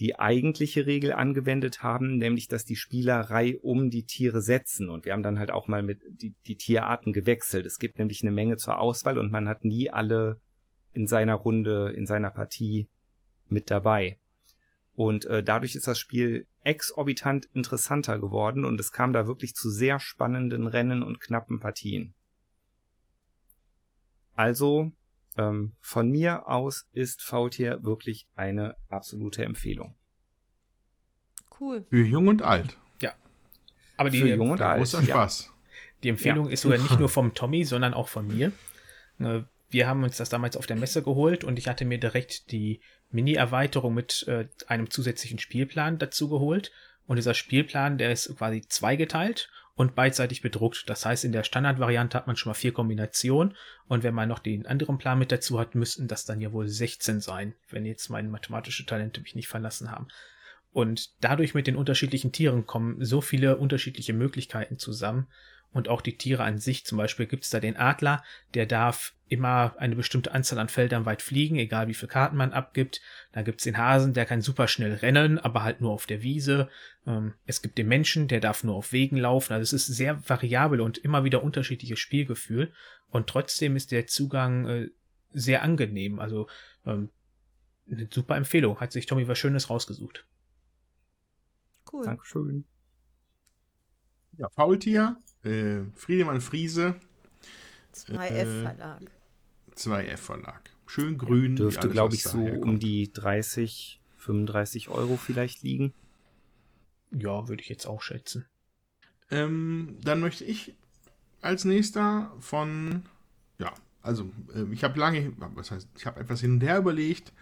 die eigentliche Regel angewendet haben, nämlich dass die Spieler Reihe um die Tiere setzen und wir haben dann halt auch mal mit die, die Tierarten gewechselt. Es gibt nämlich eine Menge zur Auswahl und man hat nie alle in seiner Runde, in seiner Partie mit dabei. Und äh, dadurch ist das Spiel exorbitant interessanter geworden und es kam da wirklich zu sehr spannenden Rennen und knappen Partien. Also ähm, von mir aus ist Faultier wirklich eine absolute Empfehlung. Cool. Für jung und alt. Ja. Aber die, Für jung und alt. Großer Spaß. die Empfehlung Ja. ist sogar nicht nur vom Tommy, sondern auch von mir. Äh, Wir haben uns das damals auf der Messe geholt und ich hatte mir direkt die Mini-Erweiterung mit äh, einem zusätzlichen Spielplan dazu geholt. Und dieser Spielplan, der ist quasi zweigeteilt und beidseitig bedruckt. Das heißt, in der Standardvariante hat man schon mal vier Kombinationen. Und wenn man noch den anderen Plan mit dazu hat, müssten das dann ja wohl 16 sein, wenn jetzt meine mathematische Talente mich nicht verlassen haben. Und dadurch mit den unterschiedlichen Tieren kommen so viele unterschiedliche Möglichkeiten zusammen. Und auch die Tiere an sich, zum Beispiel gibt es da den Adler, der darf immer eine bestimmte Anzahl an Feldern weit fliegen, egal wie viele Karten man abgibt. Dann gibt es den Hasen, der kann super schnell rennen, aber halt nur auf der Wiese. Ähm, es gibt den Menschen, der darf nur auf Wegen laufen. Also es ist sehr variabel und immer wieder unterschiedliches Spielgefühl. Und trotzdem ist der Zugang äh, sehr angenehm. Also ähm, eine super Empfehlung. Hat sich Tommy was Schönes rausgesucht. Cool. Dankeschön. Ja, Faultier, äh, Friedemann Friese, 2F Äh, Verlag. 2F Verlag. Schön grün. Dürfte, glaube ich, so um die 30 35 Euro vielleicht liegen. Ja, würde ich jetzt auch schätzen. Ähm, dann möchte ich als nächster von, ja, also äh, ich habe lange, was heißt, ich habe etwas hin und her überlegt,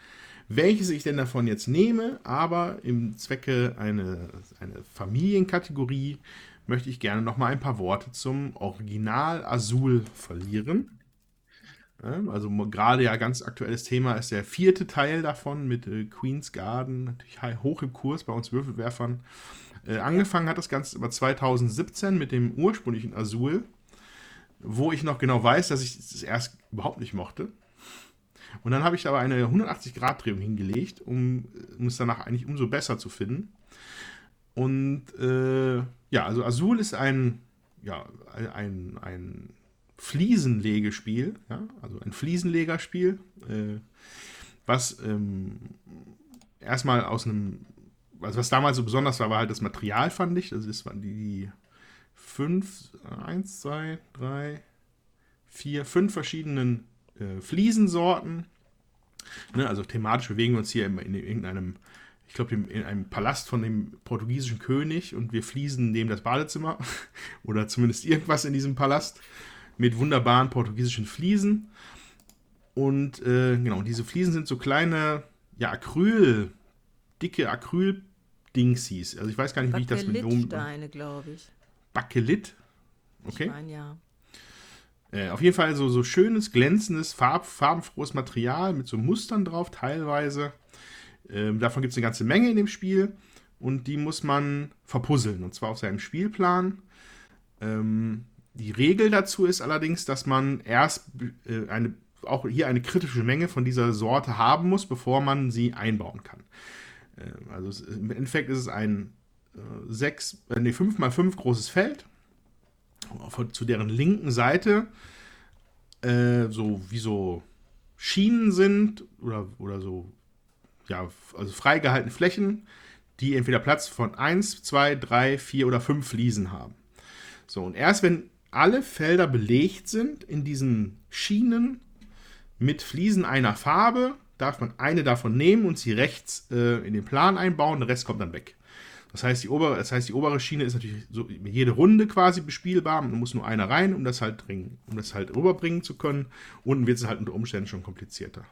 welches ich denn davon jetzt nehme, aber im Zwecke eine, eine Familienkategorie möchte ich gerne noch mal ein paar Worte zum Original Azul verlieren. Also gerade ja ganz aktuelles Thema ist der vierte Teil davon mit äh, Queen's Garden, natürlich hoch im Kurs bei uns Würfelwerfern. Äh, angefangen hat das Ganze aber 2017 mit dem ursprünglichen Azul, wo ich noch genau weiß, dass ich es erst überhaupt nicht mochte. Und dann habe ich aber eine 180-Grad-Drehung hingelegt, um, um, es danach eigentlich umso besser zu finden. Und äh, ja, also Azul ist ein, ja, ein, ein Fliesenlegespiel, ja, also ein Fliesenlegerspiel, äh, was ähm, erstmal aus einem, also was damals so besonders war, war halt das Material, fand ich. Also das waren die, die fünf, eins, zwei, drei, vier, fünf verschiedenen äh, Fliesensorten. Ne, also thematisch bewegen wir uns hier in, in irgendeinem, ich glaube, in einem Palast von dem portugiesischen König und wir fließen neben das Badezimmer oder zumindest irgendwas in diesem Palast mit wunderbaren portugiesischen Fliesen. Und äh, genau, diese Fliesen sind so kleine, ja, Acryl, dicke Acryl-Dingsies. Also ich weiß gar nicht, wie ich das mit Steine, glaube ich. Bakelit? Okay. Ich mein, ja. Äh, auf jeden Fall so, so schönes, glänzendes, farb, farbenfrohes Material mit so Mustern drauf, teilweise. Ähm, davon gibt es eine ganze Menge in dem Spiel. Und die muss man verpuzzeln. Und zwar auf seinem Spielplan. Ähm, die Regel dazu ist allerdings, dass man erst äh, eine, auch hier eine kritische Menge von dieser Sorte haben muss, bevor man sie einbauen kann. Äh, also es, im Endeffekt ist es ein äh, 6, äh, nee, 5 x 5 großes Feld zu deren linken Seite äh, so wie so Schienen sind oder, oder so, ja, also freigehaltene Flächen, die entweder Platz von 1, 2, 3, 4 oder 5 Fliesen haben. So, und erst wenn alle Felder belegt sind in diesen Schienen mit Fliesen einer Farbe, darf man eine davon nehmen und sie rechts äh, in den Plan einbauen, der Rest kommt dann weg. Das heißt, die obere, das heißt, die obere Schiene ist natürlich so jede Runde quasi bespielbar. Man muss nur einer rein, um das halt um das halt rüberbringen zu können. Unten wird es halt unter Umständen schon komplizierter.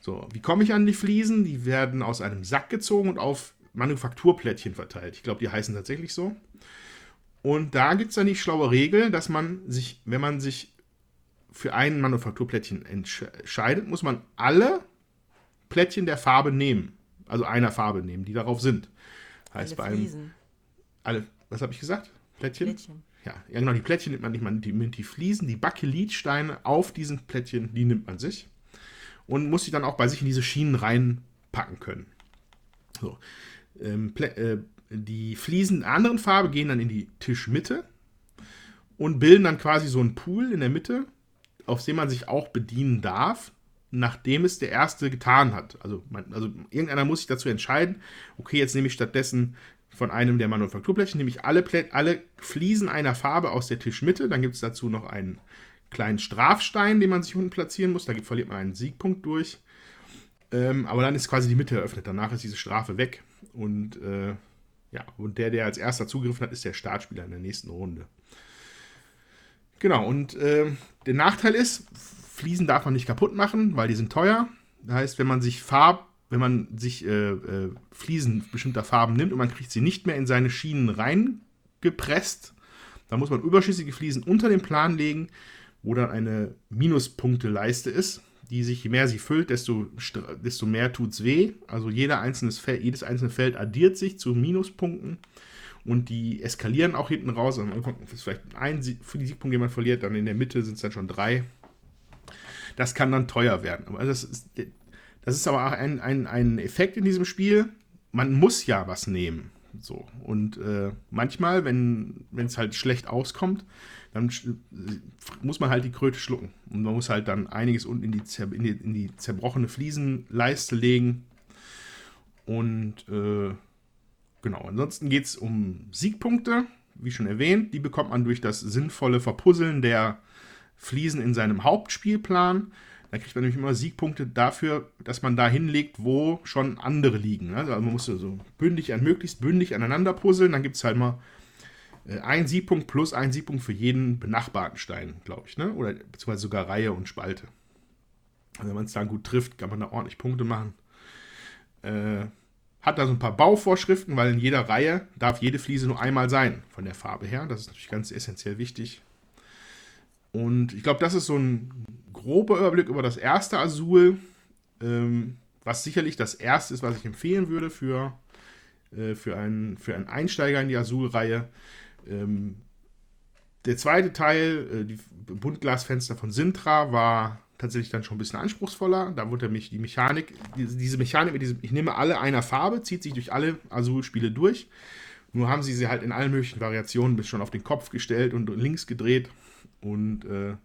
So, wie komme ich an die Fliesen? Die werden aus einem Sack gezogen und auf Manufakturplättchen verteilt. Ich glaube, die heißen tatsächlich so. Und da gibt es dann die schlaue Regel, dass man sich, wenn man sich für ein Manufakturplättchen entscheidet, muss man alle Plättchen der Farbe nehmen. Also einer Farbe nehmen, die darauf sind. Heißt alle bei einem. Alle, was habe ich gesagt? Plättchen? Plättchen. Ja, ja, genau, die Plättchen nimmt man nicht, man die, die Fliesen, die Bakelitsteine auf diesen Plättchen, die nimmt man sich. Und muss sie dann auch bei sich in diese Schienen reinpacken können. So. Ähm, äh, die Fliesen der anderen Farbe gehen dann in die Tischmitte und bilden dann quasi so einen Pool in der Mitte, auf dem man sich auch bedienen darf nachdem es der Erste getan hat. Also, man, also irgendeiner muss sich dazu entscheiden, okay, jetzt nehme ich stattdessen von einem der Manufakturplättchen, nehme ich alle, alle Fliesen einer Farbe aus der Tischmitte, dann gibt es dazu noch einen kleinen Strafstein, den man sich unten platzieren muss, da verliert man einen Siegpunkt durch. Ähm, aber dann ist quasi die Mitte eröffnet, danach ist diese Strafe weg und äh, ja, und der, der als erster zugegriffen hat, ist der Startspieler in der nächsten Runde. Genau, und äh, der Nachteil ist, Fliesen darf man nicht kaputt machen, weil die sind teuer. Das heißt, wenn man sich Farb, wenn man sich äh, äh, Fliesen bestimmter Farben nimmt und man kriegt sie nicht mehr in seine Schienen reingepresst, dann muss man überschüssige Fliesen unter den Plan legen, wo dann eine Minuspunkteleiste ist, die sich, je mehr sie füllt, desto, desto mehr tut es weh. Also jeder einzelne Feld, jedes einzelne Feld addiert sich zu Minuspunkten und die eskalieren auch hinten raus. Also man ist vielleicht ein Siegpunkt, den man verliert, dann in der Mitte sind es dann schon drei das kann dann teuer werden. Aber das ist, das ist aber auch ein, ein, ein Effekt in diesem Spiel. Man muss ja was nehmen. So. Und äh, manchmal, wenn es halt schlecht auskommt, dann muss man halt die Kröte schlucken. Und man muss halt dann einiges unten in die, in die, in die zerbrochene Fliesenleiste legen. Und äh, genau, ansonsten geht es um Siegpunkte, wie schon erwähnt. Die bekommt man durch das sinnvolle Verpuzzeln der Fliesen in seinem Hauptspielplan. Dann kriegt man nämlich immer Siegpunkte dafür, dass man da hinlegt, wo schon andere liegen. Also man muss so bündig, möglichst bündig aneinander puzzeln. Dann gibt es halt mal äh, ein Siegpunkt plus ein Siegpunkt für jeden benachbarten Stein, glaube ich. Ne? Oder beziehungsweise sogar Reihe und Spalte. Also wenn man es dann gut trifft, kann man da ordentlich Punkte machen. Äh, hat da so ein paar Bauvorschriften, weil in jeder Reihe darf jede Fliese nur einmal sein, von der Farbe her. Das ist natürlich ganz essentiell wichtig. Und ich glaube, das ist so ein grober Überblick über das erste Azul, ähm, was sicherlich das erste ist, was ich empfehlen würde für, äh, für, einen, für einen Einsteiger in die Azul-Reihe. Ähm, der zweite Teil, äh, die Buntglasfenster von Sintra, war tatsächlich dann schon ein bisschen anspruchsvoller. Da wurde mich die Mechanik, diese, Mechanik mit diesem, ich nehme alle einer Farbe, zieht sich durch alle Azul-Spiele durch. Nur haben sie sie halt in allen möglichen Variationen bis schon auf den Kopf gestellt und links gedreht. Und äh,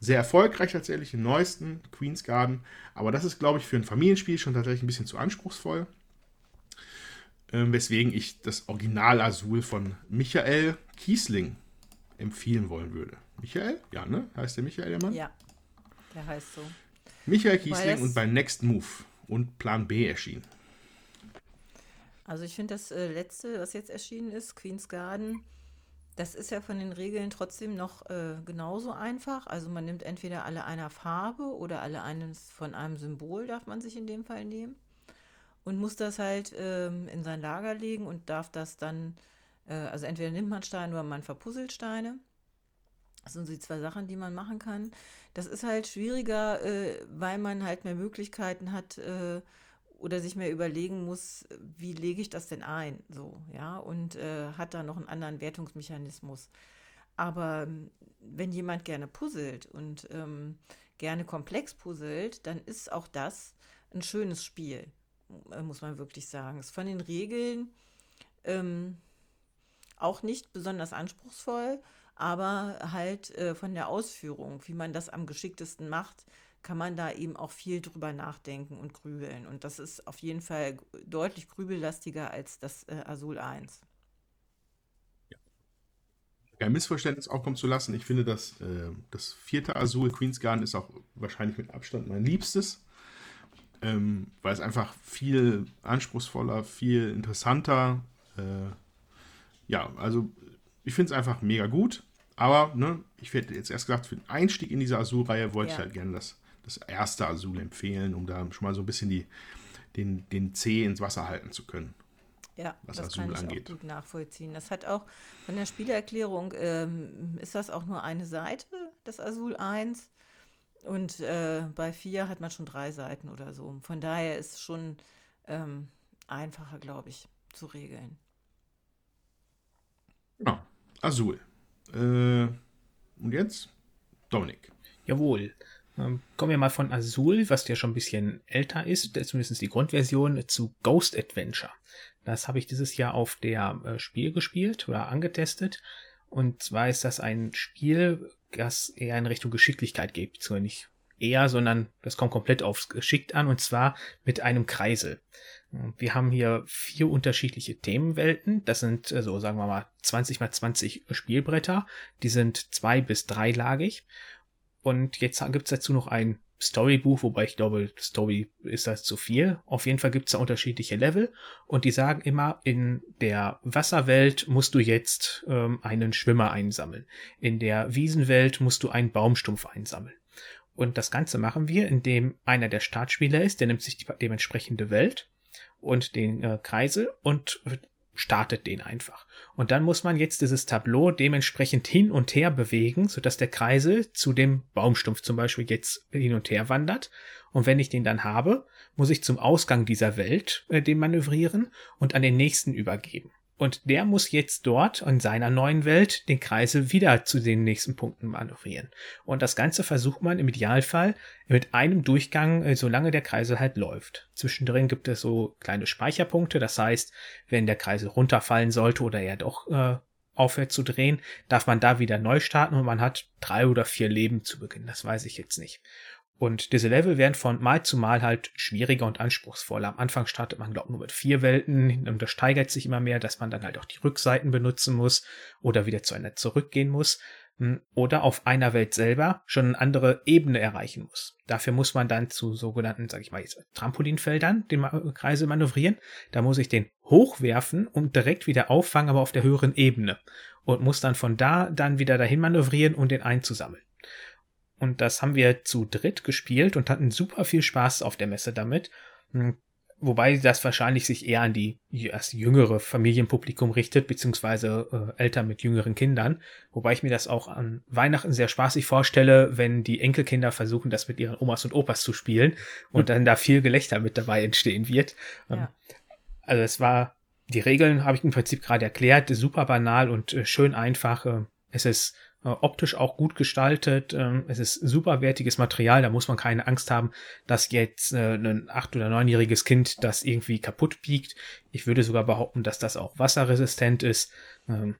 sehr erfolgreich tatsächlich im neuesten Queen's Garden. Aber das ist, glaube ich, für ein Familienspiel schon tatsächlich ein bisschen zu anspruchsvoll. Ähm, weswegen ich das Original Azul von Michael Kiesling empfehlen wollen würde. Michael? Ja, ne? Heißt der Michael, der Mann? Ja, der heißt so. Michael Kiesling und bei Next Move und Plan B erschienen. Also ich finde das äh, letzte, was jetzt erschienen ist, Queen's Garden, das ist ja von den Regeln trotzdem noch äh, genauso einfach. Also man nimmt entweder alle einer Farbe oder alle eines von einem Symbol, darf man sich in dem Fall nehmen. Und muss das halt ähm, in sein Lager legen und darf das dann, äh, also entweder nimmt man Steine oder man verpuzzelt Steine. Das sind so die zwei Sachen, die man machen kann. Das ist halt schwieriger, äh, weil man halt mehr Möglichkeiten hat äh, oder sich mehr überlegen muss, wie lege ich das denn ein, so, ja, und äh, hat da noch einen anderen Wertungsmechanismus. Aber ähm, wenn jemand gerne puzzelt und ähm, gerne komplex puzzelt, dann ist auch das ein schönes Spiel, muss man wirklich sagen. Ist von den Regeln ähm, auch nicht besonders anspruchsvoll, aber halt äh, von der Ausführung, wie man das am geschicktesten macht, kann man da eben auch viel drüber nachdenken und grübeln. Und das ist auf jeden Fall deutlich grübellastiger als das äh, Azul 1. Ja. Kein Missverständnis aufkommen zu lassen. Ich finde, dass äh, das vierte Azul Queen's Garden ist auch wahrscheinlich mit Abstand mein liebstes. Ähm, weil es einfach viel anspruchsvoller, viel interessanter. Äh, ja, also ich finde es einfach mega gut. Aber ne, ich werde jetzt erst gesagt, für den Einstieg in diese Azul-Reihe wollte ja. ich halt gerne das das erste Azul empfehlen, um da schon mal so ein bisschen die, den, den C ins Wasser halten zu können. Ja, was das Azul kann ich angeht. auch gut nachvollziehen. Das hat auch von der Spielerklärung, ähm, ist das auch nur eine Seite, das Azul 1. Und äh, bei 4 hat man schon drei Seiten oder so. Von daher ist es schon ähm, einfacher, glaube ich, zu regeln. Genau, Azul. Äh, und jetzt Dominik. Jawohl. Ähm, kommen wir mal von Azul, was ja schon ein bisschen älter ist, zumindest die Grundversion, zu Ghost Adventure. Das habe ich dieses Jahr auf der äh, Spiel gespielt oder angetestet. Und zwar ist das ein Spiel, das eher in Richtung Geschicklichkeit geht. Zwar nicht eher, sondern das kommt komplett aufs Geschickt an und zwar mit einem Kreisel. Wir haben hier vier unterschiedliche Themenwelten. Das sind, so also sagen wir mal, 20 mal 20 Spielbretter. Die sind zwei bis dreilagig. Und jetzt gibt es dazu noch ein Storybuch, wobei ich glaube, Story ist das zu viel. Auf jeden Fall gibt es da unterschiedliche Level und die sagen immer, in der Wasserwelt musst du jetzt ähm, einen Schwimmer einsammeln. In der Wiesenwelt musst du einen Baumstumpf einsammeln. Und das Ganze machen wir, indem einer der Startspieler ist, der nimmt sich die dementsprechende Welt und den äh, Kreisel und startet den einfach. Und dann muss man jetzt dieses Tableau dementsprechend hin und her bewegen, sodass der Kreisel zu dem Baumstumpf zum Beispiel jetzt hin und her wandert. Und wenn ich den dann habe, muss ich zum Ausgang dieser Welt äh, den manövrieren und an den nächsten übergeben. Und der muss jetzt dort in seiner neuen Welt den Kreisel wieder zu den nächsten Punkten manövrieren. Und das Ganze versucht man im Idealfall mit einem Durchgang, äh, solange der Kreisel halt läuft. Zwischendrin gibt es so kleine Speicherpunkte. Das heißt, wenn der Kreisel runterfallen sollte oder er doch äh, aufhört zu drehen, darf man da wieder neu starten und man hat drei oder vier Leben zu Beginn. Das weiß ich jetzt nicht. Und diese Level werden von Mal zu Mal halt schwieriger und anspruchsvoller. Am Anfang startet man, glaube ich, nur mit vier Welten und das steigert sich immer mehr, dass man dann halt auch die Rückseiten benutzen muss oder wieder zu einer zurückgehen muss. hm, oder auf einer Welt selber schon eine andere Ebene erreichen muss. Dafür muss man dann zu sogenannten, sag ich mal jetzt, Trampolinfeldern den Kreise manövrieren. Da muss ich den hochwerfen und direkt wieder auffangen, aber auf der höheren Ebene. Und muss dann von da dann wieder dahin manövrieren und den einzusammeln. Und das haben wir zu dritt gespielt und hatten super viel Spaß auf der Messe damit. Hm, Wobei das wahrscheinlich sich eher an die erst jüngere Familienpublikum richtet, beziehungsweise äh, Eltern mit jüngeren Kindern. Wobei ich mir das auch an Weihnachten sehr spaßig vorstelle, wenn die Enkelkinder versuchen, das mit ihren Omas und Opas zu spielen und dann da viel Gelächter mit dabei entstehen wird. Ähm, ja. Also es war, die Regeln habe ich im Prinzip gerade erklärt, super banal und äh, schön einfach. Äh, es ist optisch auch gut gestaltet. Ähm, es ist superwertiges Material, da muss man keine Angst haben, dass jetzt äh, ein acht- oder neunjähriges Kind das irgendwie kaputt biegt. Ich würde sogar behaupten, dass das auch wasserresistent ist. Ähm,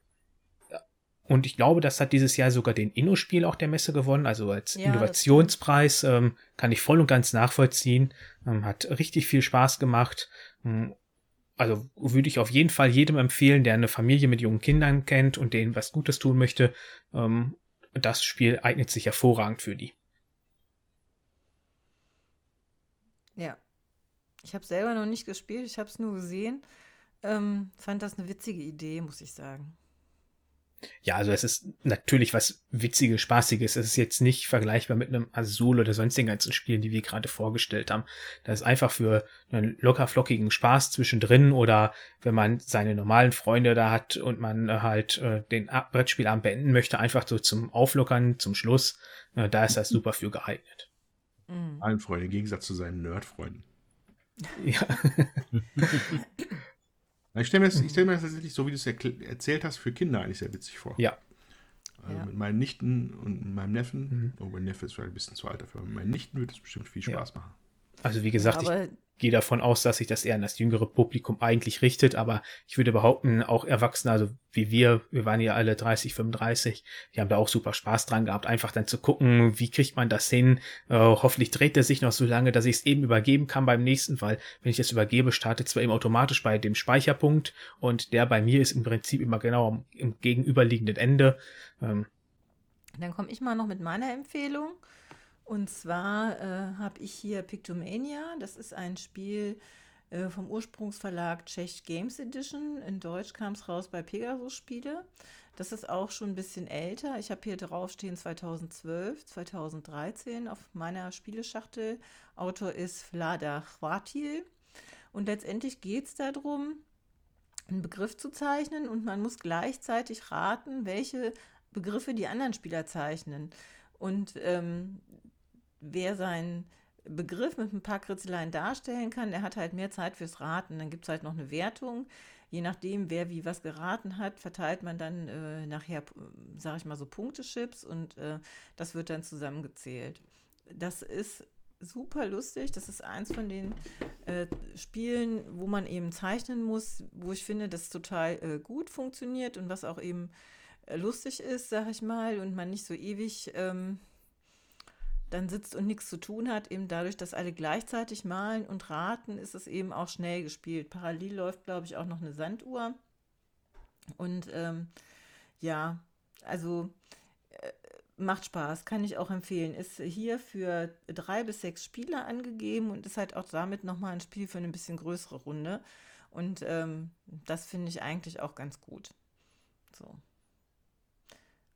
und ich glaube, das hat dieses Jahr sogar den Inno-Spiel auch der Messe gewonnen, also als ja, Innovationspreis. Ähm, kann ich voll und ganz nachvollziehen. hat richtig viel Spaß gemacht also würde ich auf jeden Fall jedem empfehlen, der eine Familie mit jungen Kindern kennt und denen was Gutes tun möchte. Ähm, das Spiel eignet sich hervorragend für die. Ja. Ich habe selber noch nicht gespielt, ich habe es nur gesehen. Ähm, fand das eine witzige Idee, muss ich sagen. Ja, also es ist natürlich was Witziges, Spaßiges. Es ist jetzt nicht vergleichbar mit einem Azul oder sonstigen ganzen Spielen, die wir gerade vorgestellt haben. Das ist einfach für einen locker flockigen Spaß zwischendrin oder wenn man seine normalen Freunde da hat und man halt äh, den Brettspielabend beenden möchte, einfach so zum Auflockern, zum Schluss. Äh, da ist das super für geeignet. Mhm. Allen Freunde, im Gegensatz zu seinen Nerdfreunden. Ja. Ich stelle mir, das, stell mir das tatsächlich, so wie du es erzählt hast, für Kinder eigentlich sehr witzig vor. Ja. Also ja. Mit meinen Nichten und meinem Neffen, mhm. oh, mein Neffe ist vielleicht ein bisschen zu alt dafür, aber mit meinen Nichten würde es bestimmt viel Spaß ja. machen. Also wie gesagt, aber ich gehe davon aus, dass sich das eher an das jüngere Publikum eigentlich richtet, aber ich würde behaupten, auch Erwachsene, also wie wir, wir waren ja alle 30, 35, die haben da auch super Spaß dran gehabt, einfach dann zu gucken, wie kriegt man das hin. Äh, hoffentlich dreht er sich noch so lange, dass ich es eben übergeben kann beim nächsten, weil wenn ich das übergebe, startet zwar eben automatisch bei dem Speicherpunkt und der bei mir ist im Prinzip immer genau am, im gegenüberliegenden Ende. Ähm, dann komme ich mal noch mit meiner Empfehlung. Und zwar äh, habe ich hier Pictomania. Das ist ein Spiel äh, vom Ursprungsverlag Czech Games Edition. In Deutsch kam es raus bei Pegasus Spiele. Das ist auch schon ein bisschen älter. Ich habe hier draufstehen 2012, 2013 auf meiner Spieleschachtel. Autor ist Vlada Chvatil. Und letztendlich geht es darum, einen Begriff zu zeichnen und man muss gleichzeitig raten, welche Begriffe die anderen Spieler zeichnen. Und ähm, wer seinen Begriff mit ein paar Kritzeleien darstellen kann, der hat halt mehr Zeit fürs Raten. Dann gibt es halt noch eine Wertung. Je nachdem, wer wie was geraten hat, verteilt man dann äh, nachher, sage ich mal, so Punktechips und äh, das wird dann zusammengezählt. Das ist super lustig. Das ist eins von den äh, Spielen, wo man eben zeichnen muss, wo ich finde, das total äh, gut funktioniert und was auch eben äh, lustig ist, sage ich mal, und man nicht so ewig ähm, dann sitzt und nichts zu tun hat, eben dadurch, dass alle gleichzeitig malen und raten, ist es eben auch schnell gespielt. Parallel läuft, glaube ich, auch noch eine Sanduhr. Und ähm, ja, also äh, macht Spaß, kann ich auch empfehlen. Ist hier für drei bis sechs Spieler angegeben und ist halt auch damit nochmal ein Spiel für eine bisschen größere Runde. Und ähm, das finde ich eigentlich auch ganz gut. So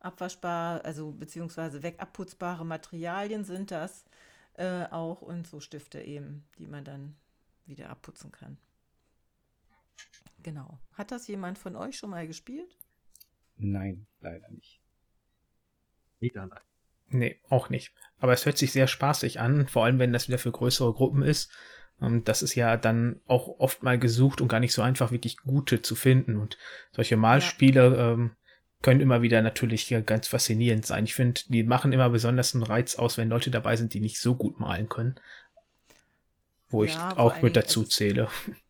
abwaschbar, also beziehungsweise wegabputzbare Materialien sind das äh, auch und so Stifte eben, die man dann wieder abputzen kann. Genau. Hat das jemand von euch schon mal gespielt? Nein, leider nicht. Wieder nein. Nee, auch nicht. Aber es hört sich sehr spaßig an, vor allem wenn das wieder für größere Gruppen ist. Ähm, das ist ja dann auch oft mal gesucht und gar nicht so einfach wirklich gute zu finden. Und solche Malspiele ja. ähm, können immer wieder natürlich ganz faszinierend sein. Ich finde, die machen immer besonders einen Reiz aus, wenn Leute dabei sind, die nicht so gut malen können. Wo ja, ich auch mit dazu zähle.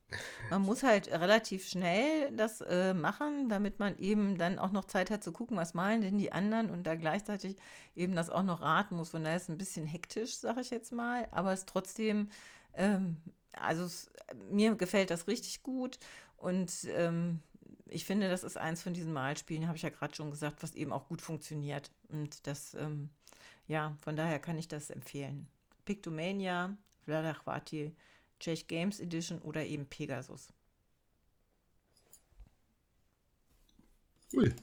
Man muss halt relativ schnell das äh, machen, damit man eben dann auch noch Zeit hat zu gucken, was malen denn die anderen und da gleichzeitig eben das auch noch raten muss. Von daher ist es ein bisschen hektisch, sage ich jetzt mal, aber es ist trotzdem, ähm, also es, mir gefällt das richtig gut und ähm, ich finde, das ist eins von diesen Malspielen, habe ich ja gerade schon gesagt, was eben auch gut funktioniert. Und das, ähm, ja, von daher kann ich das empfehlen. Pictomania, Vladachvati, Czech Games Edition oder eben Pegasus. Cool.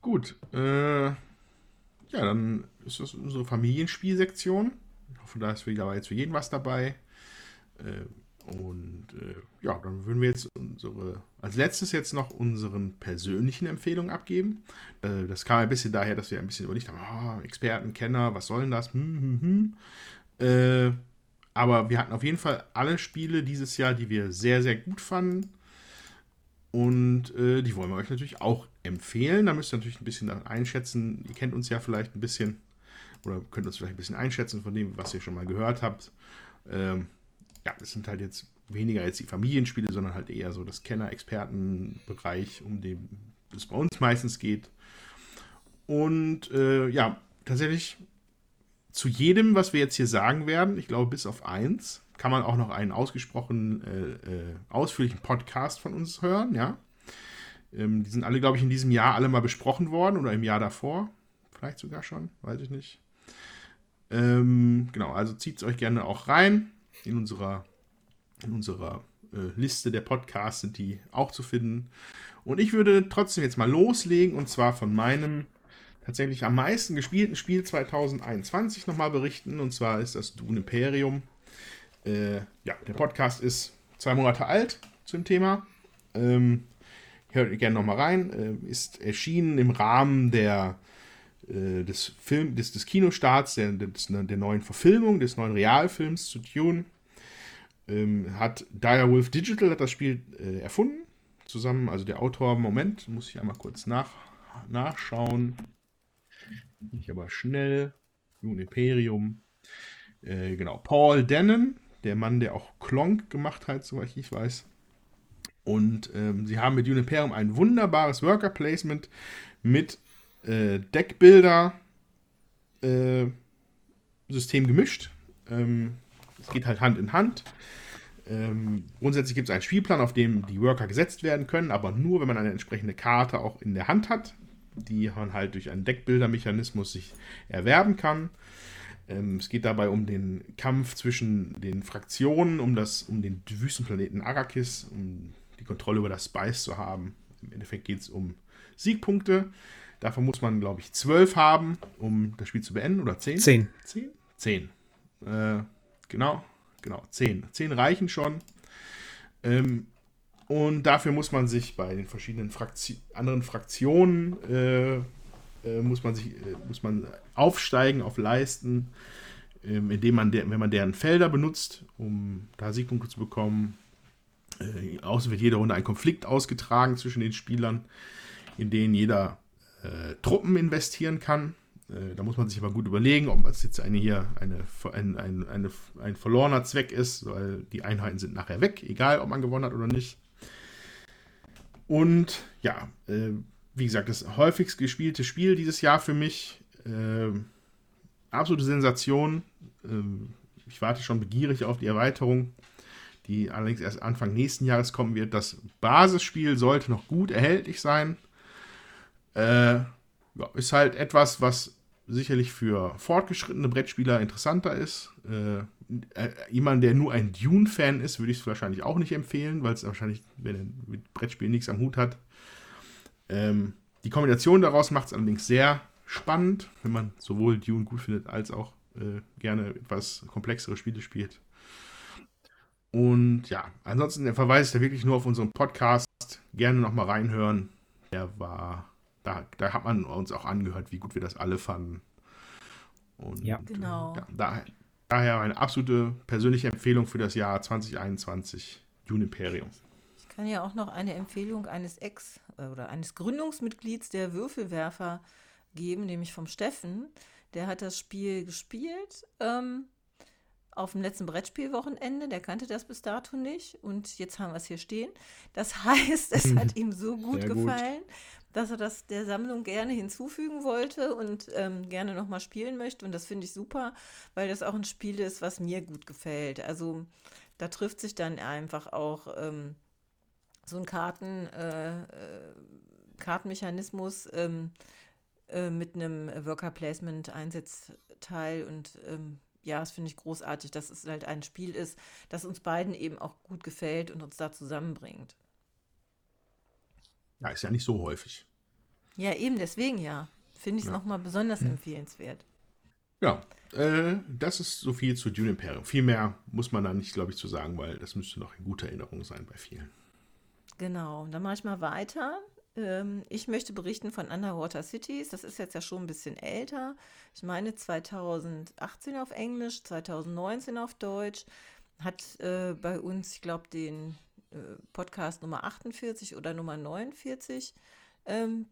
Gut. Äh, ja, dann ist das unsere Familienspielsektion. Ich hoffe, da ist wieder jetzt für jeden was dabei. Äh, und äh, ja, dann würden wir jetzt unsere, als letztes jetzt noch unseren persönlichen Empfehlungen abgeben. Äh, das kam ein bisschen daher, dass wir ein bisschen überlegt haben, oh, Experten, Kenner, was soll denn das? Hm, hm, hm. Äh, aber wir hatten auf jeden Fall alle Spiele dieses Jahr, die wir sehr, sehr gut fanden. Und äh, die wollen wir euch natürlich auch empfehlen. Da müsst ihr natürlich ein bisschen einschätzen. Ihr kennt uns ja vielleicht ein bisschen oder könnt uns vielleicht ein bisschen einschätzen von dem, was ihr schon mal gehört habt. Ähm, ja, das sind halt jetzt weniger jetzt die Familienspiele, sondern halt eher so das Kenner-Experten-Bereich, um den es bei uns meistens geht. Und äh, ja, tatsächlich zu jedem, was wir jetzt hier sagen werden, ich glaube bis auf eins, kann man auch noch einen ausgesprochen äh, äh, ausführlichen Podcast von uns hören, ja. Ähm, die sind alle, glaube ich, in diesem Jahr alle mal besprochen worden oder im Jahr davor. Vielleicht sogar schon, weiß ich nicht. Ähm, genau, also zieht es euch gerne auch rein. In unserer, in unserer äh, Liste der Podcasts sind die auch zu finden. Und ich würde trotzdem jetzt mal loslegen und zwar von meinem tatsächlich am meisten gespielten Spiel 2021 nochmal berichten. Und zwar ist das Dune Imperium. Äh, ja, der Podcast ist zwei Monate alt zum Thema. Ähm, hört gerne nochmal rein. Äh, ist erschienen im Rahmen der, äh, des, Film, des, des Kinostarts, der, des, der neuen Verfilmung, des neuen Realfilms zu Dune. Ähm, hat Direwolf Digital hat das Spiel äh, erfunden. Zusammen, also der Autor, Moment, muss ich einmal kurz nach, nachschauen. Ich aber schnell. Dune Imperium. Äh, genau, Paul Dennen der Mann, der auch Klonk gemacht hat, soweit ich weiß. Und ähm, sie haben mit Uniperum ein wunderbares Worker Placement mit äh, Deckbilder äh, System gemischt. Ähm, es geht halt Hand in Hand. Ähm, grundsätzlich gibt es einen Spielplan, auf dem die Worker gesetzt werden können, aber nur, wenn man eine entsprechende Karte auch in der Hand hat, die man halt durch einen Deckbildermechanismus sich erwerben kann. Ähm, es geht dabei um den Kampf zwischen den Fraktionen, um, das, um den Wüstenplaneten Arrakis, um die Kontrolle über das Spice zu haben. Im Endeffekt geht es um Siegpunkte. Davon muss man, glaube ich, zwölf haben, um das Spiel zu beenden. Oder zehn? Zehn. Zehn? Zehn. Äh, genau, genau, zehn. Zehn reichen schon. Ähm, und dafür muss man sich bei den verschiedenen Frakti anderen Fraktionen äh, äh, muss man sich, äh, muss man aufsteigen auf Leisten, ähm, indem man, der, wenn man deren Felder benutzt, um da Siegpunkte zu bekommen. Äh, außen wird jede Runde ein Konflikt ausgetragen zwischen den Spielern, in denen jeder äh, Truppen investieren kann. Äh, da muss man sich aber gut überlegen, ob es jetzt eine hier eine, ein, ein, eine, ein verlorener Zweck ist, weil die Einheiten sind nachher weg, egal ob man gewonnen hat oder nicht. Und ja, äh, wie gesagt, das häufigst gespielte Spiel dieses Jahr für mich. Äh, absolute Sensation. Äh, ich warte schon begierig auf die Erweiterung, die allerdings erst Anfang nächsten Jahres kommen wird. Das Basisspiel sollte noch gut erhältlich sein. Äh, ist halt etwas, was sicherlich für fortgeschrittene Brettspieler interessanter ist. Äh, äh, jemand, der nur ein Dune-Fan ist, würde ich es wahrscheinlich auch nicht empfehlen, weil es wahrscheinlich, wenn er mit Brettspielen nichts am Hut hat, ähm, die Kombination daraus macht es allerdings sehr spannend, wenn man sowohl Dune gut findet, als auch äh, gerne etwas komplexere Spiele spielt. Und ja, ansonsten der Verweis ist wirklich nur auf unseren Podcast. Gerne nochmal reinhören. Der war, da, da hat man uns auch angehört, wie gut wir das alle fanden. Und ja, genau. Ja, daher, daher eine absolute persönliche Empfehlung für das Jahr 2021, Dune Imperium kann ja auch noch eine Empfehlung eines Ex- äh, oder eines Gründungsmitglieds der Würfelwerfer geben, nämlich vom Steffen. Der hat das Spiel gespielt ähm, auf dem letzten Brettspielwochenende. Der kannte das bis dato nicht und jetzt haben wir es hier stehen. Das heißt, es hat ihm so gut Sehr gefallen, gut. Dass er das der Sammlung gerne hinzufügen wollte und ähm, gerne nochmal spielen möchte. Und das finde ich super, weil das auch ein Spiel ist, was mir gut gefällt. Also da trifft sich dann einfach auch. Ähm, so ein Karten, äh, äh, Kartenmechanismus ähm, äh, mit einem Worker Placement Einsatzteil und ähm, ja, das finde ich großartig, dass es halt ein Spiel ist, das uns beiden eben auch gut gefällt und uns da zusammenbringt. Ja, ist ja nicht so häufig. Ja, eben deswegen ja. Finde ich es ja. nochmal besonders hm. empfehlenswert. Ja, äh, das ist so viel zu Dune Imperium. Viel mehr muss man da nicht, glaube ich, zu sagen, weil das müsste noch in guter Erinnerung sein bei vielen. Genau, dann mache ich mal weiter. Ähm, ich möchte berichten von Underwater Cities. Das ist jetzt ja schon ein bisschen älter. Ich meine 2018 auf Englisch, 2019 auf Deutsch. Hat äh, bei uns, ich glaube, den Podcast Nummer 48 oder Nummer 49 ähm,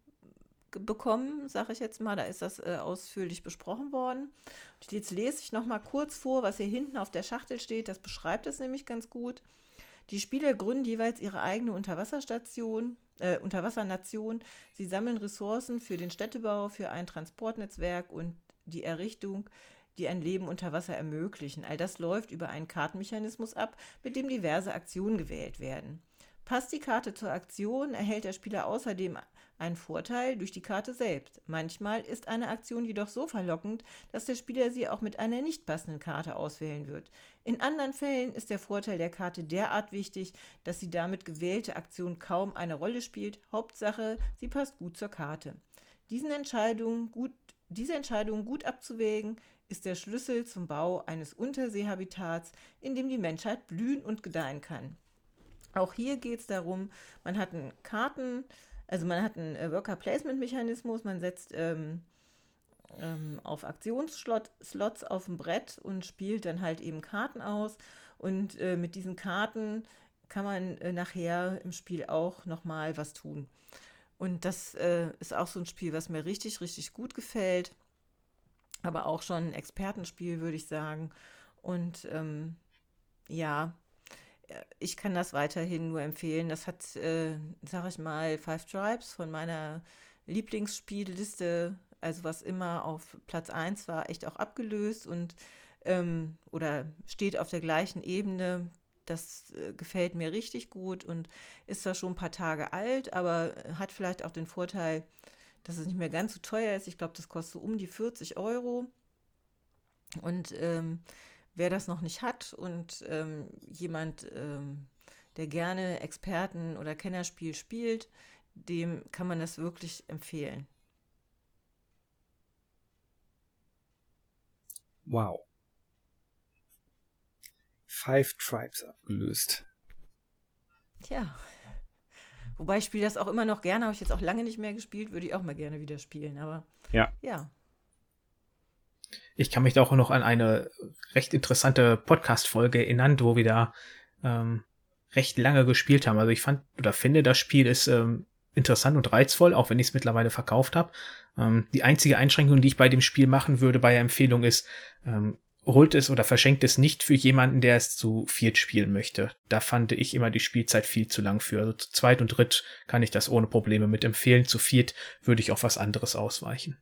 bekommen, sage ich jetzt mal. Da ist das äh, ausführlich besprochen worden. Und jetzt lese ich noch mal kurz vor, was hier hinten auf der Schachtel steht. Das beschreibt es nämlich ganz gut. Die Spieler gründen jeweils ihre eigene Unterwasserstation, äh, Unterwassernation. Sie sammeln Ressourcen für den Städtebau, für ein Transportnetzwerk und die Errichtung, die ein Leben unter Wasser ermöglichen. All das läuft über einen Kartenmechanismus ab, mit dem diverse Aktionen gewählt werden. Passt die Karte zur Aktion, erhält der Spieler außerdem einen Vorteil durch die Karte selbst. Manchmal ist eine Aktion jedoch so verlockend, dass der Spieler sie auch mit einer nicht passenden Karte auswählen wird. In anderen Fällen ist der Vorteil der Karte derart wichtig, dass die damit gewählte Aktion kaum eine Rolle spielt. Hauptsache, sie passt gut zur Karte. Diesen Entscheidungen gut, diese Entscheidung gut abzuwägen, ist der Schlüssel zum Bau eines Unterseehabitats, in dem die Menschheit blühen und gedeihen kann. Auch hier geht es darum, man hat einen Karten, also man hat einen äh, Worker Placement Mechanismus, man setzt ähm, ähm, auf Aktionsslots auf dem Brett und spielt dann halt eben Karten aus. Und äh, mit diesen Karten kann man äh, nachher im Spiel auch nochmal was tun. Und das äh, ist auch so ein Spiel, was mir richtig, richtig gut gefällt. Aber auch schon ein Expertenspiel, würde ich sagen. Und ähm, ja, ich kann das weiterhin nur empfehlen. Das hat, äh, sag ich mal, Five Tribes von meiner Lieblingsspielliste, also was immer auf Platz 1 war, echt auch abgelöst und ähm, oder steht auf der gleichen Ebene. Das äh, gefällt mir richtig gut und ist zwar schon ein paar Tage alt, aber hat vielleicht auch den Vorteil, dass es nicht mehr ganz so teuer ist. Ich glaube, das kostet um die 40 Euro. Und ähm, wer das noch nicht hat und ähm, jemand, ähm, der gerne Experten- oder Kennerspiel spielt, dem kann man das wirklich empfehlen. Wow. Five Tribes abgelöst. Tja. Wobei ich spiele das auch immer noch gerne, habe ich jetzt auch lange nicht mehr gespielt, würde ich auch mal gerne wieder spielen, aber ja. Ja. Ich kann mich da auch noch an eine recht interessante Podcast-Folge erinnern, wo wir da ähm, recht lange gespielt haben. Also ich fand oder finde, das Spiel ist ähm, interessant und reizvoll, auch wenn ich es mittlerweile verkauft habe. Ähm, die einzige Einschränkung, die ich bei dem Spiel machen würde, bei der Empfehlung ist, ähm, holt es oder verschenkt es nicht für jemanden, der es zu viert spielen möchte. Da fand ich immer die Spielzeit viel zu lang für. Also zu zweit und dritt kann ich das ohne Probleme mit empfehlen. Zu viert würde ich auf was anderes ausweichen.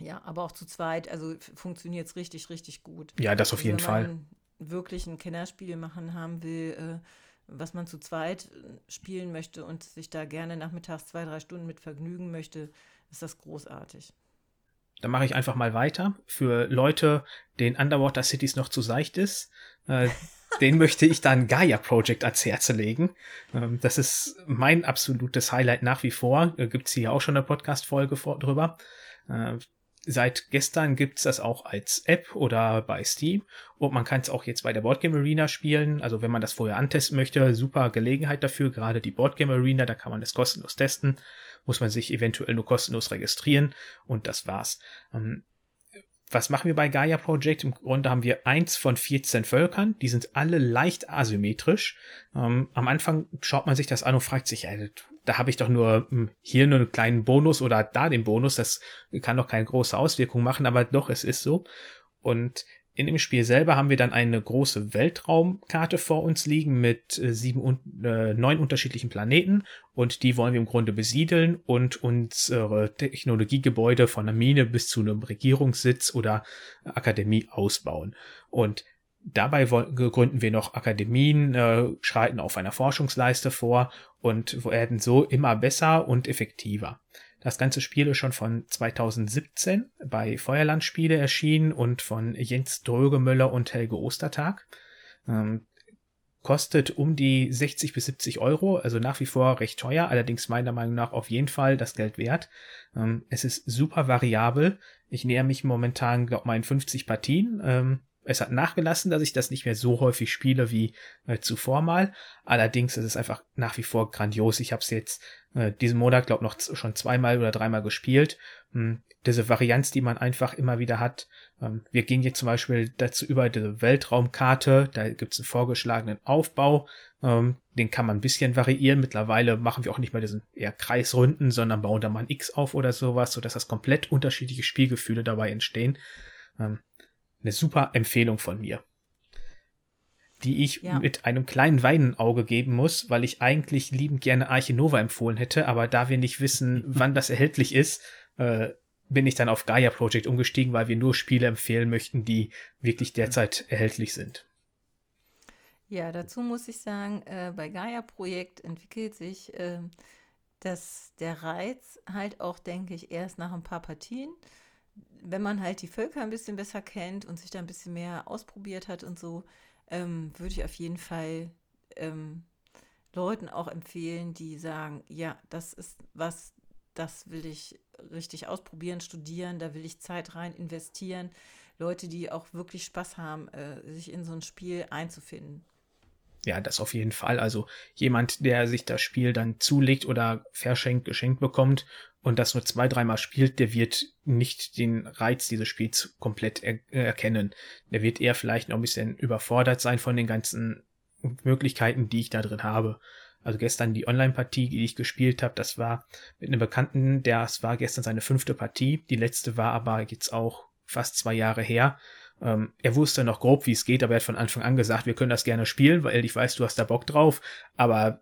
Ja, aber auch zu zweit, also funktioniert es richtig, richtig gut. Ja, das auf also, jeden wenn Fall. Man wirklich ein Kennerspiel machen haben will, äh, was man zu zweit äh, spielen möchte und sich da gerne nachmittags zwei, drei Stunden mit vergnügen möchte, ist das großartig. Dann mache ich einfach mal weiter. Für Leute, denen Underwater Cities noch zu seicht ist, äh, den möchte ich dann Gaia Project ans Herz legen. Ähm, das ist mein absolutes Highlight nach wie vor. Äh, Gibt es hier auch schon eine Podcast-Folge drüber. Äh, Seit gestern gibt's das auch als App oder bei Steam und man kann es auch jetzt bei der Boardgame Arena spielen. Also wenn man das vorher antesten möchte, super Gelegenheit dafür. Gerade die Boardgame Arena, da kann man das kostenlos testen. Muss man sich eventuell nur kostenlos registrieren und das war's. Ähm, was machen wir bei Gaia Project? Im Grunde haben wir eins von 14 Völkern. Die sind alle leicht asymmetrisch. Ähm, am Anfang schaut man sich das an und fragt sich, ey, da habe ich doch nur hm, hier nur einen kleinen Bonus oder da den Bonus. Das kann doch keine große Auswirkung machen, aber doch, es ist so. Und in dem Spiel selber haben wir dann eine große Weltraumkarte vor uns liegen mit äh, sieben und äh, neun unterschiedlichen Planeten und die wollen wir im Grunde besiedeln und unsere Technologiegebäude von einer Mine bis zu einem Regierungssitz oder Akademie ausbauen. Und dabei gründen wir noch Akademien, äh, schreiten auf einer Forschungsleiste vor und werden so immer besser und effektiver. Das ganze Spiel ist schon von 2017 bei Feuerlandspiele erschienen und von Jens Drögemöller und Helge Ostertag. Ähm, kostet um die 60 bis 70 Euro, also nach wie vor recht teuer, allerdings meiner Meinung nach auf jeden Fall das Geld wert. Ähm, es ist super variabel. Ich näher mich momentan, glaube meinen 50 Partien. Ähm, es hat nachgelassen, dass ich das nicht mehr so häufig spiele wie äh, zuvor mal. Allerdings ist es einfach nach wie vor grandios. Ich habe es jetzt äh, diesen Monat, glaube noch schon zweimal oder dreimal gespielt. Hm, diese Varianz, die man einfach immer wieder hat. Ähm, wir gehen jetzt zum Beispiel dazu über diese Weltraumkarte. Da gibt es einen vorgeschlagenen Aufbau. Ähm, den kann man ein bisschen variieren. Mittlerweile machen wir auch nicht mehr diesen eher Kreisrunden, sondern bauen da mal ein X auf oder sowas, sodass das komplett unterschiedliche Spielgefühle dabei entstehen. Ähm, eine super Empfehlung von mir. Die ich ja. mit einem kleinen Weinenauge geben muss, weil ich eigentlich liebend gerne Arche Nova empfohlen hätte, aber da wir nicht wissen, wann das erhältlich ist, äh, bin ich dann auf Gaia Project umgestiegen, weil wir nur Spiele empfehlen möchten, die wirklich derzeit erhältlich sind. Ja, dazu muss ich sagen, äh, bei Gaia Projekt entwickelt sich äh, das, der Reiz halt auch, denke ich, erst nach ein paar Partien wenn man halt die Völker ein bisschen besser kennt und sich da ein bisschen mehr ausprobiert hat und so, ähm, würde ich auf jeden Fall ähm, Leuten auch empfehlen, die sagen, ja, das ist was, das will ich richtig ausprobieren, studieren, da will ich Zeit rein investieren. Leute, die auch wirklich Spaß haben, äh, sich in so ein Spiel einzufinden. Ja, das auf jeden Fall. Also jemand, der sich das Spiel dann zulegt oder verschenkt, geschenkt bekommt und das nur zwei, dreimal spielt, der wird nicht den Reiz dieses Spiels komplett er erkennen. Der wird eher vielleicht noch ein bisschen überfordert sein von den ganzen Möglichkeiten, die ich da drin habe. Also gestern die Online-Partie, die ich gespielt habe, das war mit einem Bekannten, das war gestern seine fünfte Partie. Die letzte war aber jetzt auch fast zwei Jahre her. Ähm, er wusste noch grob, wie es geht, aber er hat von Anfang an gesagt, wir können das gerne spielen, weil ich weiß, du hast da Bock drauf. Aber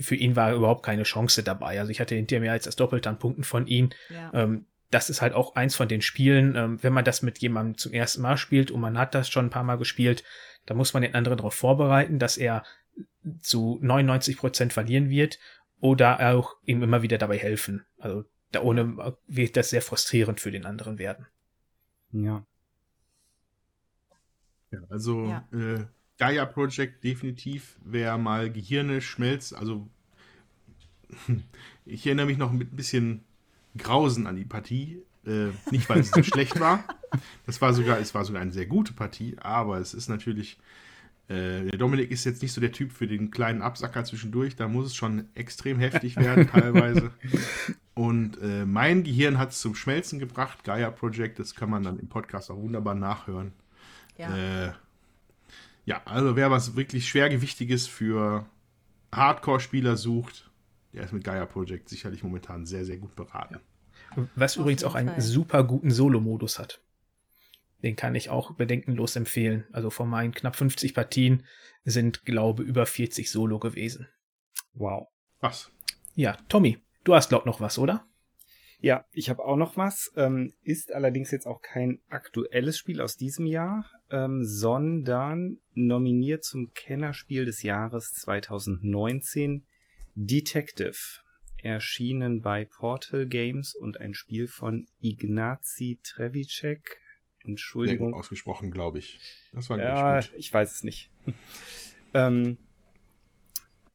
für ihn war überhaupt keine Chance dabei. Also ich hatte hinter mir als das Doppelte an Punkten von ihm. Ja. Ähm, das ist halt auch eins von den Spielen, ähm, wenn man das mit jemandem zum ersten Mal spielt und man hat das schon ein paar Mal gespielt, da muss man den anderen darauf vorbereiten, dass er zu 99 Prozent verlieren wird oder auch ihm immer wieder dabei helfen. Also da ohne wird das sehr frustrierend für den anderen werden. Ja. Ja, also ja. Äh, Gaia Project definitiv, wer mal Gehirne schmelzt, also ich erinnere mich noch mit ein bisschen Grausen an die Partie. Äh, nicht, weil es so schlecht war. Das war sogar, es war sogar eine sehr gute Partie, aber es ist natürlich. Äh, der Dominik ist jetzt nicht so der Typ für den kleinen Absacker zwischendurch. Da muss es schon extrem heftig werden, teilweise. Und äh, mein Gehirn hat es zum Schmelzen gebracht. Gaia Project, das kann man dann im Podcast auch wunderbar nachhören. Ja. Ja, also wer was wirklich Schwergewichtiges für Hardcore-Spieler sucht, der ist mit Gaia Project sicherlich momentan sehr, sehr gut beraten. Was Auf übrigens auch einen Fall. super guten Solo-Modus hat. Den kann ich auch bedenkenlos empfehlen. Also von meinen knapp 50 Partien sind, glaube über 40 Solo gewesen. Wow. Was? Ja, Tommy, du hast, glaub noch was, oder? Ja, ich habe auch noch was. Ähm, ist allerdings jetzt auch kein aktuelles Spiel aus diesem Jahr, ähm, sondern nominiert zum Kennerspiel des Jahres 2019 Detective. Erschienen bei Portal Games und ein Spiel von Ignazi Trevicek. Entschuldigung. Sehr gut ausgesprochen, glaube ich. Das war ja, gut. ich weiß es nicht. ähm,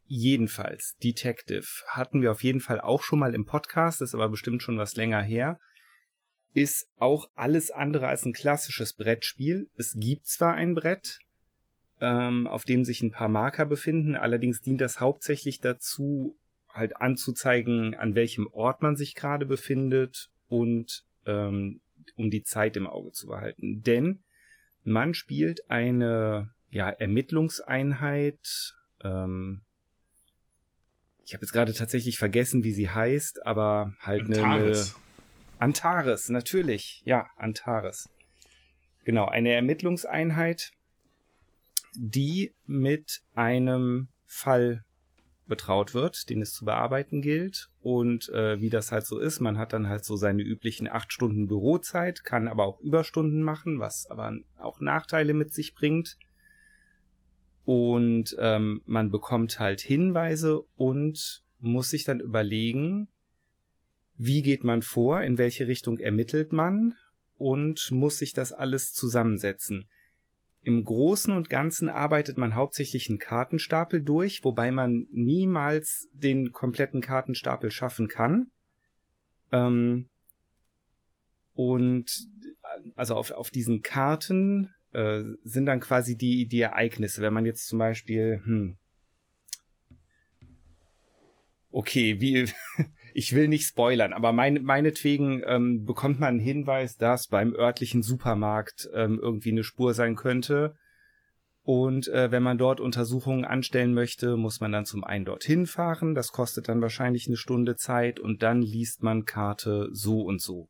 Jedenfalls, Detective hatten wir auf jeden Fall auch schon mal im Podcast, ist aber bestimmt schon was länger her. Ist auch alles andere als ein klassisches Brettspiel. Es gibt zwar ein Brett, ähm, auf dem sich ein paar Marker befinden, allerdings dient das hauptsächlich dazu, halt anzuzeigen, an welchem Ort man sich gerade befindet und ähm, um die Zeit im Auge zu behalten. Denn man spielt eine ja, Ermittlungseinheit, ähm, ich habe jetzt gerade tatsächlich vergessen, wie sie heißt, aber halt eine. Antares. Antares, natürlich. Ja, Antares. Genau, eine Ermittlungseinheit, die mit einem Fall betraut wird, den es zu bearbeiten gilt. Und äh, wie das halt so ist, man hat dann halt so seine üblichen acht Stunden Bürozeit, kann aber auch Überstunden machen, was aber auch Nachteile mit sich bringt. Und ähm, man bekommt halt Hinweise und muss sich dann überlegen, wie geht man vor, in welche Richtung ermittelt man und muss sich das alles zusammensetzen. Im Großen und Ganzen arbeitet man hauptsächlich einen Kartenstapel durch, wobei man niemals den kompletten Kartenstapel schaffen kann. Ähm, und also auf, auf diesen Karten äh, sind dann quasi die, die Ereignisse. Wenn man jetzt zum Beispiel, hm, okay, wie, ich will nicht spoilern, aber mein, meinetwegen ähm, bekommt man einen Hinweis, dass beim örtlichen Supermarkt ähm, irgendwie eine Spur sein könnte. Und äh, wenn man dort Untersuchungen anstellen möchte, muss man dann zum einen dorthin fahren. Das kostet dann wahrscheinlich eine Stunde Zeit und dann liest man Karte so und so.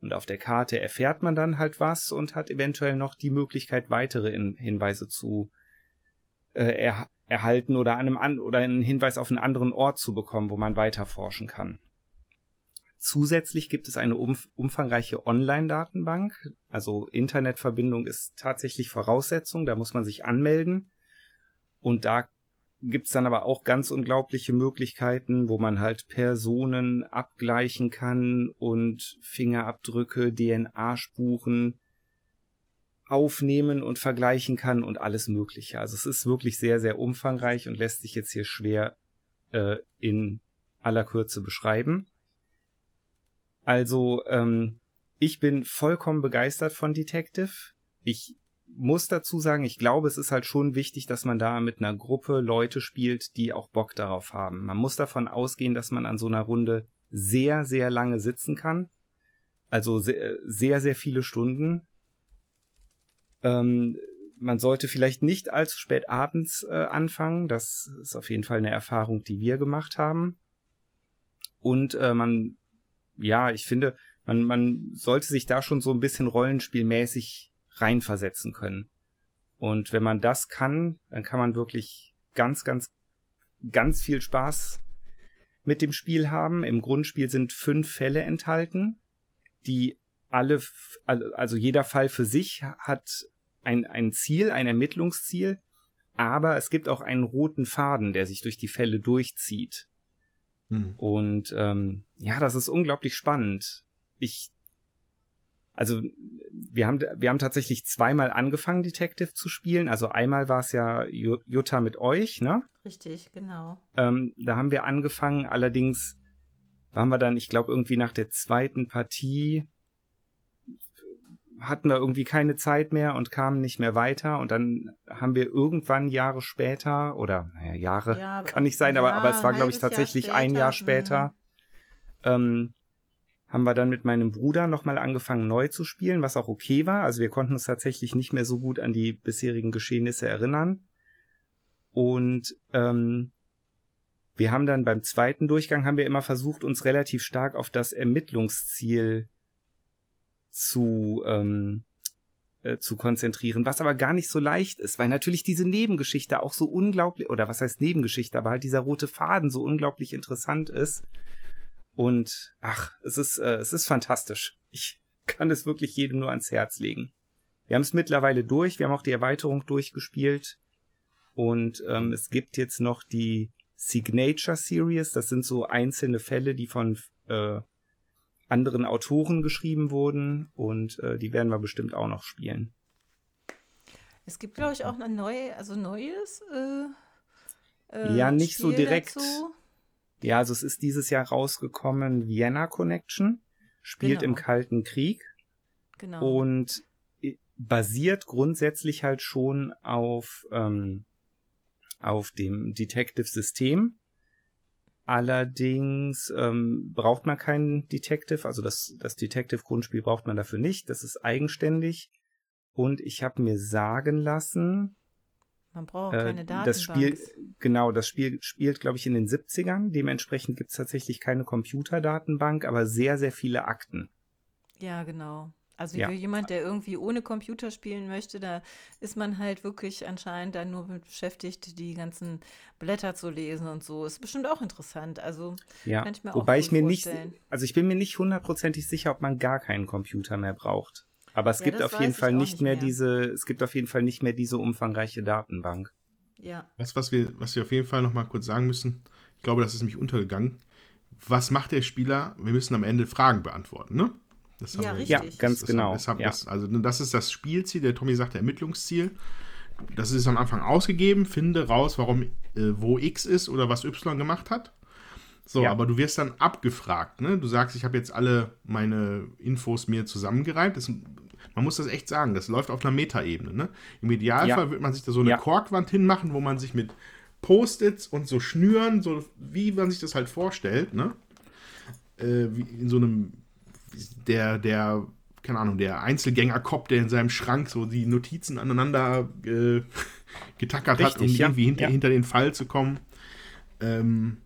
Und auf der Karte erfährt man dann halt was und hat eventuell noch die Möglichkeit, weitere in Hinweise zu äh, er erhalten oder einem an oder einen Hinweis auf einen anderen Ort zu bekommen, wo man weiter forschen kann. Zusätzlich gibt es eine umf umfangreiche Online-Datenbank. Also Internetverbindung ist tatsächlich Voraussetzung, da muss man sich anmelden. Und da gibt's dann aber auch ganz unglaubliche Möglichkeiten, wo man halt Personen abgleichen kann und Fingerabdrücke, DNA-Spuren aufnehmen und vergleichen kann und alles Mögliche. Also es ist wirklich sehr, sehr umfangreich und lässt sich jetzt hier schwer äh, in aller Kürze beschreiben. Also ähm, ich bin vollkommen begeistert von Detective. Ich muss dazu sagen, ich glaube, es ist halt schon wichtig, dass man da mit einer Gruppe Leute spielt, die auch Bock darauf haben. Man muss davon ausgehen, dass man an so einer Runde sehr, sehr lange sitzen kann. Also sehr, sehr, sehr viele Stunden. Ähm, man sollte vielleicht nicht allzu spät abends äh, anfangen. Das ist auf jeden Fall eine Erfahrung, die wir gemacht haben. Und äh, man, ja, ich finde, man, man sollte sich da schon so ein bisschen rollenspielmäßig reinversetzen können. Und wenn man das kann, dann kann man wirklich ganz, ganz, ganz viel Spaß mit dem Spiel haben. Im Grundspiel sind fünf Fälle enthalten, die alle, also jeder Fall für sich hat ein, ein Ziel, ein Ermittlungsziel, aber es gibt auch einen roten Faden, der sich durch die Fälle durchzieht. Hm. Und ähm, ja, das ist unglaublich spannend. Ich, also wir haben, wir haben tatsächlich zweimal angefangen, Detective zu spielen. Also einmal war es ja Jutta mit euch, ne? Richtig, genau. Ähm, da haben wir angefangen, allerdings waren wir dann, ich glaube, irgendwie nach der zweiten Partie hatten wir irgendwie keine Zeit mehr und kamen nicht mehr weiter. Und dann haben wir irgendwann Jahre später, oder naja, Jahre ja, kann nicht sein, ja, aber, aber es war, glaube ich, tatsächlich Jahr ein Jahr später, ähm, haben wir dann mit meinem Bruder nochmal angefangen, neu zu spielen, was auch okay war. Also wir konnten uns tatsächlich nicht mehr so gut an die bisherigen Geschehnisse erinnern. Und ähm, wir haben dann beim zweiten Durchgang haben wir immer versucht, uns relativ stark auf das Ermittlungsziel zu, ähm, äh, zu konzentrieren, was aber gar nicht so leicht ist, weil natürlich diese Nebengeschichte auch so unglaublich, oder was heißt Nebengeschichte, aber halt dieser rote Faden so unglaublich interessant ist. Und ach, es ist, äh, es ist fantastisch. Ich kann es wirklich jedem nur ans Herz legen. Wir haben es mittlerweile durch, wir haben auch die Erweiterung durchgespielt. Und ähm, es gibt jetzt noch die Signature Series, das sind so einzelne Fälle, die von äh, anderen Autoren geschrieben wurden und äh, die werden wir bestimmt auch noch spielen. Es gibt, glaube ich, auch ein neue, also neues. Äh, äh, ja, nicht Spiel so direkt. Dazu. Ja, also es ist dieses Jahr rausgekommen, Vienna Connection, spielt genau. im Kalten Krieg. Genau. Und äh, basiert grundsätzlich halt schon auf, ähm, auf dem Detective-System. Allerdings ähm, braucht man keinen Detective, also das, das Detective-Grundspiel braucht man dafür nicht, das ist eigenständig. Und ich habe mir sagen lassen, man braucht äh, keine Datenbank. Das Spiel, genau, das Spiel spielt, glaube ich, in den 70ern. Dementsprechend gibt es tatsächlich keine Computerdatenbank, aber sehr, sehr viele Akten. Ja, genau. Also ja. für jemand, der irgendwie ohne Computer spielen möchte, da ist man halt wirklich anscheinend dann nur beschäftigt, die ganzen Blätter zu lesen und so. Ist bestimmt auch interessant. Also ja. kann ich mir Wobei auch ich mir vorstellen. nicht, also ich bin mir nicht hundertprozentig sicher, ob man gar keinen Computer mehr braucht. Aber es ja, gibt auf jeden Fall nicht mehr, mehr, diese, es gibt auf jeden Fall nicht mehr diese umfangreiche Datenbank. Ja. Das, was wir, was wir auf jeden Fall noch mal kurz sagen müssen, ich glaube, das ist nämlich untergegangen. Was macht der Spieler? Wir müssen am Ende Fragen beantworten, ne? Das Ja, wir- richtig. Ja, ganz das genau. Das, das, also das ist das Spielziel, der Tommy sagt, der Ermittlungsziel. Das ist am Anfang ausgegeben, finde raus, warum, äh, wo X ist oder was Y gemacht hat. So, Ja. aber du wirst dann abgefragt, ne? Du sagst, ich habe jetzt alle meine Infos mir zusammengereimt. Das, man muss das echt sagen, das läuft auf einer Metaebene, ne? Im Idealfall Ja. wird man sich da so eine Ja. Korkwand hinmachen, wo man sich mit Post-its und so Schnüren, so wie man sich das halt vorstellt, ne? Äh, wie in so einem, der, der, keine Ahnung, der Einzelgänger-Cop, der in seinem Schrank so die Notizen aneinander äh, getackert hat, um Richtig, ja. irgendwie hinter, Ja. hinter den Fall zu kommen. Ähm,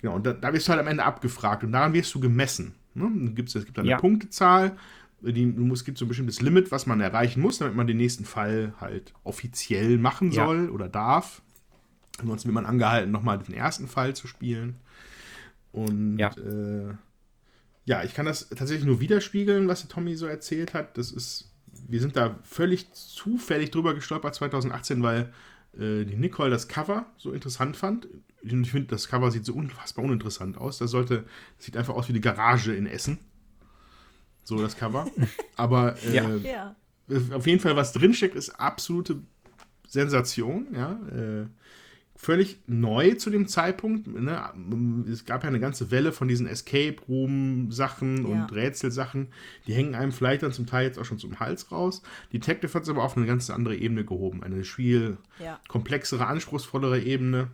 genau, und da, da wirst du halt am Ende abgefragt und daran wirst du gemessen. Ne? Dann gibt's, es gibt eine Ja. Punktezahl, die, du musst, gibt so ein bestimmtes Limit, was man erreichen muss, damit man den nächsten Fall halt offiziell machen Ja. soll oder darf. Ansonsten wird man angehalten, nochmal den ersten Fall zu spielen. Und Ja. äh, ja, ich kann das tatsächlich nur widerspiegeln, was der Tommy so erzählt hat. Das ist, wir sind da völlig zufällig drüber gestolpert 2018, weil äh, die Nicole das Cover so interessant fand. Und ich finde, das Cover sieht so unfassbar uninteressant aus. Das sollte, das sieht einfach aus wie die Garage in Essen. So das Cover. Aber äh, Ja. Ja. auf jeden Fall, was drinsteckt, ist absolute Sensation, ja. Äh, völlig neu zu dem Zeitpunkt. Ne? Es gab ja eine ganze Welle von diesen Escape Room-Sachen Ja. und Rätselsachen. Die hängen einem vielleicht dann zum Teil jetzt auch schon zum Hals raus. Detective hat es aber auf eine ganz andere Ebene gehoben. Eine viel Ja. komplexere, anspruchsvollere Ebene.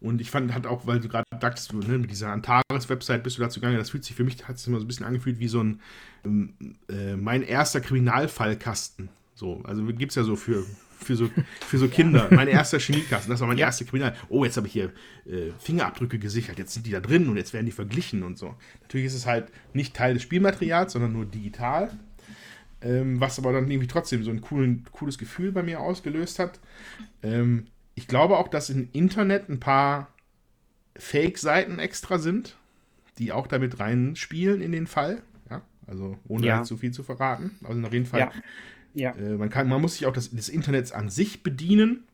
Und ich fand, hat auch, weil du gerade sagtest, ne, mit dieser Antares-Website bist du dazu gegangen, das fühlt sich für mich, hat sich immer so ein bisschen angefühlt wie so ein, ähm, äh, mein erster Kriminalfallkasten. So, also gibt es ja so für, für so, für so Kinder. Mein erster Chemiekasten, das war mein erster Kriminal. Oh, jetzt habe ich hier äh, Fingerabdrücke gesichert, jetzt sind die da drin und jetzt werden die verglichen und so. Natürlich ist es halt nicht Teil des Spielmaterials, sondern nur digital. Ähm, was aber dann irgendwie trotzdem so ein coolen, cooles Gefühl bei mir ausgelöst hat. Ähm, ich glaube auch, dass im Internet ein paar Fake-Seiten extra sind, die auch damit reinspielen in den Fall. Ja, also ohne Ja. jetzt zu viel zu verraten. Also auf jeden Fall. Ja. Ja. Äh, man, kann, man muss sich auch das, des Internets an sich bedienen,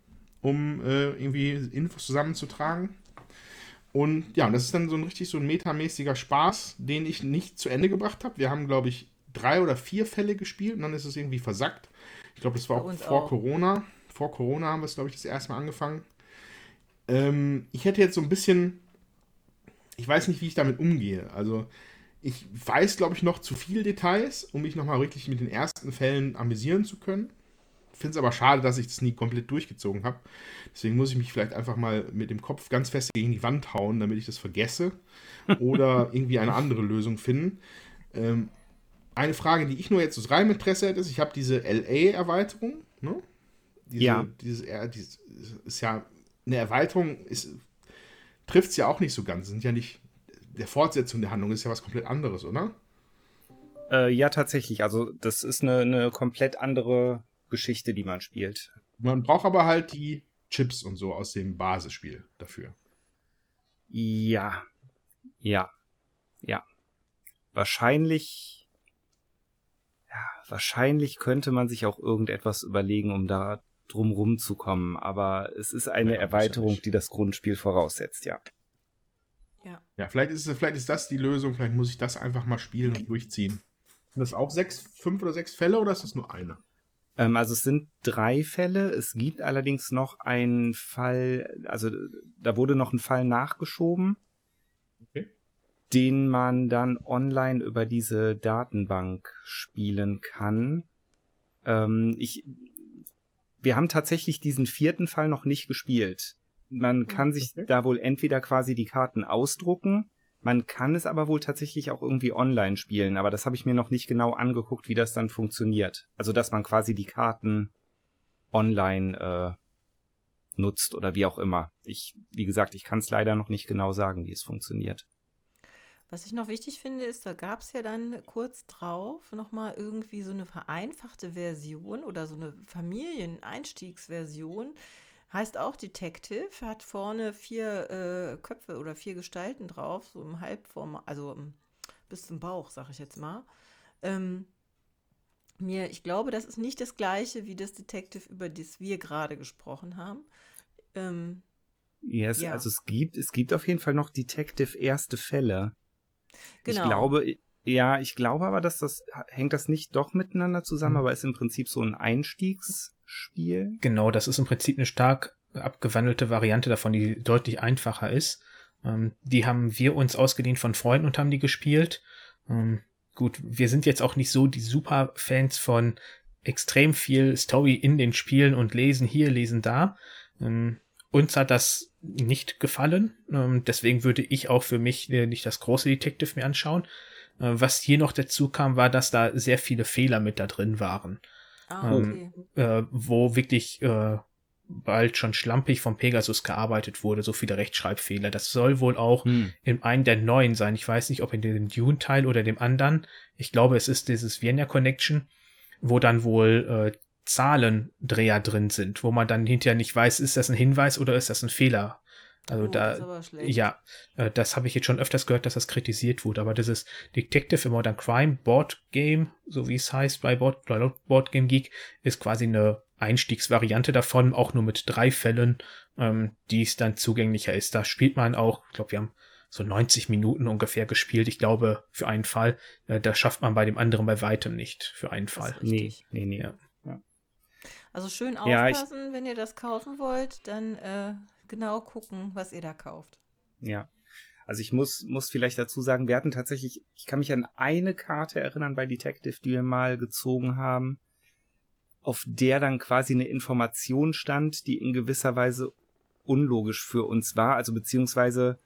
um äh, irgendwie Infos zusammenzutragen. Und ja, und das ist dann so ein richtig so ein metamäßiger Spaß, den ich nicht zu Ende gebracht habe. Wir haben, glaube ich, drei oder vier Fälle gespielt und dann ist es irgendwie versackt. Ich glaube, das war Bei auch vor auch. Corona. Vor Corona haben wir es, glaube ich, das erste Mal angefangen. Ähm, ich hätte jetzt so ein bisschen, ich weiß nicht, wie ich damit umgehe. Also ich weiß, glaube ich, noch zu viele Details, um mich nochmal wirklich mit den ersten Fällen amüsieren zu können. Finde es aber schade, dass ich das nie komplett durchgezogen habe. Deswegen muss ich mich vielleicht einfach mal mit dem Kopf ganz fest gegen die Wand hauen, damit ich das vergesse. Oder irgendwie eine andere Lösung finden. Ähm, eine Frage, die ich nur jetzt aus reinem Interesse hätte, ist, ich habe diese LA-Erweiterung. Ne? Diese, Ja. Dieses, dieses ist ja eine Erweiterung, trifft es ja auch nicht so ganz. Sind ja nicht der Fortsetzung der Handlung ist ja was komplett anderes, oder? Äh, ja, tatsächlich. Also das ist eine, eine komplett andere Geschichte, die man spielt. Man braucht aber halt die Chips und so aus dem Basisspiel dafür. Ja. Ja. Ja. Wahrscheinlich. Ja, wahrscheinlich könnte man sich auch irgendetwas überlegen, um da drumrum zu kommen. Aber es ist eine Ja, Erweiterung, die das Grundspiel voraussetzt, ja. Ja. Ja, vielleicht ist, vielleicht ist das die Lösung, vielleicht muss ich das einfach mal spielen und durchziehen. Sind das auch sechs, fünf oder sechs Fälle oder ist das nur eine? Ähm, also es sind drei Fälle. Es gibt allerdings noch einen Fall, also da wurde noch ein Fall nachgeschoben, Okay. den man dann online über diese Datenbank spielen kann. Ähm, ich, wir haben tatsächlich diesen vierten Fall noch nicht gespielt. Man kann sich okay. da wohl entweder quasi die Karten ausdrucken, man kann es aber wohl tatsächlich auch irgendwie online spielen, aber das habe ich mir noch nicht genau angeguckt, wie das dann funktioniert. Also, dass man quasi die Karten online äh, nutzt oder wie auch immer. Ich, wie gesagt, ich kann es leider noch nicht genau sagen, wie es funktioniert. Was ich noch wichtig finde, ist, da gab es ja dann kurz drauf nochmal irgendwie so eine vereinfachte Version oder so eine Familieneinstiegsversion. Heißt auch Detective, hat vorne vier äh, Köpfe oder vier Gestalten drauf, so im Halbform, also bis zum Bauch, sag ich jetzt mal. Ähm, mir, ich glaube, das ist nicht das gleiche wie das Detective, über das wir gerade gesprochen haben. Ähm, yes, ja. also es gibt, es gibt auf jeden Fall noch Detective erste Fälle. Genau. Ich glaube, ja, ich glaube aber, dass das, hängt das nicht doch miteinander zusammen, Hm. aber ist im Prinzip so ein Einstiegsspiel. Genau, das ist im Prinzip eine stark abgewandelte Variante davon, die deutlich einfacher ist. Ähm, die haben wir uns ausgedient von Freunden und haben die gespielt. Ähm, gut, wir sind jetzt auch nicht so die super Fans von extrem viel Story in den Spielen und lesen hier, lesen da. Ähm, uns hat das nicht gefallen. Ähm, deswegen würde ich auch für mich äh, nicht das große Detective mir anschauen. Äh, was hier noch dazu kam, war, dass da sehr viele Fehler mit da drin waren ah, okay. äh, wo wirklich äh, bald schon schlampig vom Pegasus gearbeitet wurde, so viele Rechtschreibfehler. Das soll wohl auch Hm. in einem der neuen sein. Ich weiß nicht, ob in dem Dune-Teil oder dem anderen. Ich glaube, es ist dieses Vienna Connection, wo dann wohl äh, Zahlendreher drin sind, wo man dann hinterher nicht weiß, ist das ein Hinweis oder ist das ein Fehler. Also Oh, da, ja, äh, das habe ich jetzt schon öfters gehört, dass das kritisiert wurde. Aber dieses Detective in Modern Crime Board Game, so wie es heißt bei Board, bei Board Game Geek, ist quasi eine Einstiegsvariante davon, auch nur mit drei Fällen, ähm, die es dann zugänglicher ist. Da spielt man auch, ich glaube, wir haben so 90 Minuten ungefähr gespielt. Ich glaube, für einen Fall. Äh, das schafft man bei dem anderen bei weitem nicht, für einen Fall. Nee, nee, nee. Ja. Also schön Ja, aufpassen, wenn ihr das kaufen wollt, dann äh, genau gucken, was ihr da kauft. Ja. Also ich muss, muss vielleicht dazu sagen, wir hatten tatsächlich, ich kann mich an eine Karte erinnern bei Detective, die wir mal gezogen haben, auf der dann quasi eine Information stand, die in gewisser Weise unlogisch für uns war. Also beziehungsweise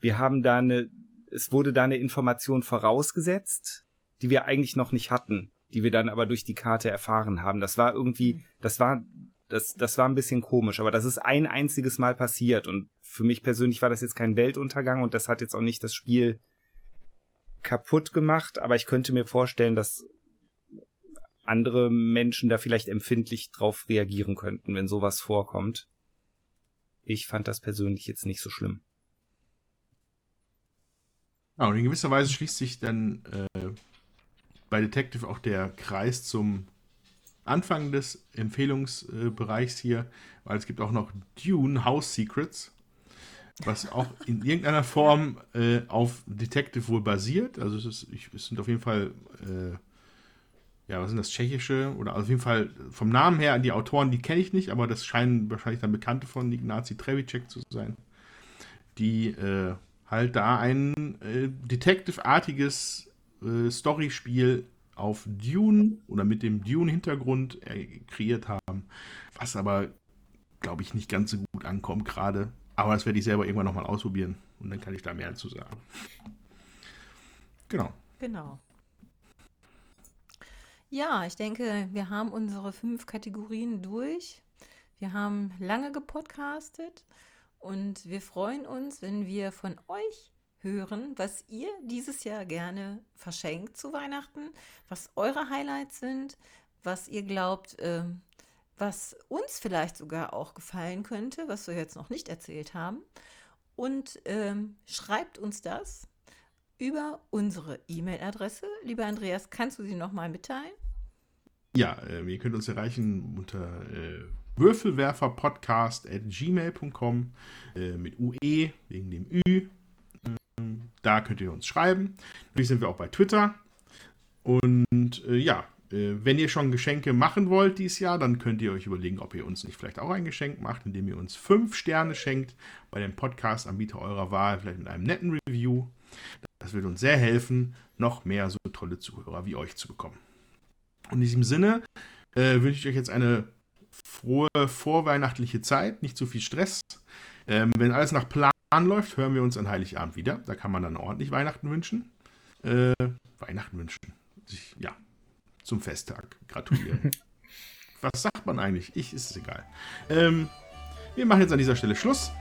wir haben da eine, es wurde da eine Information vorausgesetzt, die wir eigentlich noch nicht hatten, die wir dann aber durch die Karte erfahren haben. Das war irgendwie, das war, das, das war ein bisschen komisch, aber das ist ein einziges Mal passiert und für mich persönlich war das jetzt kein Weltuntergang und das hat jetzt auch nicht das Spiel kaputt gemacht, aber ich könnte mir vorstellen, dass andere Menschen da vielleicht empfindlich drauf reagieren könnten, wenn sowas vorkommt. Ich fand das persönlich jetzt nicht so schlimm. Ja, und in gewisser Weise schließt sich dann äh, bei Detective auch der Kreis zum Anfang des Empfehlungsbereichs hier, weil es gibt auch noch Dune House Secrets, was auch in irgendeiner Form äh, auf Detective wohl basiert. Also es, ist, ich, es sind auf jeden Fall, äh, ja, was sind das, tschechische oder auf jeden Fall vom Namen her, die Autoren, die kenne ich nicht, aber das scheinen wahrscheinlich dann Bekannte von Ignazi Trevicek zu sein, die äh, halt da ein äh, Detective-artiges äh, Storyspiel auf Dune oder mit dem Dune-Hintergrund äh, kreiert haben, was aber, glaube ich, nicht ganz so gut ankommt gerade. Aber das werde ich selber irgendwann nochmal ausprobieren und dann kann ich da mehr dazu sagen. Genau. Genau. Ja, ich denke, wir haben unsere fünf Kategorien durch. Wir haben lange gepodcastet und wir freuen uns, wenn wir von euch hören, was ihr dieses Jahr gerne verschenkt zu Weihnachten, was eure Highlights sind, was ihr glaubt, ähm, was uns vielleicht sogar auch gefallen könnte, was wir jetzt noch nicht erzählt haben. Und ähm, schreibt uns das über unsere E-Mail-Adresse. Lieber Andreas, kannst du sie nochmal mitteilen? Ja, äh, ihr könnt uns erreichen unter äh, würfelwerferpodcast.gmail.com äh, mit UE wegen dem Ü. Da könnt ihr uns schreiben. Natürlich sind wir auch bei Twitter. Und äh, ja, äh, wenn ihr schon Geschenke machen wollt dieses Jahr, dann könnt ihr euch überlegen, ob ihr uns nicht vielleicht auch ein Geschenk macht, indem ihr uns fünf Sterne schenkt bei dem Podcast-Anbieter eurer Wahl, vielleicht mit einem netten Review. Das wird uns sehr helfen, noch mehr so tolle Zuhörer wie euch zu bekommen. In diesem Sinne äh, wünsche ich euch jetzt eine frohe vorweihnachtliche Zeit, nicht zu viel Stress. Ähm, wenn alles nach Plan läuft, hören wir uns an Heiligabend wieder. Da kann man dann ordentlich Weihnachten wünschen. Äh, Weihnachten wünschen. Sich, ja, zum Festtag gratulieren. Was sagt man eigentlich? Ich ist es egal. Ähm, wir machen jetzt an dieser Stelle Schluss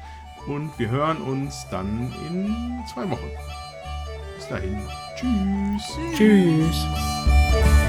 und wir hören uns dann in zwei Wochen. Bis dahin. Tschüss. Tschüss.